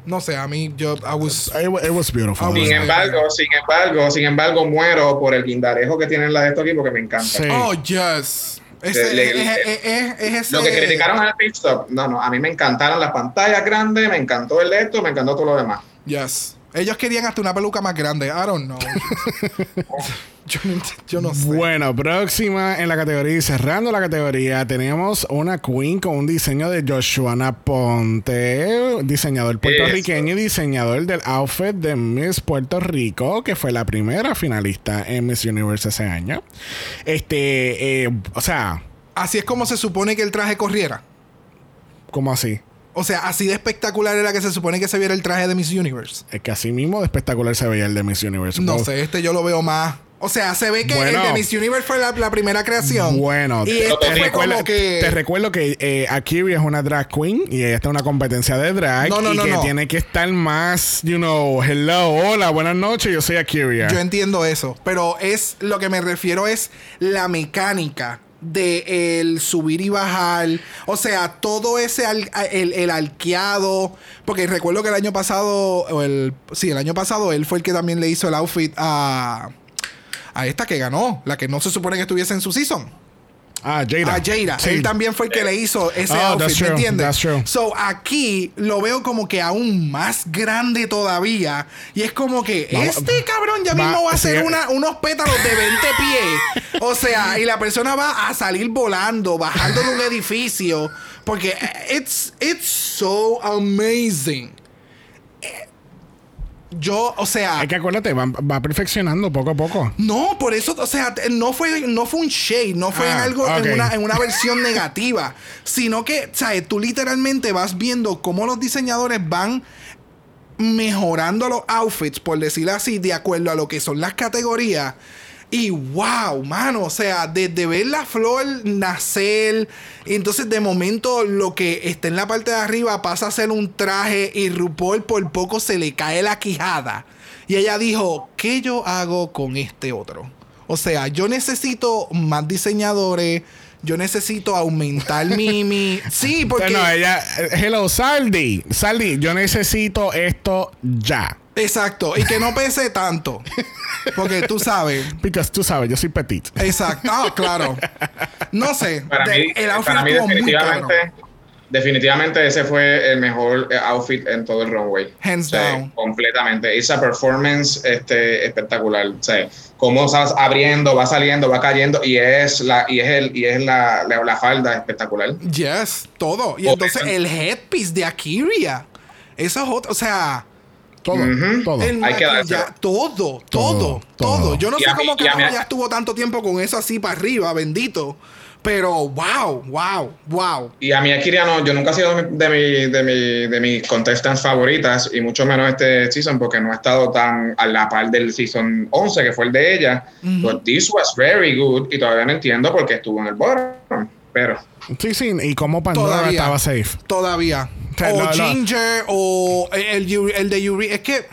No sé, a mí yo, I was... it, wa- it was beautiful. Sin embargo, sin embargo, sin embargo, muero por el guindarejo que tienen las de estos aquí porque me encanta. Sí. Oh, yes. Ese- Le- es, le- es- es- es ese- Lo que criticaron al pit stop, no, no, a mí me encantaron las pantallas grandes, me encantó el de esto, me encantó todo lo demás. Yes. Ellos querían hasta una peluca más grande. I don't know. (laughs) yo, no, yo no sé. Bueno, próxima en la categoría y cerrando la categoría, tenemos una queen con un diseño de Joshua Ponte, diseñador puertorriqueño y diseñador del outfit de Miss Puerto Rico, que fue la primera finalista en Miss Universe ese año. Este, eh, o sea. Así es como se supone que el traje corriera. ¿Cómo así? O sea, así de espectacular era que se supone que se viera el traje de Miss Universe. Es que así mismo de espectacular se veía el de Miss Universe. No sé, este yo lo veo más. O sea, se ve que el de Miss Universe fue la, primera creación. Bueno, y este te, recuerdo, que... te recuerdo que eh, Akiri es una drag queen y ella está en una competencia de drag no, no, y que tiene que estar más, you know, hello, hola, buenas noches, yo soy Akiri. Yo entiendo eso, pero es lo que me refiero es la mecánica de el subir y bajar. O sea, todo ese el, el, arqueado. Porque recuerdo que el año pasado, o el, sí, el año pasado él fue el que también le hizo el outfit a, a esta que ganó, la que no se supone que estuviese en su season. Ah, Jada. A Jada. Él también fue el que le hizo ese oh, outfit, ¿me entiendes? That's true. So aquí lo veo como que aún más grande todavía. Y es como que este cabrón ya mismo va a hacer unos pétalos de 20 pies. o sea, y la persona va a salir volando, bajando de un edificio. Porque it's, it's so amazing yo, o sea. Hay que acuérdate, va, perfeccionando poco a poco. No, por eso, o sea, no fue, no fue un shade, no fue en ah, algo, en, una, en una versión (laughs) negativa. Sino que, ¿sabes? Tú literalmente vas viendo cómo los diseñadores van mejorando los outfits, por decirlo así, de acuerdo a lo que son las categorías. Y wow, mano, o sea, desde ver la flor nacer, entonces de momento lo que está en la parte de arriba pasa a ser un traje y RuPaul por poco se le cae la quijada. Y ella dijo, ¿qué yo hago con este otro? O sea, yo necesito más diseñadores, yo necesito aumentar mi, (laughs) mi... Sí, porque... No, ella... Hello, Saldi. Saldi, yo necesito esto ya. Exacto, y que no pese tanto. Porque tú sabes. (laughs) Porque tú sabes, yo soy petit. Exacto. Ah, claro. No sé. Para mí, el outfit para definitivamente, definitivamente ese fue el mejor eh, outfit en todo el runway. Hands down. Completamente. Esa performance este, espectacular. O sea, cómo vas abriendo, va saliendo, va cayendo y es la y es el y es la, la, falda espectacular. Yes, todo. Y entonces el headpiece de Akiria. Eso es otro, o sea, todo, todo. Hay que todo, todo, todo, Yo no sé cómo que ya estuvo tanto tiempo con eso así para arriba, bendito. Pero wow, wow, wow. Y a mí Akiria no, yo nunca he sido de, mi, de, mi, de mis contestants favoritas y mucho menos este season porque no ha estado tan a la par del season 11 que fue el de ella. But this was very good y todavía no entiendo por qué estuvo en el bottom. Pero. Sí, sí, y cómo Pandora estaba safe. Todavía o Ginger o el, el de Yuri. Es que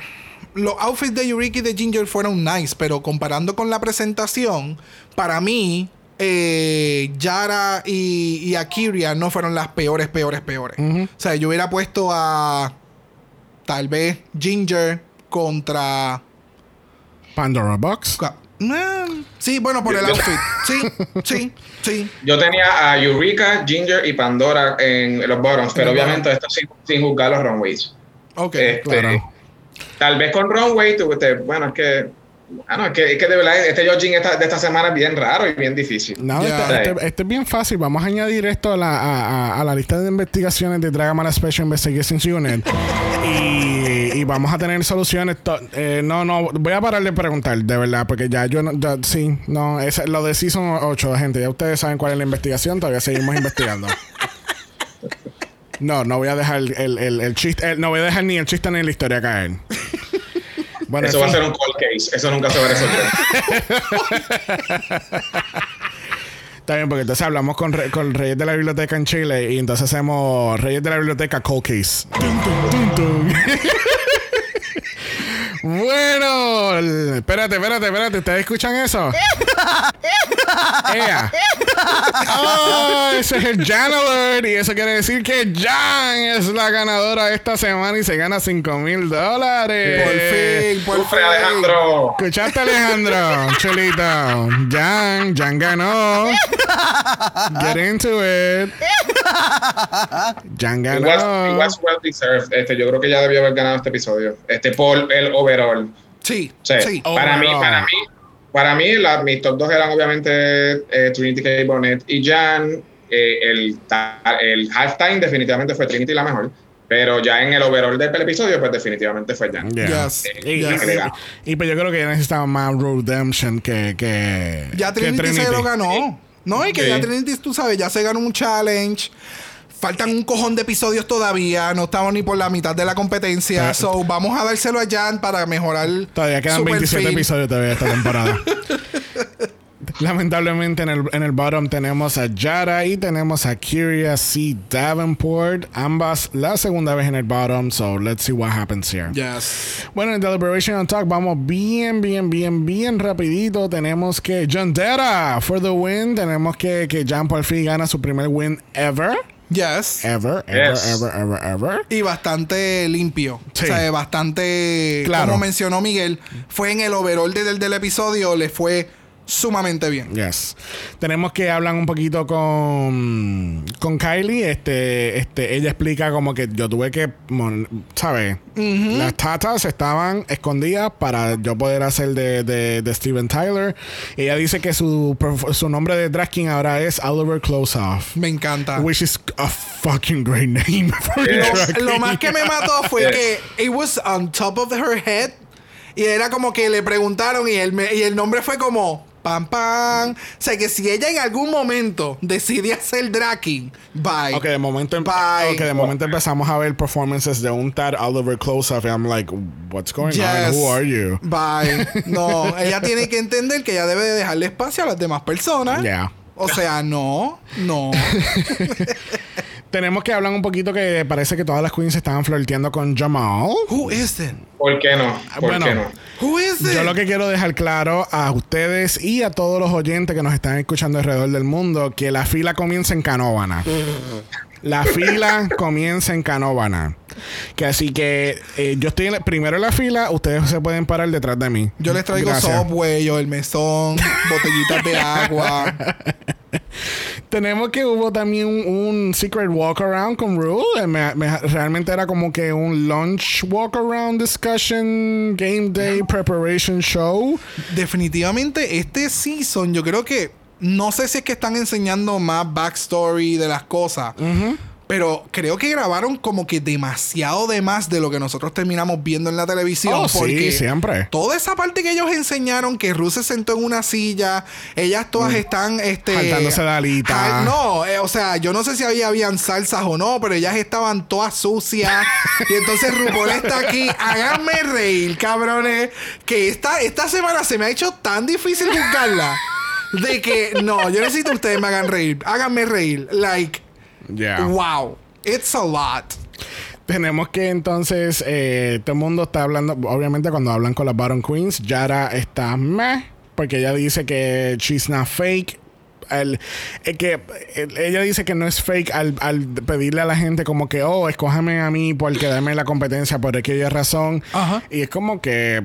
los outfits de Yuriki y de Ginger fueron nice, pero comparando con la presentación, para mí, eh, Yara y, y, Akiria no fueron las peores, peores, peores. O sea, yo hubiera puesto a tal vez Ginger contra Pandora Box sí, bueno, por el outfit. Sí, (laughs) sí, sí. Yo tenía a Eureka, Ginger y Pandora en los bottoms, pero obviamente esto sin, sin, juzgar los runways. Ok, este, claro. Tal vez con runway, bueno, es que Ah, no, es que, es que de verdad este judging de esta semana es bien raro y bien difícil. No, este, este, es bien fácil. Vamos a añadir esto a la, a, la lista de investigaciones de Dragamala Special Investigations (laughs) Unit. y, y, vamos a tener soluciones. Eh, no, no, voy a parar de preguntar, de verdad, porque ya yo no, sí, no, es lo de Season 8, gente. Ya ustedes saben cuál es la investigación, todavía seguimos investigando. No, no voy a dejar el, el, el chiste, no voy a dejar ni el chiste ni la historia caer eso va a ser un cold case. Eso nunca se va a resolver. Está bien, porque entonces hablamos con, con Reyes de la Biblioteca en Chile y entonces hacemos Reyes de la Biblioteca Cold Case. Bueno, espérate, espérate, espérate. ¿Ustedes escuchan eso? Ea. oh, ese es el Jan Alert. Y eso quiere decir que Jan es la ganadora esta semana y se gana 5 mil dólares. Por fin, por Sufre, fin. Alejandro. ¿Escuchaste, Alejandro? Chulito. Jan, Jan ganó. Get into it. Jan It was, it ganó. was well deserved. Este, yo creo que ya debió haber ganado este episodio. Este, por el overall. Sí, Sí, sí. para mí, para mí, para mí, la- mis top dos eran obviamente eh, Trinity K. Bonnet y Jan. Eh, el, el halftime definitivamente fue Trinity la mejor, pero ya en el overall del episodio, pues definitivamente fue Jan. Yeah. Yes, Y, y- yes. y- y pues yo creo que ya necesitaba más redemption que, que Ya que Trinity, se lo ganó. No, y que Sí. ya Trinity, tú sabes, ya se ganó un challenge. Faltan un cojón de episodios todavía. No estamos ni por la mitad de la competencia. Ah. So, vamos a dárselo a Jan para mejorar. Todavía quedan su 27 perfil. episodios todavía esta temporada. (laughs) Lamentablemente en el, en el bottom tenemos a Yara y tenemos a Kyria C. Davenport. Ambas la segunda vez en el bottom. So let's see what happens here. Yes. Bueno, en Deliberation on Talk vamos bien, bien, bien, bien rapidito. Tenemos que John Dera for the win. Tenemos que, que Jan por fin gana su primer win ever. Yes. Ever, ever, Yes. ever, ever, ever. Y bastante limpio. Sí. O sea, bastante. Claro. Como mencionó Miguel, fue en el overall de- del, del episodio, le fue sumamente bien. Yes. Tenemos que hablar un poquito con, con Kylie. Este, este, ella explica como que yo tuve que, ¿sabes? Las tatas estaban escondidas para yo poder hacer de, de, de Steven Tyler. Ella dice que su, su nombre de drag king ahora es Oliver Closeoff. Me encanta. Which is a fucking great name (laughs) for Yes. Lo más que me mató fue Yes. (laughs) que it was on top of her head y era como que le preguntaron y el, me- y el nombre fue como pam pam. O sea que si ella en algún momento decide hacer dracking, bye. Ok, de momento, em- Bye. ok, de momento empezamos a ver performances de un tal Oliver Closeoff. And I'm like, what's going on? Who are you? Bye. (laughs) No, ella tiene que entender que ella debe de dejarle espacio a las demás personas. Yeah. O sea, no, no. (laughs) Tenemos que hablar un poquito que parece que todas las queens estaban flirteando con Jamal. Who is it? ¿Por qué no? ¿Por Bueno. qué no? Who is it? Yo lo que quiero dejar claro a ustedes y a todos los oyentes que nos están escuchando alrededor del mundo que la fila comienza en Canóvana. La fila comienza en Canóvana. Que así que eh, yo estoy en la- primero en la fila, ustedes se pueden parar detrás de mí. Yo les traigo Gracias. Subway o el mesón, (laughs) botellitas de agua. Tenemos que hubo también un, un secret walk around con Rue. Eh, me- me- realmente era como que un lunch walk around discussion, game day preparation show. Definitivamente este season yo creo que no sé si es que están enseñando más backstory de las cosas. Pero creo que grabaron como que demasiado de más de lo que nosotros terminamos viendo en la televisión. Oh, sí, porque siempre. Toda esa parte que ellos enseñaron, que Ruth se sentó en una silla, ellas todas están este, Jaltándose la alita. No, eh, o sea, yo no sé si había habían salsas o no, pero ellas estaban todas sucias. (laughs) y entonces RuPaul está aquí. Háganme reír, cabrones. Que esta, esta semana se me ha hecho tan difícil buscarla. De que no, yo necesito que ustedes me hagan reír. Háganme reír. Like, Yeah. wow. It's a lot. Tenemos que entonces, eh, todo el mundo está hablando, obviamente cuando hablan con las Baron Queens, Yara está meh, porque ella dice que she's not fake. El- eh, que el- ella dice que no es fake al, al pedirle a la gente como que, oh, escójame a mí por quedarme en la competencia por aquella razón. Y es como que...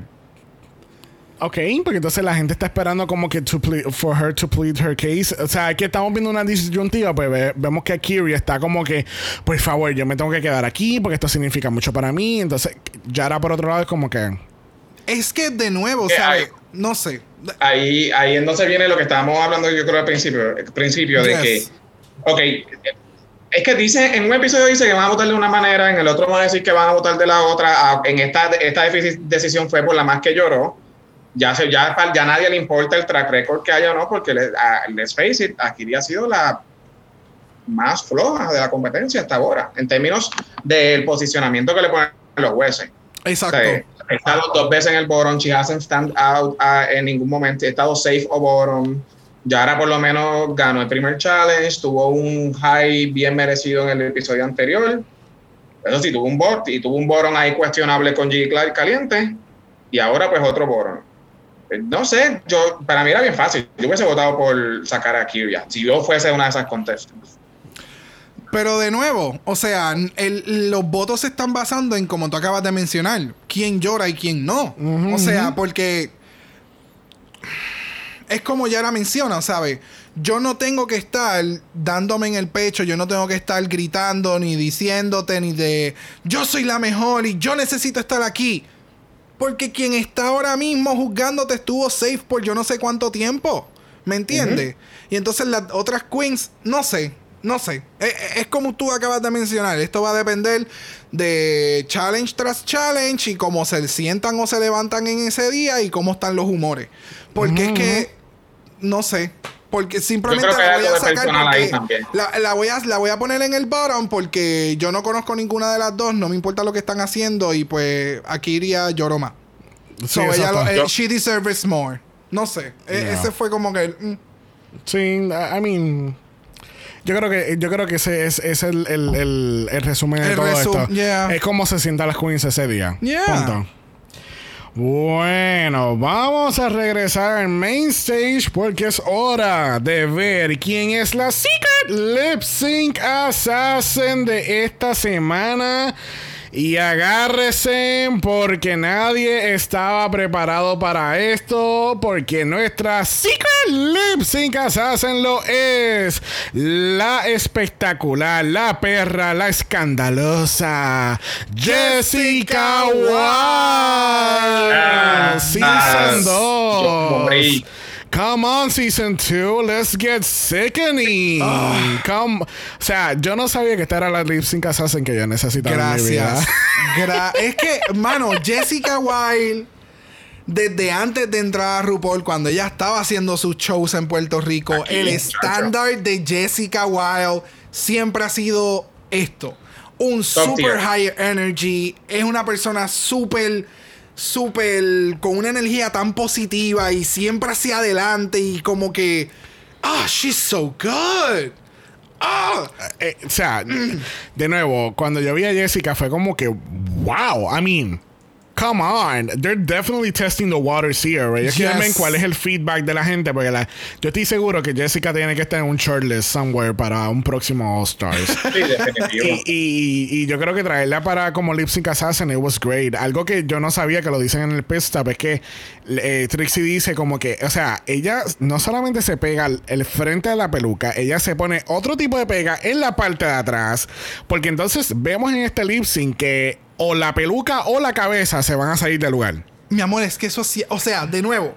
Ok, porque entonces la gente está esperando como que to ple- for her to plead her case. O sea, que estamos viendo una disyuntiva, pues ve- vemos que Kiri está como que, por favor, yo me tengo que quedar aquí porque esto significa mucho para mí. Entonces, Yara por otro lado es como que, Es que de nuevo, Que ¿sabes? hay- No sé. Ahí, ahí entonces viene lo que estábamos hablando yo creo al principio, al principio de Yes. que, ok, es que dice, en un episodio dice que van a votar de una manera, en el otro van a decir que van a votar de la otra, Ah, en esta, esta decisión fue por la más que lloró, ya, se, ya, ya nadie le importa el track record que haya o no, porque le- a- let's face it, Akiri ha sido la más floja de la competencia hasta ahora, en términos del posicionamiento que le ponen los jueces. Exacto. O sea, he estado dos veces en el bottom, she hasn't stand out ah, en ningún momento, he estado safe o bottom. Yara por lo menos ganó el primer challenge, tuvo un high bien merecido en el episodio anterior. Eso sí, tuvo un bot y tuvo un bottom ahí cuestionable con G Clark caliente. Y ahora pues otro bottom. Eh, no sé, yo para mí era bien fácil. Yo hubiese votado por sacar a Kiria si yo fuese una de esas contestants. Pero de nuevo, o sea, el- los votos se están basando en, como tú acabas de mencionar, quién llora y quién no. o sea, porque es como Yara menciona, ¿sabes? Yo no tengo que estar dándome en el pecho, yo no tengo que estar gritando ni diciéndote ni de yo soy la mejor y yo necesito estar aquí. Porque quien está ahora mismo juzgándote estuvo safe por yo no sé cuánto tiempo. ¿Me entiendes? Y entonces las otras queens, no sé, no sé. Es, es como tú acabas de mencionar. Esto va a depender de challenge tras challenge y cómo se sientan o se levantan en ese día y cómo están los humores. Porque es que, no sé. Porque simplemente la voy a sacar la, la voy a, la voy a poner en el bottom porque yo no conozco ninguna de las dos. No me importa lo que están haciendo y pues aquí iría lloro más. Sí, So, ella lo- eh, Yo- she deserves more. No sé. E- Yeah. Ese fue como que. el, mm. Sí, I mean. Yo creo que, yo creo que ese es, es el, el, el, el resumen de El todo resu- esto. yeah. Es cómo se sientan las queens ese día. Yeah. Punto. Bueno, vamos a regresar al main stage porque es hora de ver quién es la Secret Lip Sync Assassin de esta semana. Y agárrese porque nadie estaba preparado para esto. Porque nuestra Secret Lip Sync Assassin lo es. La espectacular, la perra, la escandalosa. Jessica Wilde. Ah, Season ah, 2. Come on, season 2, let's get sickening. Ah. Come. O sea, yo no sabía que esta era la lip sync assassin que yo necesitaba en mi vida. Gracias. (laughs) Gra- es que, mano, Jessica Wilde, desde antes de entrar a RuPaul, cuando ella estaba haciendo sus shows en Puerto Rico, Aquí, el estándar de Jessica Wilde siempre ha sido esto. Un Top super tier. high energy. Es una persona súper, súper, con una energía tan positiva y siempre hacia adelante y como que, ah, she's so good. Eh, o sea, de nuevo, cuando yo vi a Jessica fue como que, wow, I mean, come on, they're definitely testing the waters here. right? Ellos quieren ver Yes. cuál es el feedback de la gente, porque la- yo estoy seguro que Jessica tiene que estar en un shortlist somewhere para un próximo All Stars. (laughs) Sí, definitivo. Y, y- y yo creo que traerla para como Lip Sync Assassin, it was great. Algo que yo no sabía que lo dicen en el pit stop es que eh, Trixie dice como que, o sea, ella no solamente se pega el, el frente de la peluca, ella se pone otro tipo de pega en la parte de atrás, porque entonces vemos en este lip sync que o la peluca o la cabeza se van a salir del lugar. Mi amor, es que eso sí, o sea, de nuevo,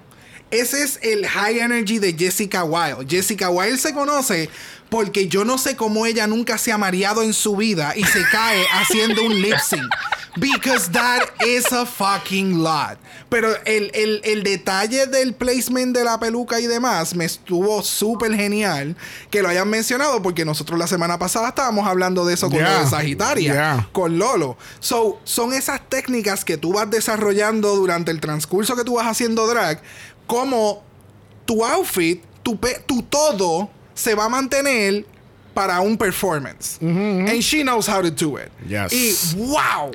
ese es el high energy de Jessica Wilde. Jessica Wilde se conoce porque yo no sé cómo ella nunca se ha mareado en su vida y se cae haciendo un lip sync. Because that is a fucking lot. Pero el, el- el detalle del placement de la peluca y demás me estuvo súper genial que lo hayan mencionado porque nosotros la semana pasada estábamos hablando de eso con Yeah. lo de Sagitaria Yeah. con Lolo. So, son esas técnicas que tú vas desarrollando durante el transcurso que tú vas haciendo drag, como tu outfit, tu, pe- tu todo se va a mantener para un performance. And she knows how to do it. Yes. Y wow,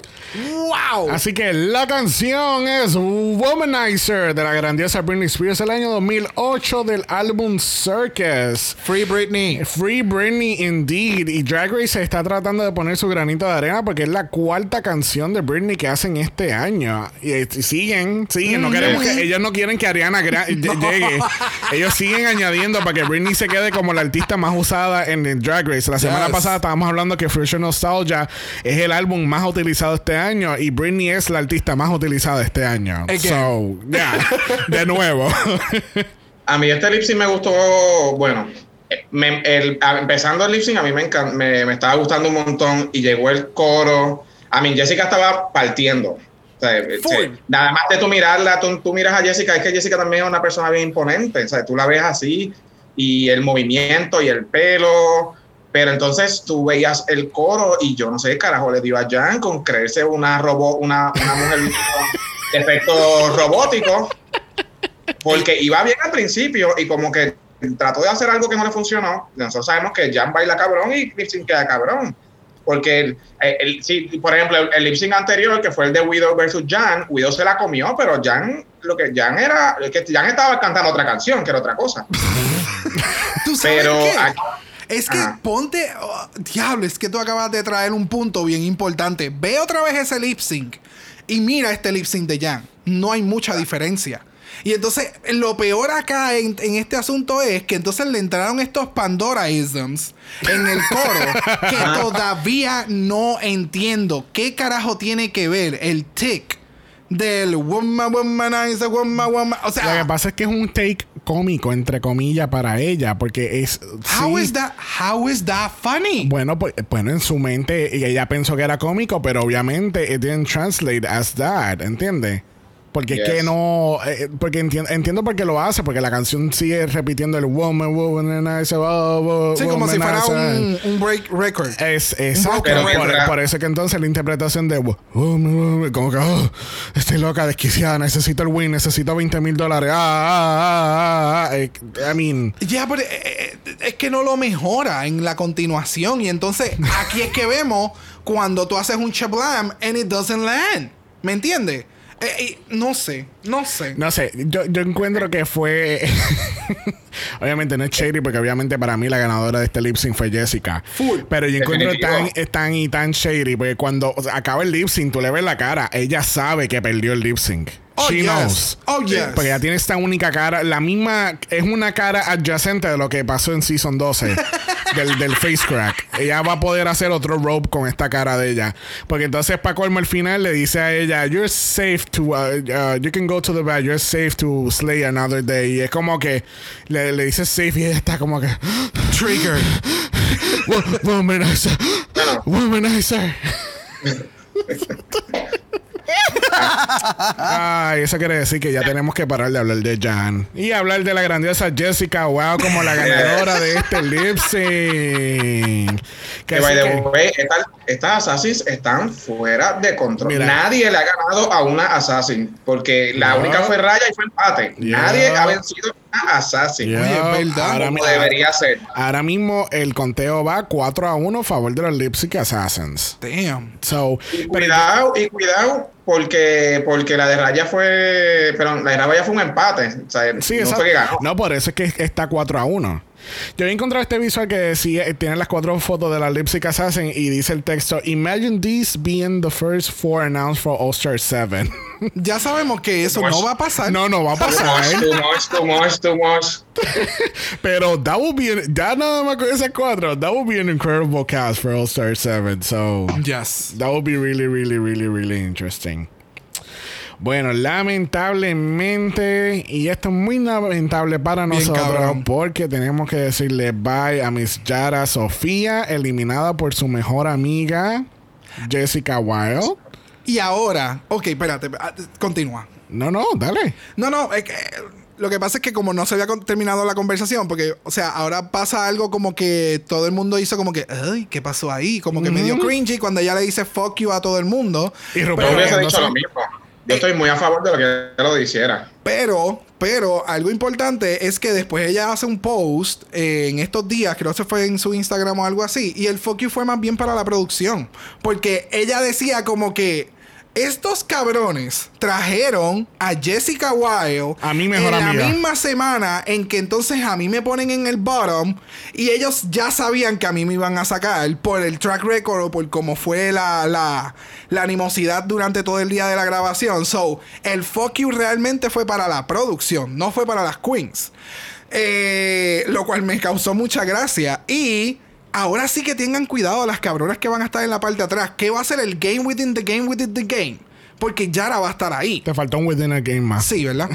wow. Así que la canción es Womanizer de la grandiosa Britney Spears del año 2008 del álbum Circus. Free Britney. Free Britney Indeed. Y Drag Race está tratando de poner su granito de arena porque es la cuarta canción de Britney que hacen este año. Y, eh, siguen, siguen. No queremos que, ellos no quieren que Ariana gra- (laughs) llegue. Ellos siguen añadiendo para que Britney se quede como la artista más usada en el Drag Race. La semana Yes. pasada estábamos hablando que Future Nostalgia es el álbum más utilizado este año y Britney es la artista más utilizada este año. Again. So, yeah, de nuevo. (laughs) A mí este lip me gustó, bueno, me- el- a- empezando el lip sync a mí me, encan- me, me estaba gustando un montón y llegó el coro. A mí Jessica estaba partiendo. O sea, eh, eh, nada más de tú mirarla, tú, tú miras a Jessica, es que Jessica también es una persona bien imponente. O sea, tú la ves así y el movimiento y el pelo. Pero entonces tú veías el coro y yo no sé qué carajo le dio a Jan con creerse una, robo, una, una mujer (laughs) con efectos robóticos. Porque iba bien al principio y como que trató de hacer algo que no le funcionó. Nosotros sabemos que Jan baila cabrón y Christine queda cabrón. porque el, el- sí, por ejemplo, el, el lip sync anterior, que fue el de Widow versus Jan, Widow se la comió, pero Jan, lo que Jan era, que Jan estaba cantando otra canción, que era otra cosa. (laughs) ¿Tú sabes Pero qué? Es que Ajá. ponte. oh, diablo, es que tú acabas de traer un punto bien importante. Ve otra vez ese lip sync y mira este lip sync de Jan. No hay mucha diferencia. Y entonces, lo peor acá en, en este asunto es que entonces le entraron estos Pandora-isms en el coro (laughs) que todavía no entiendo. ¿Qué carajo tiene que ver el tic del woman, womanizer, woman, woman? O sea, Lo que pasa es que es un take cómico, entre comillas, para ella, porque es. How sí, is that? How is that funny? Bueno, pues, bueno, en su mente ella pensó que era cómico, pero obviamente it didn't translate as that, ¿entiendes? Porque es Yes. que no, eh, porque entiendo, entiendo por qué lo hace, porque la canción sigue repitiendo el woman, woman, and I say, oh, wo- Sí, como si fuera un, un break record. Es exacto. Pero Por, por eso que entonces la interpretación de wo- woman, woman, como que oh, estoy loca, desquiciada, necesito el win, necesito 20 mil dólares. Ah, ah, ah, ah, eh, I mean, Ya, pero eh, eh, es que no lo mejora en la continuación. Y entonces aquí es que vemos cuando tú haces un chablam and it doesn't land. ¿Me entiendes? Eh, eh, no sé, no sé. No sé, yo, yo encuentro que fue. (laughs) obviamente no es shady, porque obviamente para mí la ganadora de este lip sync fue Jessica. Full. Pero yo encuentro tan, es tan y tan shady, porque cuando o sea, acaba el lip sync, tú le ves la cara, ella sabe que perdió el lip sync. Oh, She yes. knows. Oh, yes. Porque ella tiene esta única cara, la misma, es una cara adyacente de lo que pasó en Season 12 (laughs) del, del face crack. Ella va a poder hacer otro rope con esta cara de ella. Porque entonces para colmo al final le dice a ella, you're safe to, uh, uh, you can go to the bed, you're safe to slay another day. Y es como que le, le dice safe y ella está como que, (gasps) Trigger. "Wo- womanizer, womanizer. (laughs) Ay, eso quiere decir que ya tenemos que parar de hablar de Jan y hablar de la grandiosa Jessica Wow como la ganadora de este lip sync. (laughs) Que Que by así the que- way, estas, estas assassins están fuera de control. Mira. Nadie le ha ganado a una assassin, porque la No. única fue Raya y fue empate. Yeah. Nadie ha vencido a una assassin. Yeah, Oye, es verdad. ahora, Como debería ser. ahora mismo el conteo va 4 a 1 a favor de los lip sync assassins. Damn. So, Y pero- cuidado, y cuidado, porque, porque la de Raya fue. Pero la de Raya fue un empate. O sea, Sí, no fue que ganó. No, por eso es que está 4 a 1. Yo he encontrado este visual que decía, tiene las cuatro fotos de la Lipstick Assassin y dice el texto: Imagine these being the first four announced for All Star 7. Ya sabemos que eso no va a pasar. no, no va a Too much, pasar. too much, too much, too much. pero that would be, an- ya nada más con esas cuatro, that would be an incredible cast for All Star 7. So, Yes. that would be really, really, really, really interesting. Bueno, lamentablemente, y esto es muy lamentable para Bien nosotros, cabrón. porque tenemos que decirle bye a Miss Yara Sofía, eliminada por su mejor amiga, Jessica Wilde. Y ahora, ok, espérate, ah, continúa. No, no, dale. No, no, es que, lo que pasa es que como no se había terminado la conversación, porque, o sea, ahora pasa algo como que todo el mundo hizo como que, ay, ¿qué pasó ahí? Como que medio cringy cuando ella le dice fuck you a todo el mundo. Y Rupert hubiese Mendoza- dicho lo mismo. Yo estoy muy a favor de lo que lo hiciera. Pero, pero, algo importante es que después ella hace un post eh, en estos días, creo que se fue en su Instagram o algo así, y el fuck you fue más bien para la producción. Porque ella decía como que estos cabrones trajeron a Jessica Wilde A mi mejor en amiga. la misma semana en que entonces a mí me ponen en el bottom y ellos ya sabían que a mí me iban a sacar por el track record o por cómo fue la, la, la animosidad durante todo el día de la grabación. So, el fuck you realmente fue para la producción, no fue para las queens. Eh, lo cual me causó mucha gracia. Y ahora sí que tengan cuidado las cabronas que van a estar en la parte de atrás. ¿Qué va a ser el game within the game within the game? Porque Yara va a estar ahí. Te faltó un Within a Game más. Sí, ¿verdad?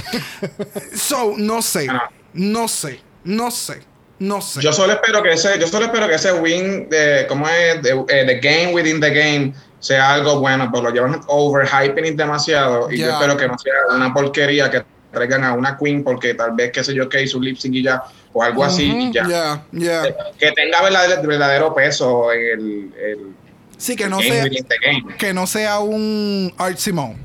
(laughs) so, no sé. Ah. No sé. No sé. No sé. Yo solo espero que ese, yo solo espero que ese win de, ¿cómo es? De, eh, the game within the game sea algo bueno, pero lo llevan overhyping it demasiado y yo espero que no sea una porquería que traigan a una queen porque tal vez, qué sé yo, que hizo lip sync y ya, o algo así y ya. Ya, ya. Que tenga verdadero, verdadero peso en el, el Sí, que no game sea, que no sea un Art Simone.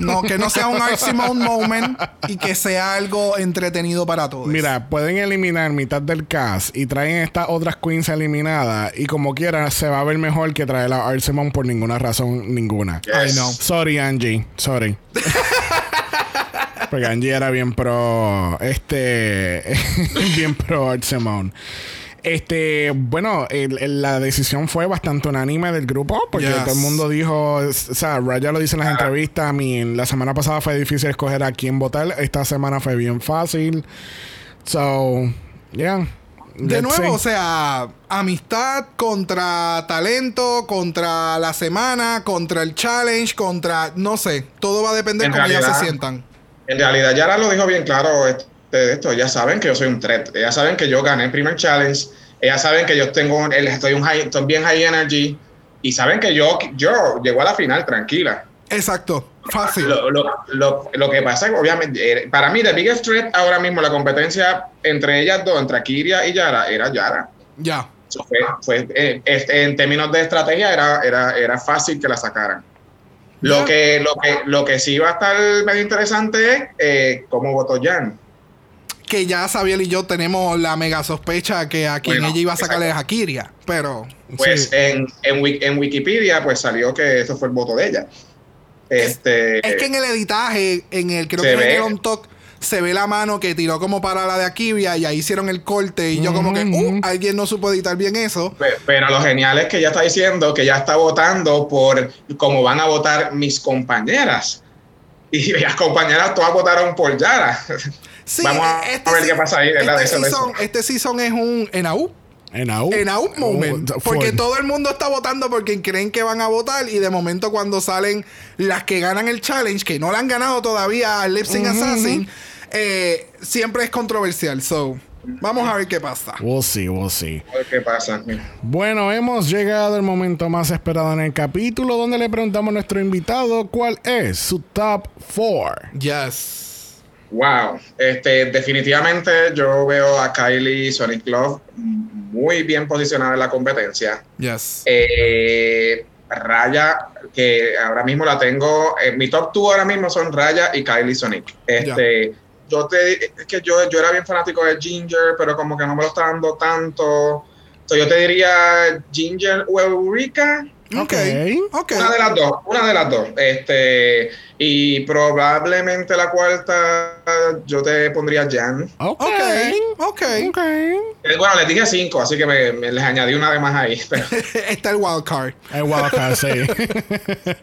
No, que no sea un Art Simone moment y que sea algo entretenido para todos. Mira, pueden eliminar mitad del cast y traen estas otras queens eliminadas y como quiera se va a ver mejor que traer a Art Simone por ninguna razón ninguna. I know. Sorry, Angie. Sorry. (laughs) Porque Angie era bien pro. Este. (laughs) bien pro Art Simone. Este, bueno, el- el- la decisión fue bastante unánime del grupo, porque Yes. todo el mundo dijo, o sea, Raya lo dice en las entrevistas, a mí la semana pasada fue difícil escoger a quién votar, esta semana fue bien fácil. So, yeah. De nuevo, o see. sea, amistad contra talento, contra la semana, contra el challenge, contra, no sé, todo va a depender En cómo ellas realidad- se sientan. En realidad, Yara lo dijo bien claro este, esto. Ellas saben que yo soy un threat. Ellas saben que yo gané el primer challenge. Ellas saben que yo tengo, el- estoy, un high, estoy bien high energy. Y saben que yo, yo llego a la final tranquila. Exacto, fácil. Lo, lo, lo, lo que pasa es que, obviamente, eh, para mí, the biggest threat ahora mismo, la competencia entre ellas dos, entre Kiria y Yara, era Yara. Ya. Fue, fue, eh, en términos de estrategia, era, era, era fácil que la sacaran. Lo que, lo, que, lo que sí va a estar medio interesante es eh, cómo votó Jan. Que ya Sabiel y yo tenemos la mega sospecha que a quien Bueno, ella iba a sacarle a Kiria. Pero Pues Sí. en, en, en Wikipedia pues salió que eso fue el voto de ella. Este, es que en el editaje, en el creo que en el on talk, se ve la mano que tiró como para la de Akivia y ahí hicieron el corte. Y yo, como que, uh, alguien no supo editar bien eso. pe- pero lo genial es que ella está diciendo que ya está votando por cómo van a votar mis compañeras. Y (laughs) las compañeras todas votaron por Yara. Sí, Vamos a este ver sí- qué pasa ahí, ¿verdad? Este Eso, eso. season, este season es un ENAU. En out. En out moment. Oh, porque todo el mundo está votando porque creen que van a votar. Y de momento, cuando salen las que ganan el challenge, que no la han ganado todavía al Lip Sync Assassin, eh, siempre es controversial. So, vamos a ver qué pasa. We'll see, we'll see. A ver qué pasa. Bueno, hemos llegado al momento más esperado en el capítulo donde le preguntamos a nuestro invitado cuál es su top 4. Yes. Wow, este, definitivamente yo veo a Kylie Sonic Love muy bien posicionada en la competencia. Yes. Eh, Raya, que ahora mismo la tengo, en mi top 2 ahora mismo son Raya y Kylie Sonic. Este, yo te, es que yo, yo era bien fanático de Ginger, pero como que no me lo está dando tanto. So, yo te diría Ginger o Eureka. Ok. Ok. Una de las dos, una de las dos. Este, y probablemente la cuarta yo te pondría Jan. Ok. Ok. Ok. Ok. Eh, Bueno, les dije cinco, así que me, me les añadí una de más ahí. (laughs) Pero, (laughs) Está el wild card. El wildcard, sí. (laughs)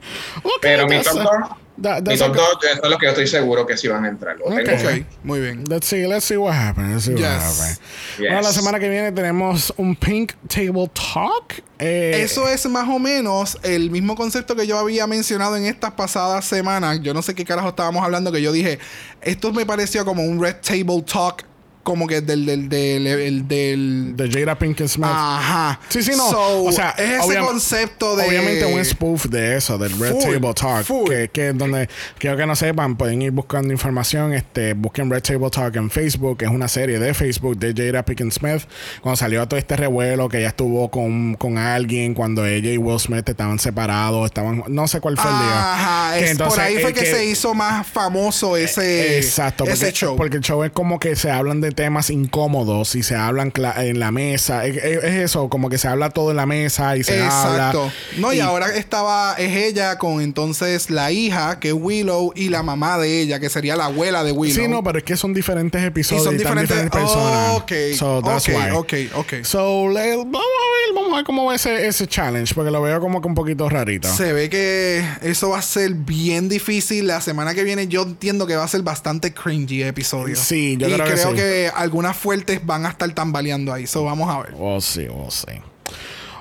Pero mi top that- good- dos, eso es lo que yo estoy seguro que sí van a entrar. Lo tengo Ok. fe. Ok. Muy bien. Let's see, let's see what happens. Let's see what Yes. happens. Yes. Bueno, la semana que viene tenemos un Pink Table Talk. Eh, Eso es más o menos el mismo concepto que yo había mencionado en estas pasadas semanas. Yo no sé qué carajo estábamos hablando, que yo dije, esto me pareció como un Red Table Talk, como que del... del, del, el- del- de Jada Pinkett Smith. Ajá. Sí, sí, no. So, o sea, es ese concepto de... Obviamente un spoof de eso, del Red Full, Table Talk, full. que, que es donde quiero que no sepan, pueden ir buscando información, este, busquen Red Table Talk en Facebook, que es una serie de Facebook de Jada Pinkett Smith, cuando salió todo este revuelo que ella estuvo con, con alguien, cuando ella y Will Smith estaban separados, estaban, no sé cuál fue el día. Ajá, Que es- entonces, por ahí fue eh, que, se hizo más famoso ese, Exacto, ese porque, show. porque el show es como que se hablan de temas incómodos y se hablan en la mesa. Es, es- es eso, como que se habla todo en la mesa y se Exacto. habla. No, y, ahora estaba, es ella con entonces la hija, que es Willow, y la mamá de ella, que sería la abuela de Willow. Sí, no, pero es que son diferentes y episodios son y diferentes. personas. ok, So that's ok, why. ok, ok. So, le- vamos a ver, vamos a ver cómo va ese, ese challenge, porque lo veo como que un poquito rarito. Se ve que eso va a ser bien difícil. La semana que viene yo entiendo que va a ser bastante cringy episodio. Sí, yo y creo que sí. que algunas fuertes van a estar tambaleando ahí. So vamos a ver. We'll see, we'll see.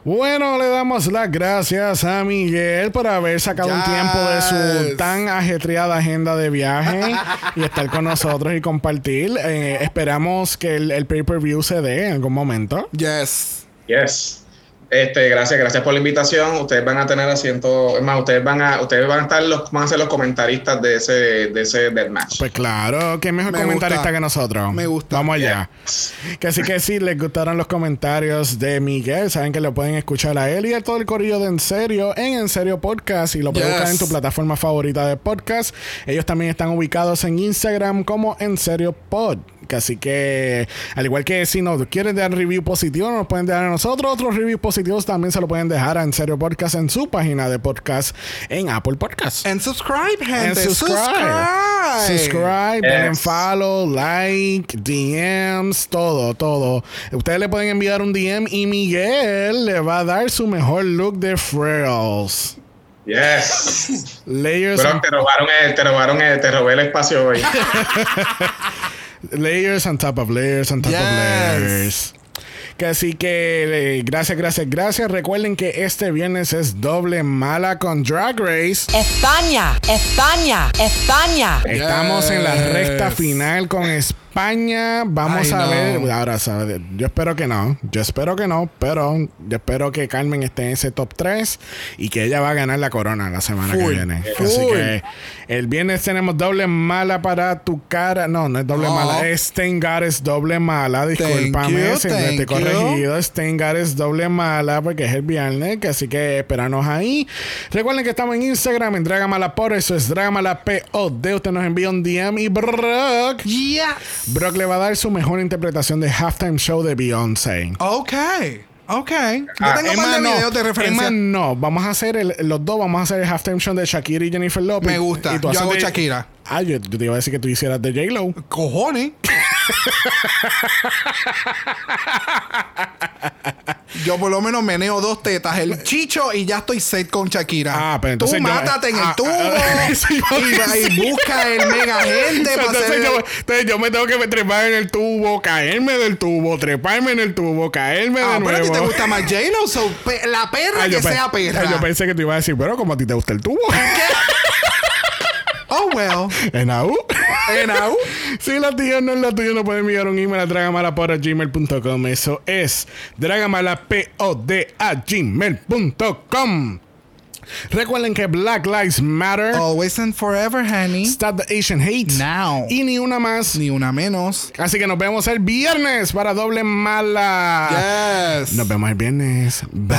Bueno, le damos las gracias a Miguel por haber sacado un tiempo de su Yes. tan ajetreada agenda de viaje (laughs) y estar con nosotros y compartir. Eh, esperamos que el, el pay-per-view se dé en algún momento. Yes. Yes. Este, gracias, gracias por la invitación. Ustedes van a tener asiento, es más, ustedes van a, ustedes van a estar los, van a ser los comentaristas de ese, de ese deathmatch. Pues claro, que mejor Me comentarista gusta. que nosotros. Me gusta. Vamos allá. Que así que sí, les gustaron los comentarios de Miguel. Saben que lo pueden escuchar a él y a todo el corillo de En Serio en En Serio Podcast. Y lo pueden Yes. buscar en tu plataforma favorita de podcast. Ellos también están ubicados en Instagram como En Serio Pod. Que así que, al igual que si nos quieren dar review positivo, nos pueden dejar a nosotros. Otros reviews positivos también se lo pueden dejar a En Serio Podcast en su página de podcast en Apple Podcast. And subscribe, And gente. subscribe. Subscribe. Subscribe, Yes. follow, like, DMs, todo, todo. Ustedes le pueden enviar un DM y Miguel le va a dar su mejor look de Frills. Yes. Layers, Pero te robaron el, te robaron el, te robé el espacio hoy. (laughs) layers on top of layers on top of layers. Que así que eh, gracias, gracias, gracias. Recuerden que este viernes es doble mala con Drag Race. España, España, España. Estamos en la recta final con España. Vamos Ay, a no. ver. Ahora, ¿sabes? yo espero que no. Yo espero que no. Pero yo espero que Carmen esté en ese top 3 y que ella va a ganar la corona la semana que viene. Full. Así que el viernes tenemos doble mala para tu cara. No, no es doble No. mala. Es Stengar es doble mala. Discúlpame si no te he corregido. Stengar es doble mala porque es el viernes. Así que esperanos ahí. Recuerden que estamos en Instagram en Dragamala por eso es Dragamala POD. Usted nos envía un DM y Brock. Yes. Brock le va a dar su mejor interpretación de Halftime Show de Beyoncé. Ok. Ok. Yo Ah, tengo más, de no. videos de referencia. no. Vamos a hacer el- los dos. Vamos a hacer el halftime show de Shakira y Jennifer Lopez. Me gusta. Y tú Yo hago de- Shakira. Ah, yo, yo te iba a decir que tú hicieras de J-Lo. Cojones. (laughs) Yo por lo menos meneo dos tetas, el chicho y ya estoy set con Shakira. Ah, pero entonces Tú yo- mátate en ah, el tubo ah, (laughs) sí, yo- y, busca el mega gente Entonces, hacer... yo, entonces yo me tengo que trepar en el tubo, caerme del tubo, treparme en el tubo, caerme Ah, de pero a ti nuevo. te gusta más J-Lo, so, pe- la perra Ah, que sea perra. ah, Yo pensé que te iba a decir, pero como a ti te gusta el tubo. Oh, well. (laughs) ¿En AU? AU. (laughs) Si la tuya no es la tuya, no pueden enviar un email a dragamalapod@gmail.com. Eso es dragamalapod@gmail.com. Recuerden que Black Lives Matter, Always and forever, honey. Stop the Asian Hate Now. y ni una más. Ni una menos. Así que nos vemos el viernes para doble mala. Yes. Nos vemos el viernes. Bye.